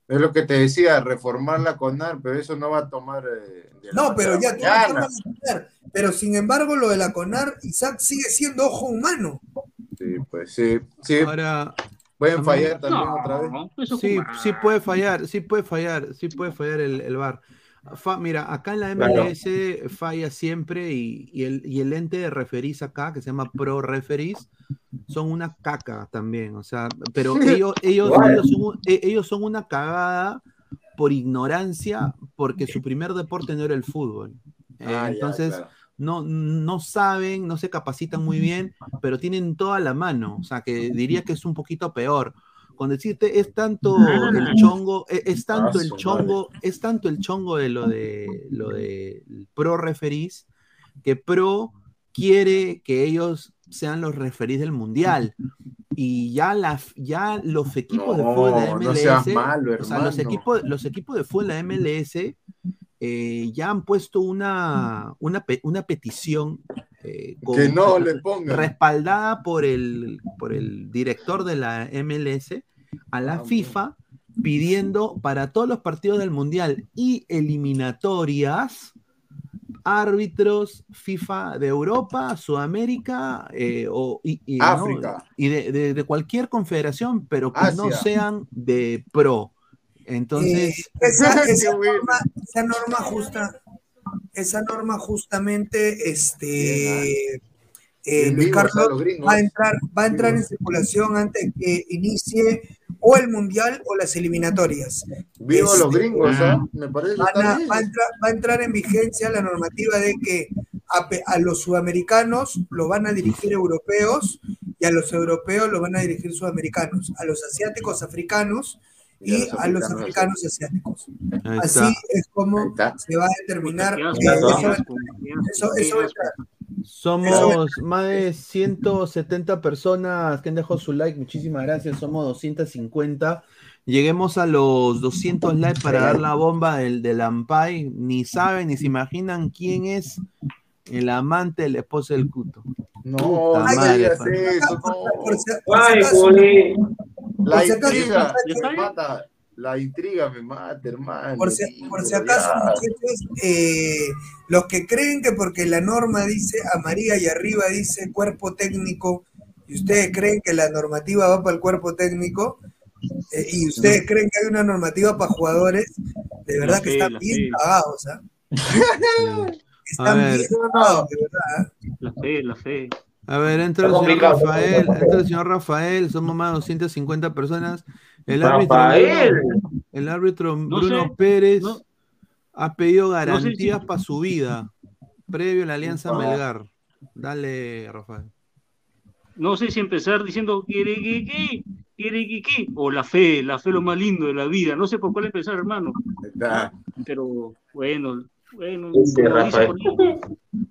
Es lo que te decía, reformar la CONAR, pero eso no va a tomar. eh, de No, pero ya mañana. Pero sin embargo, lo de la CONAR, Isaac sigue siendo ojo humano. Sí, pues sí. sí. Ahora. Pueden fallar también otra vez. Sí, sí puede fallar, sí puede fallar, sí puede fallar el, el VAR. Fa- mira, acá en la Claro. MLS falla siempre y, y el, y el ente de referís acá, que se llama Pro Referees, son una caca también. O sea, pero ellos, ellos, Bueno. ellos, son, e- ellos son una cagada por ignorancia, porque su primer deporte no era el fútbol. Eh, Ah, ya, entonces, claro. No, no saben, no se capacitan muy bien, pero tienen toda la mano. O sea, que diría que es un poquito peor. Con decirte, es tanto el chongo, e- es, tanto Ah, el chongo, es tanto el chongo de lo de lo de pro referís, que pro quiere que ellos sean los referís del mundial. Y ya, la, ya los equipos de fútbol de la no MLS, seas malo, o sea, los equipos, los equipos de fútbol de la MLS eh, ya han puesto una, una, pe- una petición eh, con- Que no le pongan. respaldada por el, por el director de la MLS a la FIFA pidiendo para todos los partidos del Mundial y eliminatorias árbitros FIFA de Europa, Sudamérica eh, o, y, y, ¿no? África. y de, de- de cualquier confederación, pero que no sean de pro. Entonces, Eh, esa, esa norma, esa norma justa, esa norma justamente, este, eh, Luis Carlos los va a entrar, va a entrar en circulación antes de que inicie o el mundial o las eliminatorias. Vivo los Este, gringos, ¿ah? Me parece van a- va, a entrar, va a entrar en vigencia la normativa de que a, a los sudamericanos lo van a dirigir europeos y a los europeos lo van a dirigir sudamericanos, a los asiáticos africanos y, Y a los africanos asiáticos. Así es como se va a determinar. Eh, eso, eso-. Somos más de 170 personas que han dejado su like. Muchísimas gracias. Somos 250. Lleguemos a los 200 likes para dar la bomba del, del Ampay. Ni saben ni se imaginan quién es el amante del esposo del Cuto. No, Puta no madre, digas eso, no. Por si- por si Ay, acaso- jole. La intriga me mata. La intriga me mata, hermano. Por si, tío, por si acaso, muchachos, eh, los que creen que porque la norma dice amarilla y arriba dice cuerpo técnico, y ustedes creen que la normativa va para el cuerpo técnico, eh, y ustedes creen que hay una normativa para jugadores, de verdad La que están bien fe. cagados, ¿ah? A Están ver. bien cagados, de verdad. ¿ah? La fe, la fe. A ver, entra el señor Rafael, entra el señor Rafael, somos más de 250 personas. El árbitro, Rafael. El árbitro No Bruno sé, Pérez no- ha pedido sé si- garantías para su vida, previo a la alianza. Melgar. Dale, Rafael. No sé si empezar diciendo "Quiriquiqui, quiriquiqui", o la fe, la fe lo más lindo de la vida. No sé por cuál empezar, hermano. Pero bueno, bueno, Rafael.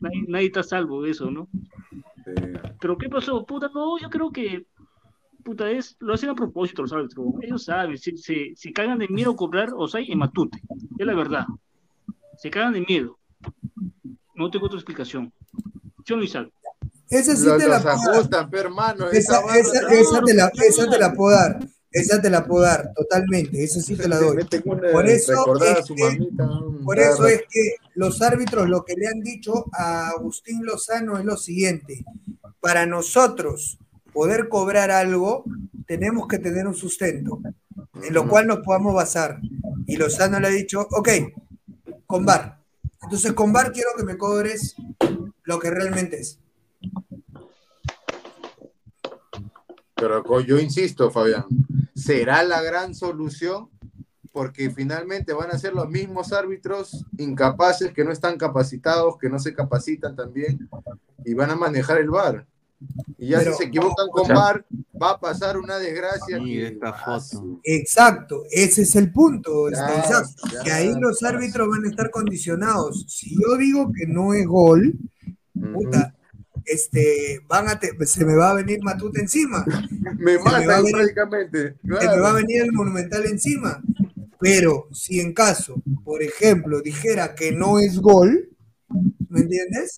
nadie, nadie está salvo de eso, ¿no? Sí. Pero ¿qué pasó? Puta, no, yo creo que puta es, lo hacen a propósito los árbitros. Ellos saben, si, si, si cagan de miedo a cobrar, o sea, en Matute. Es la verdad. Se cagan de miedo. No tengo otra explicación. Yo no Isaac. Esa sí Los- te la puedo dar. Esa, esa, no. esa te la, esa te la puedo dar. Esa te la puedo dar, totalmente. Esa sí te la doy. Por eso, es que, mamita. por eso es que los árbitros lo que le han dicho a Agustín Lozano es lo siguiente. Para nosotros poder cobrar algo, tenemos que tener un sustento en lo cual nos podamos basar. Y Lozano le ha dicho, ok, con VAR. Entonces con VAR quiero que me cobres lo que realmente es. Pero yo insisto, Fabián, ¿será la gran solución? Porque finalmente van a ser los mismos árbitros incapaces que no están capacitados, que no se capacitan también y van a manejar el VAR. Y ya Pero- si se equivocan con VAR, va a pasar una desgracia. esta foto. Exacto, ese es el punto, este, Ya, Isaac, ya. que ahí los árbitros van a estar condicionados. Si yo digo que no es gol, puta, este, van a te- se me va a venir Matute encima. Me matan venir- prácticamente. se me va a venir el Monumental encima. Pero si en caso, por ejemplo, dijera que no es gol, ¿me entiendes?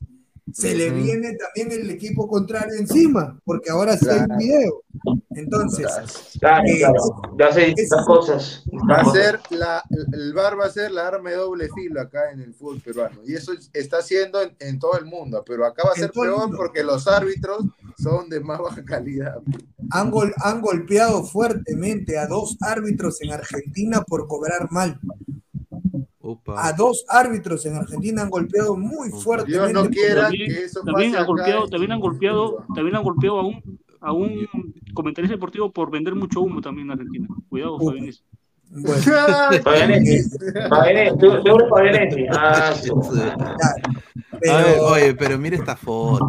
Se le viene también el equipo contrario encima, porque ahora sí hay un Claro. video. Entonces, Claro, eh, claro. Ya sé distintas cosas. Va a ser la, el VAR va a ser la arma de doble filo acá en el fútbol peruano. Y eso es- está haciendo en, en todo el mundo. Pero acá va a ser peor mundo. porque los árbitros son de más baja calidad. han, gol- han golpeado fuertemente a dos árbitros en Argentina por cobrar mal. A dos árbitros en Argentina han golpeado muy fuertemente. no quiera también, que eso también pase han golpeado, también han golpeado, también han golpeado a un a un comentarista deportivo por vender mucho humo también en Argentina. Cuidado, Fabián. Ah. A ver, oye, pero mira esta foto.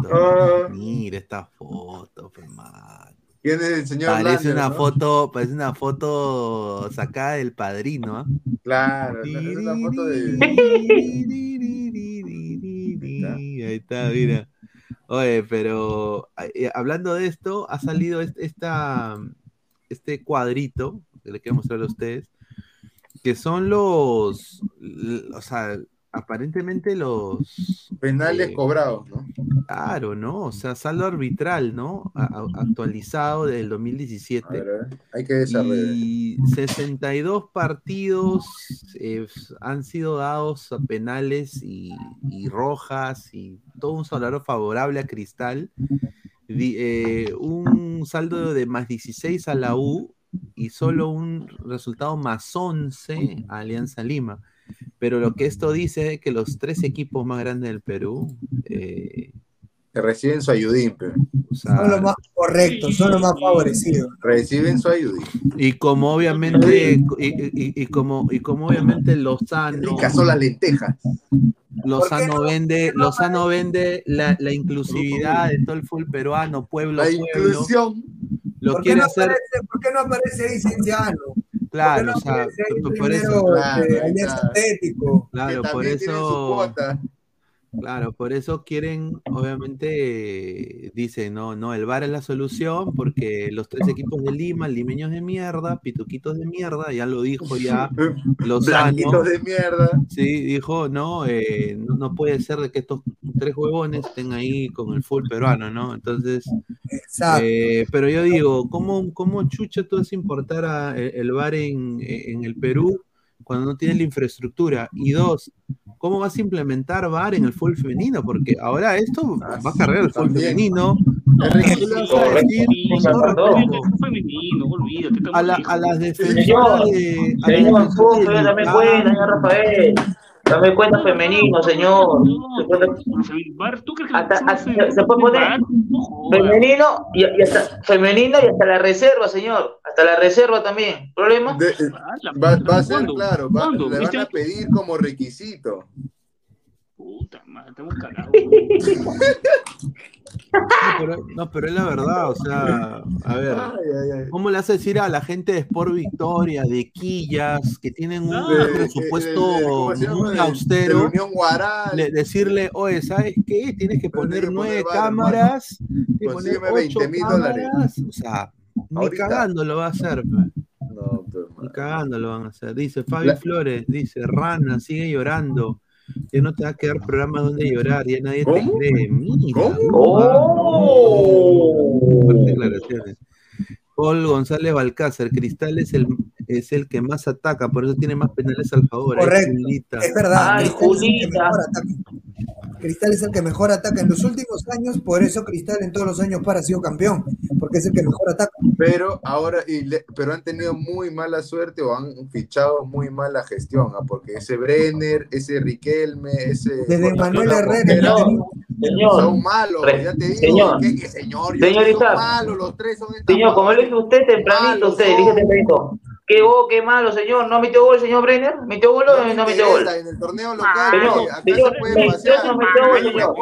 Mira esta foto, pe, man. ¿Quién es el señor Parece Lander, una no? foto, parece una foto sacada del padrino, ¿ah? Claro, es una foto de. Ahí está, mira. Oye, pero eh, hablando de esto, ha salido este, esta, este cuadrito que les quiero mostrar a ustedes, que son los, o sea, aparentemente los Penales eh, cobrados, ¿no? Claro, ¿no? O sea, saldo arbitral, ¿no? A- actualizado del 2017. A ver, a ver, hay que desarrollar. Y 62 partidos eh, han sido dados a penales y, y rojas y todo un salario favorable a Cristal. Eh, un saldo de más 16 a la U y solo un resultado más 11 a Alianza Lima. Pero lo que esto dice es que los tres equipos más grandes del Perú eh, Que reciben su ayudín, pero. Son los más correctos, son los más favorecidos. Reciben su ayudín. Y como obviamente, y, y- y como, y como obviamente Lozano. Son las lentejas. Lozano vende, Lozano vende la, la inclusividad de todo el fútbol peruano, pueblo, La pueblo. inclusión. Lo ¿Por qué, no hacer, aparece, ¿Por qué no aparece ahí Cienciano? Claro, ¿Por o sea, por, por primero, eso, este, Atlético? claro, por eso. Claro, por eso quieren, obviamente, eh, dicen, no, no, el VAR es la solución, porque los tres equipos de Lima, limeños de mierda, pituquitos de mierda, ya lo dijo ya Lozano. Blanquitos de mierda. Sí, dijo, no, eh, no, no puede ser de que estos tres huevones estén ahí con el full peruano, ¿no? Entonces, Exacto. eh, pero yo digo, ¿cómo, cómo chucha tú es importar a- el, el bar en, en el Perú cuando no tienes la infraestructura? Y dos, ¿cómo vas a implementar VAR en el fútbol femenino? Porque ahora esto va a cargar el fútbol también. femenino. Enrique, ¿Qué le vas a las defensoras de... a las defensoras de dame cuenta, femenino, señor. Se puede- Bar, ¿tú crees que Hasta- el fútbol hasta- femenino se puede poner. Femenino y, y hasta femenino y hasta la reserva, señor. Hasta la reserva también. ¿Problema? De- eh, Ah, va, a ser ¿cuándo? claro, va- ¿Cuándo? le ¿Este van a pedir como requisito. Puta madre, estamos cagados. No pero, no, pero es la verdad, o sea, a ver, Ay, ay, ay. ¿cómo le hace decir a la gente de Sport Victoria, de Quillas, que tienen un presupuesto de- muy De- de austero, le- decirle, oye, ¿sabes qué? Tienes que poner que nueve poner cámaras, tienes que poner Consígueme ocho 20 mil dólares. o sea, ni cagando lo va a hacer. No, pero, ni cagando lo van a hacer. Dice Fabio La- Flores, dice, Rana, sigue llorando. Ya no te va a quedar programa donde llorar, ya nadie te cree. Mira. ¡Oh! declaraciones. Paul González Balcázar, Cristal es el, es el que más ataca, por eso tiene más penales al favor. Correcto. Es verdad. Ay. Cristal es el que mejor ataca en los últimos años, por eso Cristal en todos los años para ha sido campeón, porque es el que mejor ataca. Pero ahora, y pero han tenido muy mala suerte o han fichado muy mala gestión, ¿ah? porque ese Brenner, ese Riquelme, ese. Desde Manuel Herrera. Señor, son malos, ya te digo. Señor, que, que señor, señorita, son malos, los tres son Señor, como le dije usted tempranito, usted, dije tempranito. Qué, oh, qué malo, señor. ¿No metió gol, señor Brenner? ¿Metió gol o no metió gol? En el torneo local, Señor, acá señor, se puede pasear. no metió gol, señor.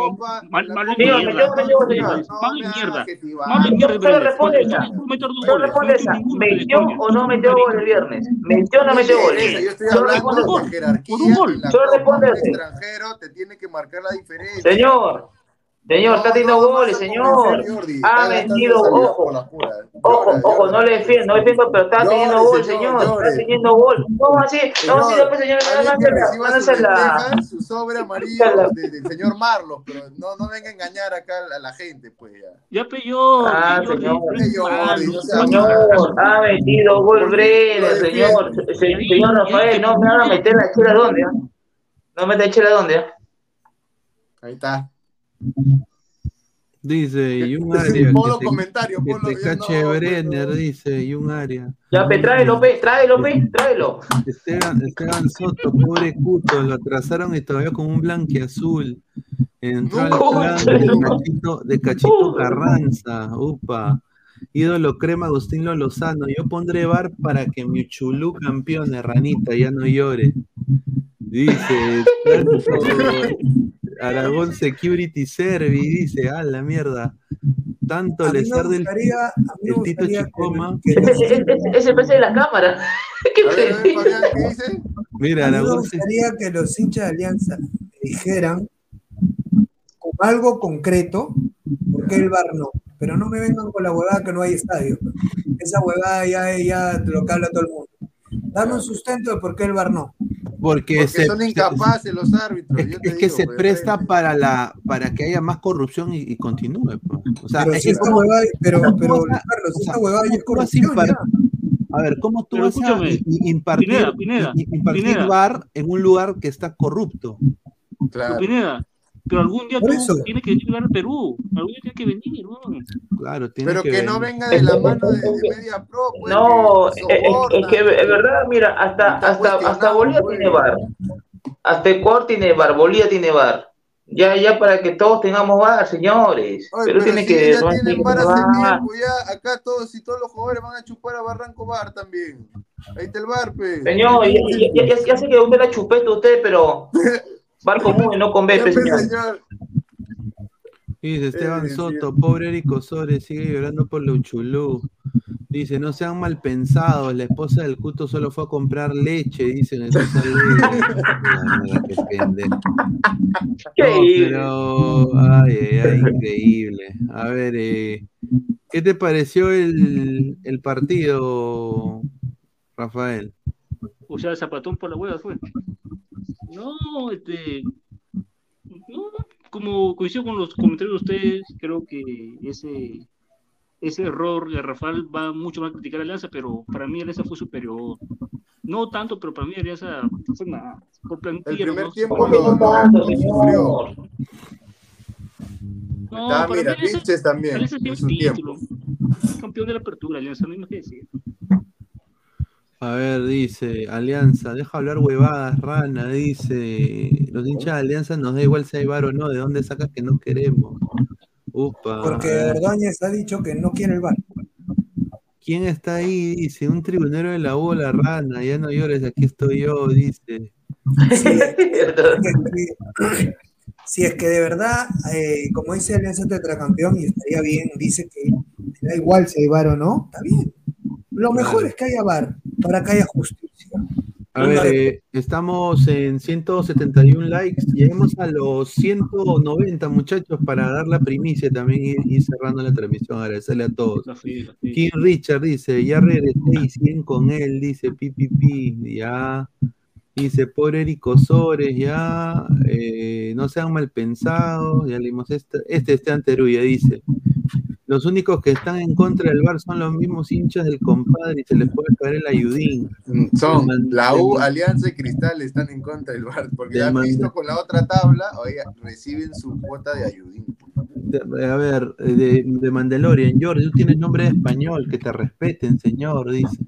Mal, mal Señor, mierda. metió gol, gol, señor. Mal mierda. Mal mierda, Solo responde esa. Solo responde esa. ¿Metió o no metió gol el viernes? ¿Metió o no metió gol? Yo estoy hablando de jerarquía. Gol. Solo responde Un ese. extranjero te tiene que marcar la diferencia. Señor, señor, está teniendo No, no, no goles, a señor. Ha metido, ojo. Ojo, ojo, no le defiendo, no le defiendo, pero está teniendo gol, señor. Está teniendo gol. No, así, no, así Señor, después, señor, no, no, no, no, no, su no, la... su sobre amarillo la- de- del señor Marlos, pero no, no venga a engañar acá a la gente, pues ya. Ya peyó. Ah, señor, señor. Señor, no ha metido gol Brenner, señor. Señor Rafael, no me haga meter la chela dónde, ¿ah? No me meta chela dónde, ¿ah? Ahí está. Dice, y un área. modo que te- comentario, que ponlo te ya, cache no, Brenner, no. dice, y un área. Ya, pe, tráelo, pe, tráelo, pe, tráelo. Esteban, Esteban Soto, pobre Cuto, lo atrasaron y todavía con un blanqueazul. Entró al plan de. Cachito, de Cachito Carranza, upa. Ídolo crema Agustín Lozano. Yo pondré bar para que mi chulú campeone, ranita, ya no llore. Dice, Aragón Security Servi, dice, a la mierda. Tanto A mí le me sar del gustaría, a mí me el Tito que- Chicoma. que ese, ese PC de la cámara. ¿Qué ver. Mira, A mí me Aragón Se- gustaría que los hinchas de Alianza me dijeran con algo concreto por qué el bar no. Pero no me vengan con la huevada que no hay estadio. Esa huevada ya, ya lo que habla todo el mundo. Dame un sustento de por qué el bar no. porque, Porque se- son se- incapaces los árbitros. Es, yo te es que digo, se pues, presta para la para que haya más corrupción y, y continúe. pues. O sea, Pero es si que esta ¿cómo- huevada, pero, ¿cómo pero Carlos, o sea, esta huevada ya es ¿cómo vas a corrupción impar- ya. A ver, ¿cómo tú Pero vas a impartir, Pineda, Pineda, impartir Pineda. bar en un lugar que está corrupto? Claro. Pineda, pero algún día tú tienes que llegar a Perú. Algún día tienes que venir, ¿no? Claro, tiene Pero que, no venir. venga de la mano de, de Media Pro. Pues, No, que es, es- que es verdad, mira, hasta, hasta, hasta Bolivia pues. tiene bar. Hasta Ecuador tiene bar, Bolivia tiene bar. Ya, ya para que todos tengamos bar, señores. Oye, pero tiene si que. ya no tienen tiene bar hace bar. tiempo, ya acá todos y todos los jugadores van a chupar a Barranco Bar también. Ahí está el bar, pe. Señor, ya, ya, ya- ya sé que usted la chupeta usted, pero bar común y no con B, pe, señor. señor. Dice Esteban Eh, Soto, pobre Eric Osores, sigue llorando por la Uchulú. Dice, no sean mal pensados, la esposa del Cuto solo fue a comprar leche, dicen en César Alegre. Ah, mira, qué pendejo. No, pero, ay, ay, ay, increíble. A ver, eh, ¿qué te pareció el, el partido, Rafael? O sea, zapatón por la hueva fue. No, este. No, como coincido con los comentarios de ustedes, creo que ese, ese error de Rafael va mucho más a criticar a Alianza, pero para mí Alianza fue superior. No tanto, pero para mí Alianza fue nada. Por plantilla, El primer ¿no? tiempo lo, lo sufrió. No, Ah, mira, también, Alianza en tiene título. Campeón de la apertura, Alianza, no hay más que decir. A ver, dice, Alianza, deja hablar huevadas, rana, dice, los hinchas de Alianza nos da igual si hay bar o no, ¿de dónde sacas que no queremos? Upa. Porque. Ordóñez ha dicho que no quiere el bar. ¿Quién está ahí? Dice, un tribunero de la bola, rana, ya no llores, aquí estoy yo, dice. Si es que de verdad, eh, como dice Alianza Tetracampeón, y estaría bien, dice que da igual si hay bar o no, está bien. Lo mejor es que haya bar, para que haya justicia. A ver, eh, estamos en 171 likes, lleguemos a los 190 muchachos para dar la primicia también y ir cerrando la transmisión, agradecerle a todos. La fe. King Richard dice, ya regresé y siguen con él, dice pi, pi, pi, ya. Dice, pobre Eric Osores, ya, eh, no sean mal pensados, ya leímos este, este está Anteruya, dice, los únicos que están en contra del bar son los mismos hinchas del compadre y se les puede caer el ayudín. Mm, son la U, Alianza y Cristal están en contra del bar, porque ya han visto con la otra tabla, oiga, reciben su cuota de ayudín. A ver, de, de Mandalorian, Jordi, tú tienes nombre de español, que te respeten, señor, dice.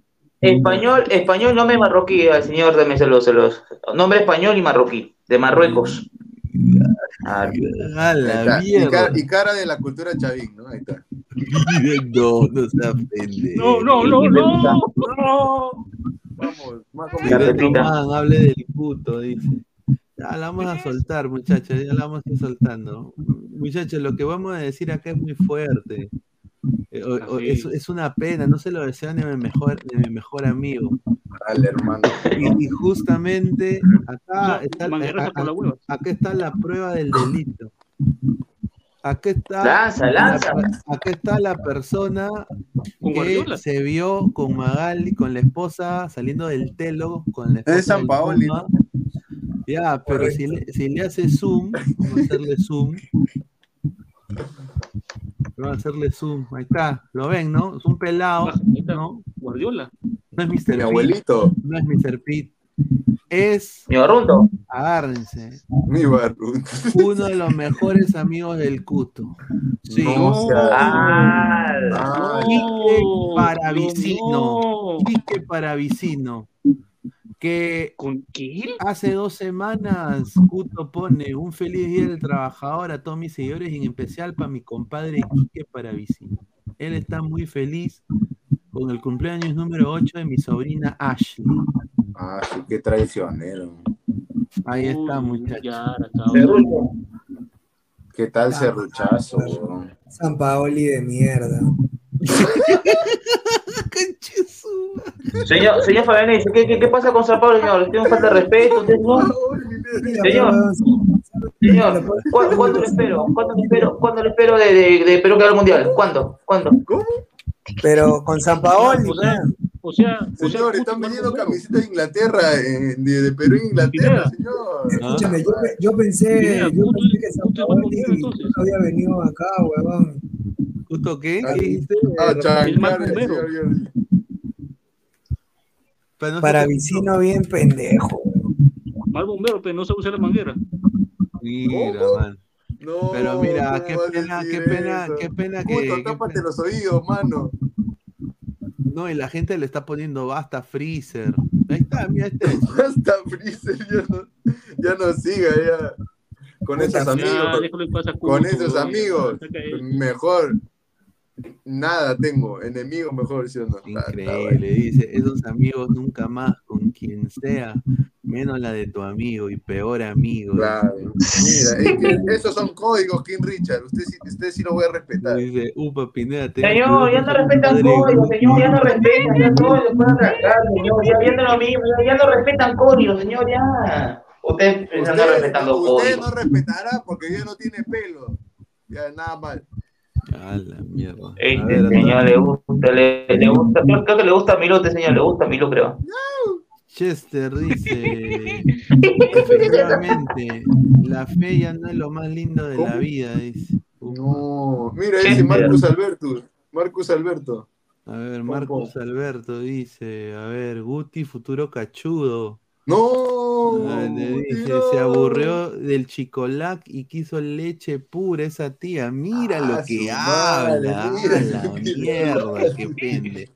Español, español, nombre marroquí, al señor de los, los. Nombre español y marroquí, de Marruecos. Ah, y, cara, y, cara, de la cultura chavín, ¿no? Ahí está. no, no se ofende. No, no, no, no. no. Vamos, más hable del puto, dice. Ya la vamos a soltar, muchachos, ya la vamos a ir soltando. Muchachos, lo que vamos a decir acá es muy fuerte. Eh, es, una pena, no se lo deseo ni a mi mejor, ni mi mejor amigo. Dale, hermano. Y, justamente acá está, acá está la prueba del delito. Aquí está, lanza, lanza. La, está la persona que se vio con Magali, con la esposa, saliendo del telo, con la esposa. Es San Paoli. Ya, pero si le, si le hace zoom, vamos a hacerle zoom. Vamos a hacerle zoom. Ahí está, lo ven, ¿no? Es un pelado, ¿no? Guardiola. No es Mr. Mi abuelito. No es Mr. Pete. Es. Mi barrundo. Agárrense. Mi barrundo. Uno de los mejores amigos del Cuto. Sí. No, ah, Quique Paravicino. Quique Paravicino que ¿Con qué? hace dos semanas Cuto pone un feliz día del trabajador a todos mis seguidores y en especial para mi compadre Quique Paravicino. Él está muy feliz con el cumpleaños número 8 de mi sobrina Ashley. Ah, sí, qué traicionero. Ahí está, muchachos. ¿Qué tal serruchazo? San Paoli de mierda. señor, señor Fabián, ¿qué, qué, qué pasa con San Pablo, señor? ¿Le tengo falta de respeto? Señor, señor, ¿cuándo, le espero? ¿Cuándo le espero? ¿Cuándo le espero de, de, de Perú que al mundial? ¿Cuándo? ¿Cuándo? ¿Cómo? Pero con San Paoli, o sea, señor, están vendiendo camisetas de Inglaterra, eh, de, de, Perú Inglaterra, señor. Escúchame, yo, yo, pensé, yo pensé que San Paoli no había venido acá, huevón. ¿Justo qué? Ah, ¿Qué dijiste? Ah, Para Vicino bien pendejo. Mal bombero, pero no se usa la manguera. Mira, man. No, pero mira, qué pena, qué pena, qué pena que. Puto, tápate los oídos, mano. No, y la gente le está poniendo basta Freezer. Ahí está, mira este. Basta Freezer, ya no, ya no siga, ya. Con esos amigos. Con, esos amigos. Mejor nada tengo, enemigo mejor, ¿sí o no? Increíble, dice, esos amigos nunca más con quien sea, menos la de tu amigo y peor amigo. Claro. Mira, esos son códigos, King Richard, usted, usted sí lo voy a respetar. Dice, upa, Pineda, Señor, ya no respetan códigos, señor, ya no respetan, ya todos lo pueden arrancar, señor, ya viendo lo mismo, ya no respetan códigos, señor, ya. Usted, usted, no respetando usted no respetará porque ya no tiene pelo. Ya, nada mal. A la mierda. Este señor le gusta, le, le, gusta, creo que le gusta a Milo, este señor le gusta a Milo, creo. Chester dice, efectivamente, la fe ya no es lo más lindo de la vida, dice. No, mira, dice Marcus Alberto, Marcus Alberto. A ver, Marcus Alberto dice, a ver, Guti, futuro cachudo. No. se aburrió del chicolac y quiso leche pura esa tía. Mira lo ah, que habla. la mierda, qué pende.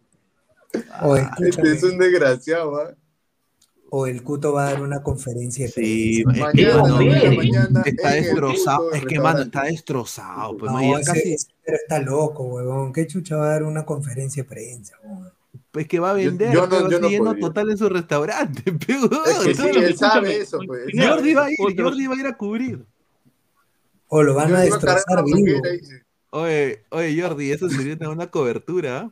este es un desgraciado, ¿eh? O el Cuto va a dar una conferencia. Sí, mañana, está destrozado. Es que, mano, está destrozado. Pues, casi... Pero está loco, huevón. ¿Qué chucha va a dar una conferencia de prensa, huevón? Pues que va a vender, yo, no, yo no total en su restaurante. Es que él sabe eso, pues. Jordi va, a ir, Jordi va a ir a cubrir. O lo van a destrozar vivo. Oye, oye, Jordi, eso sería una cobertura.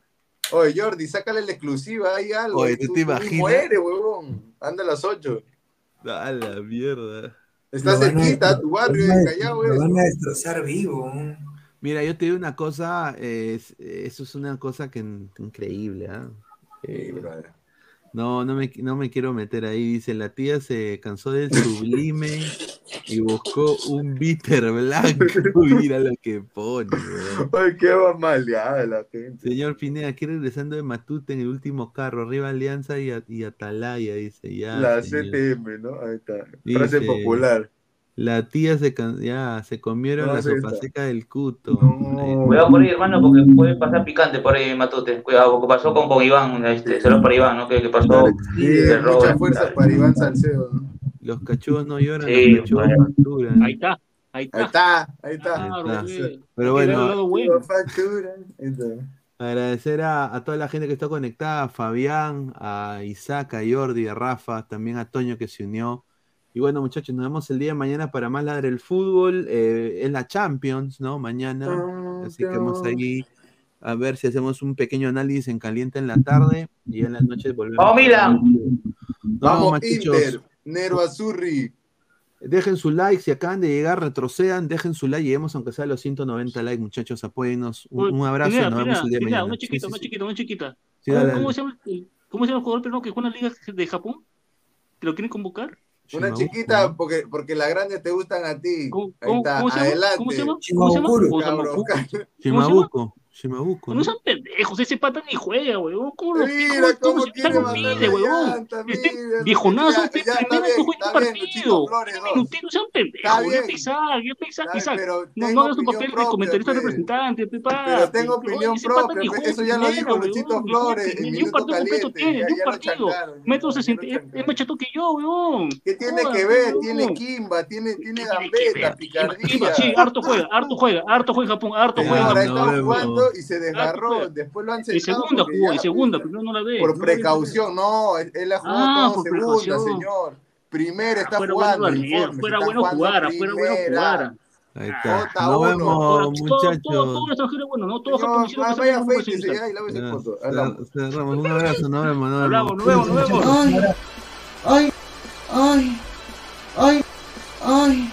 Oye, Jordi, sácale la exclusiva, hay algo. Oye, ¿tú, te imaginas? Muere, huevón. Anda a las 8. A la mierda. Está cerquita, tu barrio, en Callao, Lo van a destrozar vivo. Mira, yo te digo una cosa, eso es una cosa que increíble, ¿ah? Eh, No, no me, no me quiero meter ahí. Dice, la tía se cansó del sublime y buscó un bitter blanco. Mira lo que pone, Ay, qué maleada la gente. Señor Pineda, aquí regresando de Matute en el último carro, arriba Alianza y, y Atalaya, dice ya. La CTM, ¿no? Ahí está. Frase popular. La tía se ya se comieron la sopa seca del cuto. Cuidado por ahí, hermano, porque puede pasar picante por ahí, Matute. Cuidado, porque pasó con, con Iván, este, solo para Iván, ¿no? Que, pasó sí, mucha fuerza para Iván Salcedo, ¿no? Los cachudos no lloran, los cachudos facturan. Ahí está. Ahí está, ahí está. Ahí está. Pero bueno, agradecer a, a, toda la gente que está conectada, a Fabián, a Isaac, a Jordi, a Rafa, también a Toño que se unió. Y bueno, muchachos, nos vemos el día de mañana para más ladre el fútbol. Eh, en la Champions, ¿no? Mañana. Así que vamos ahí a ver si hacemos un pequeño análisis en caliente en la tarde y en las noches volvemos. ¡Vamos, Milan! ¡Vamos, Inter! Nero Azurri. Dejen su like, si acaban de llegar, retrocedan, dejen su like, lleguemos aunque sea a los 190 likes, muchachos, apóyennos. Un, un abrazo, mira, nos mira, vemos el día de mira, mañana. Una chiquita, una chiquita, una chiquita. Sí, ¿Cómo, dale, cómo se llama, el- ¿Cómo se llama el jugador peruano que juega en la liga de Japón? ¿Te lo quieren convocar? Una chiquita, porque, porque las grandes te gustan a ti. Ahí cómo- está, cómo se llama? adelante. ¿Cómo se llama? ¿Cómo se llama? ¿Cómo se llama? Cabrón, Shimabuco, Shimabuco. No ¿no? sean pendejos, ese pata ni juega, weón. ¿Cómo lo Mira cómo, cómo se- quiere la weón? Este viejonazo, primero que juega un partido. Minutito, sean pendejos, ya Isaac, ya Isaac, Isaac. No, no hagas tu papel de comentarista pe. representante, pe, pa. Pero tengo opinión propia, Eso ya lo dijo Luchito Flores Ni un partido completo tiene, ni un partido. Metro 60, es más chato que yo, weón. ¿Qué tiene que ver? Tiene Kimba, tiene, gambeta, picardía. Sí, harto juega, harto juega, harto juega Japón, harto juega. Y se Harto desgarró. juega. Después lo han Y sentado. segunda porque jugó, y ya- segunda, pero no la ve. Por precaución, no, él ha jugado Ah, todo segunda, precaución. señor. Primero está Fuera jugando, bueno la informe, fuera está bueno jugando jugar, fuera bueno jugar. Ahí está. Jota Nos vemos, Todo, todo, muchachos. todo extranjero es bueno, no todo Señor, japonés. va- vaya afeítese ya y lávese el Ya, poto. cer- Hablamos. cerramos. Un abrazo, nos vemos, nos vemos. nos vemos, nos vemos. Ay, ay, ay, ay,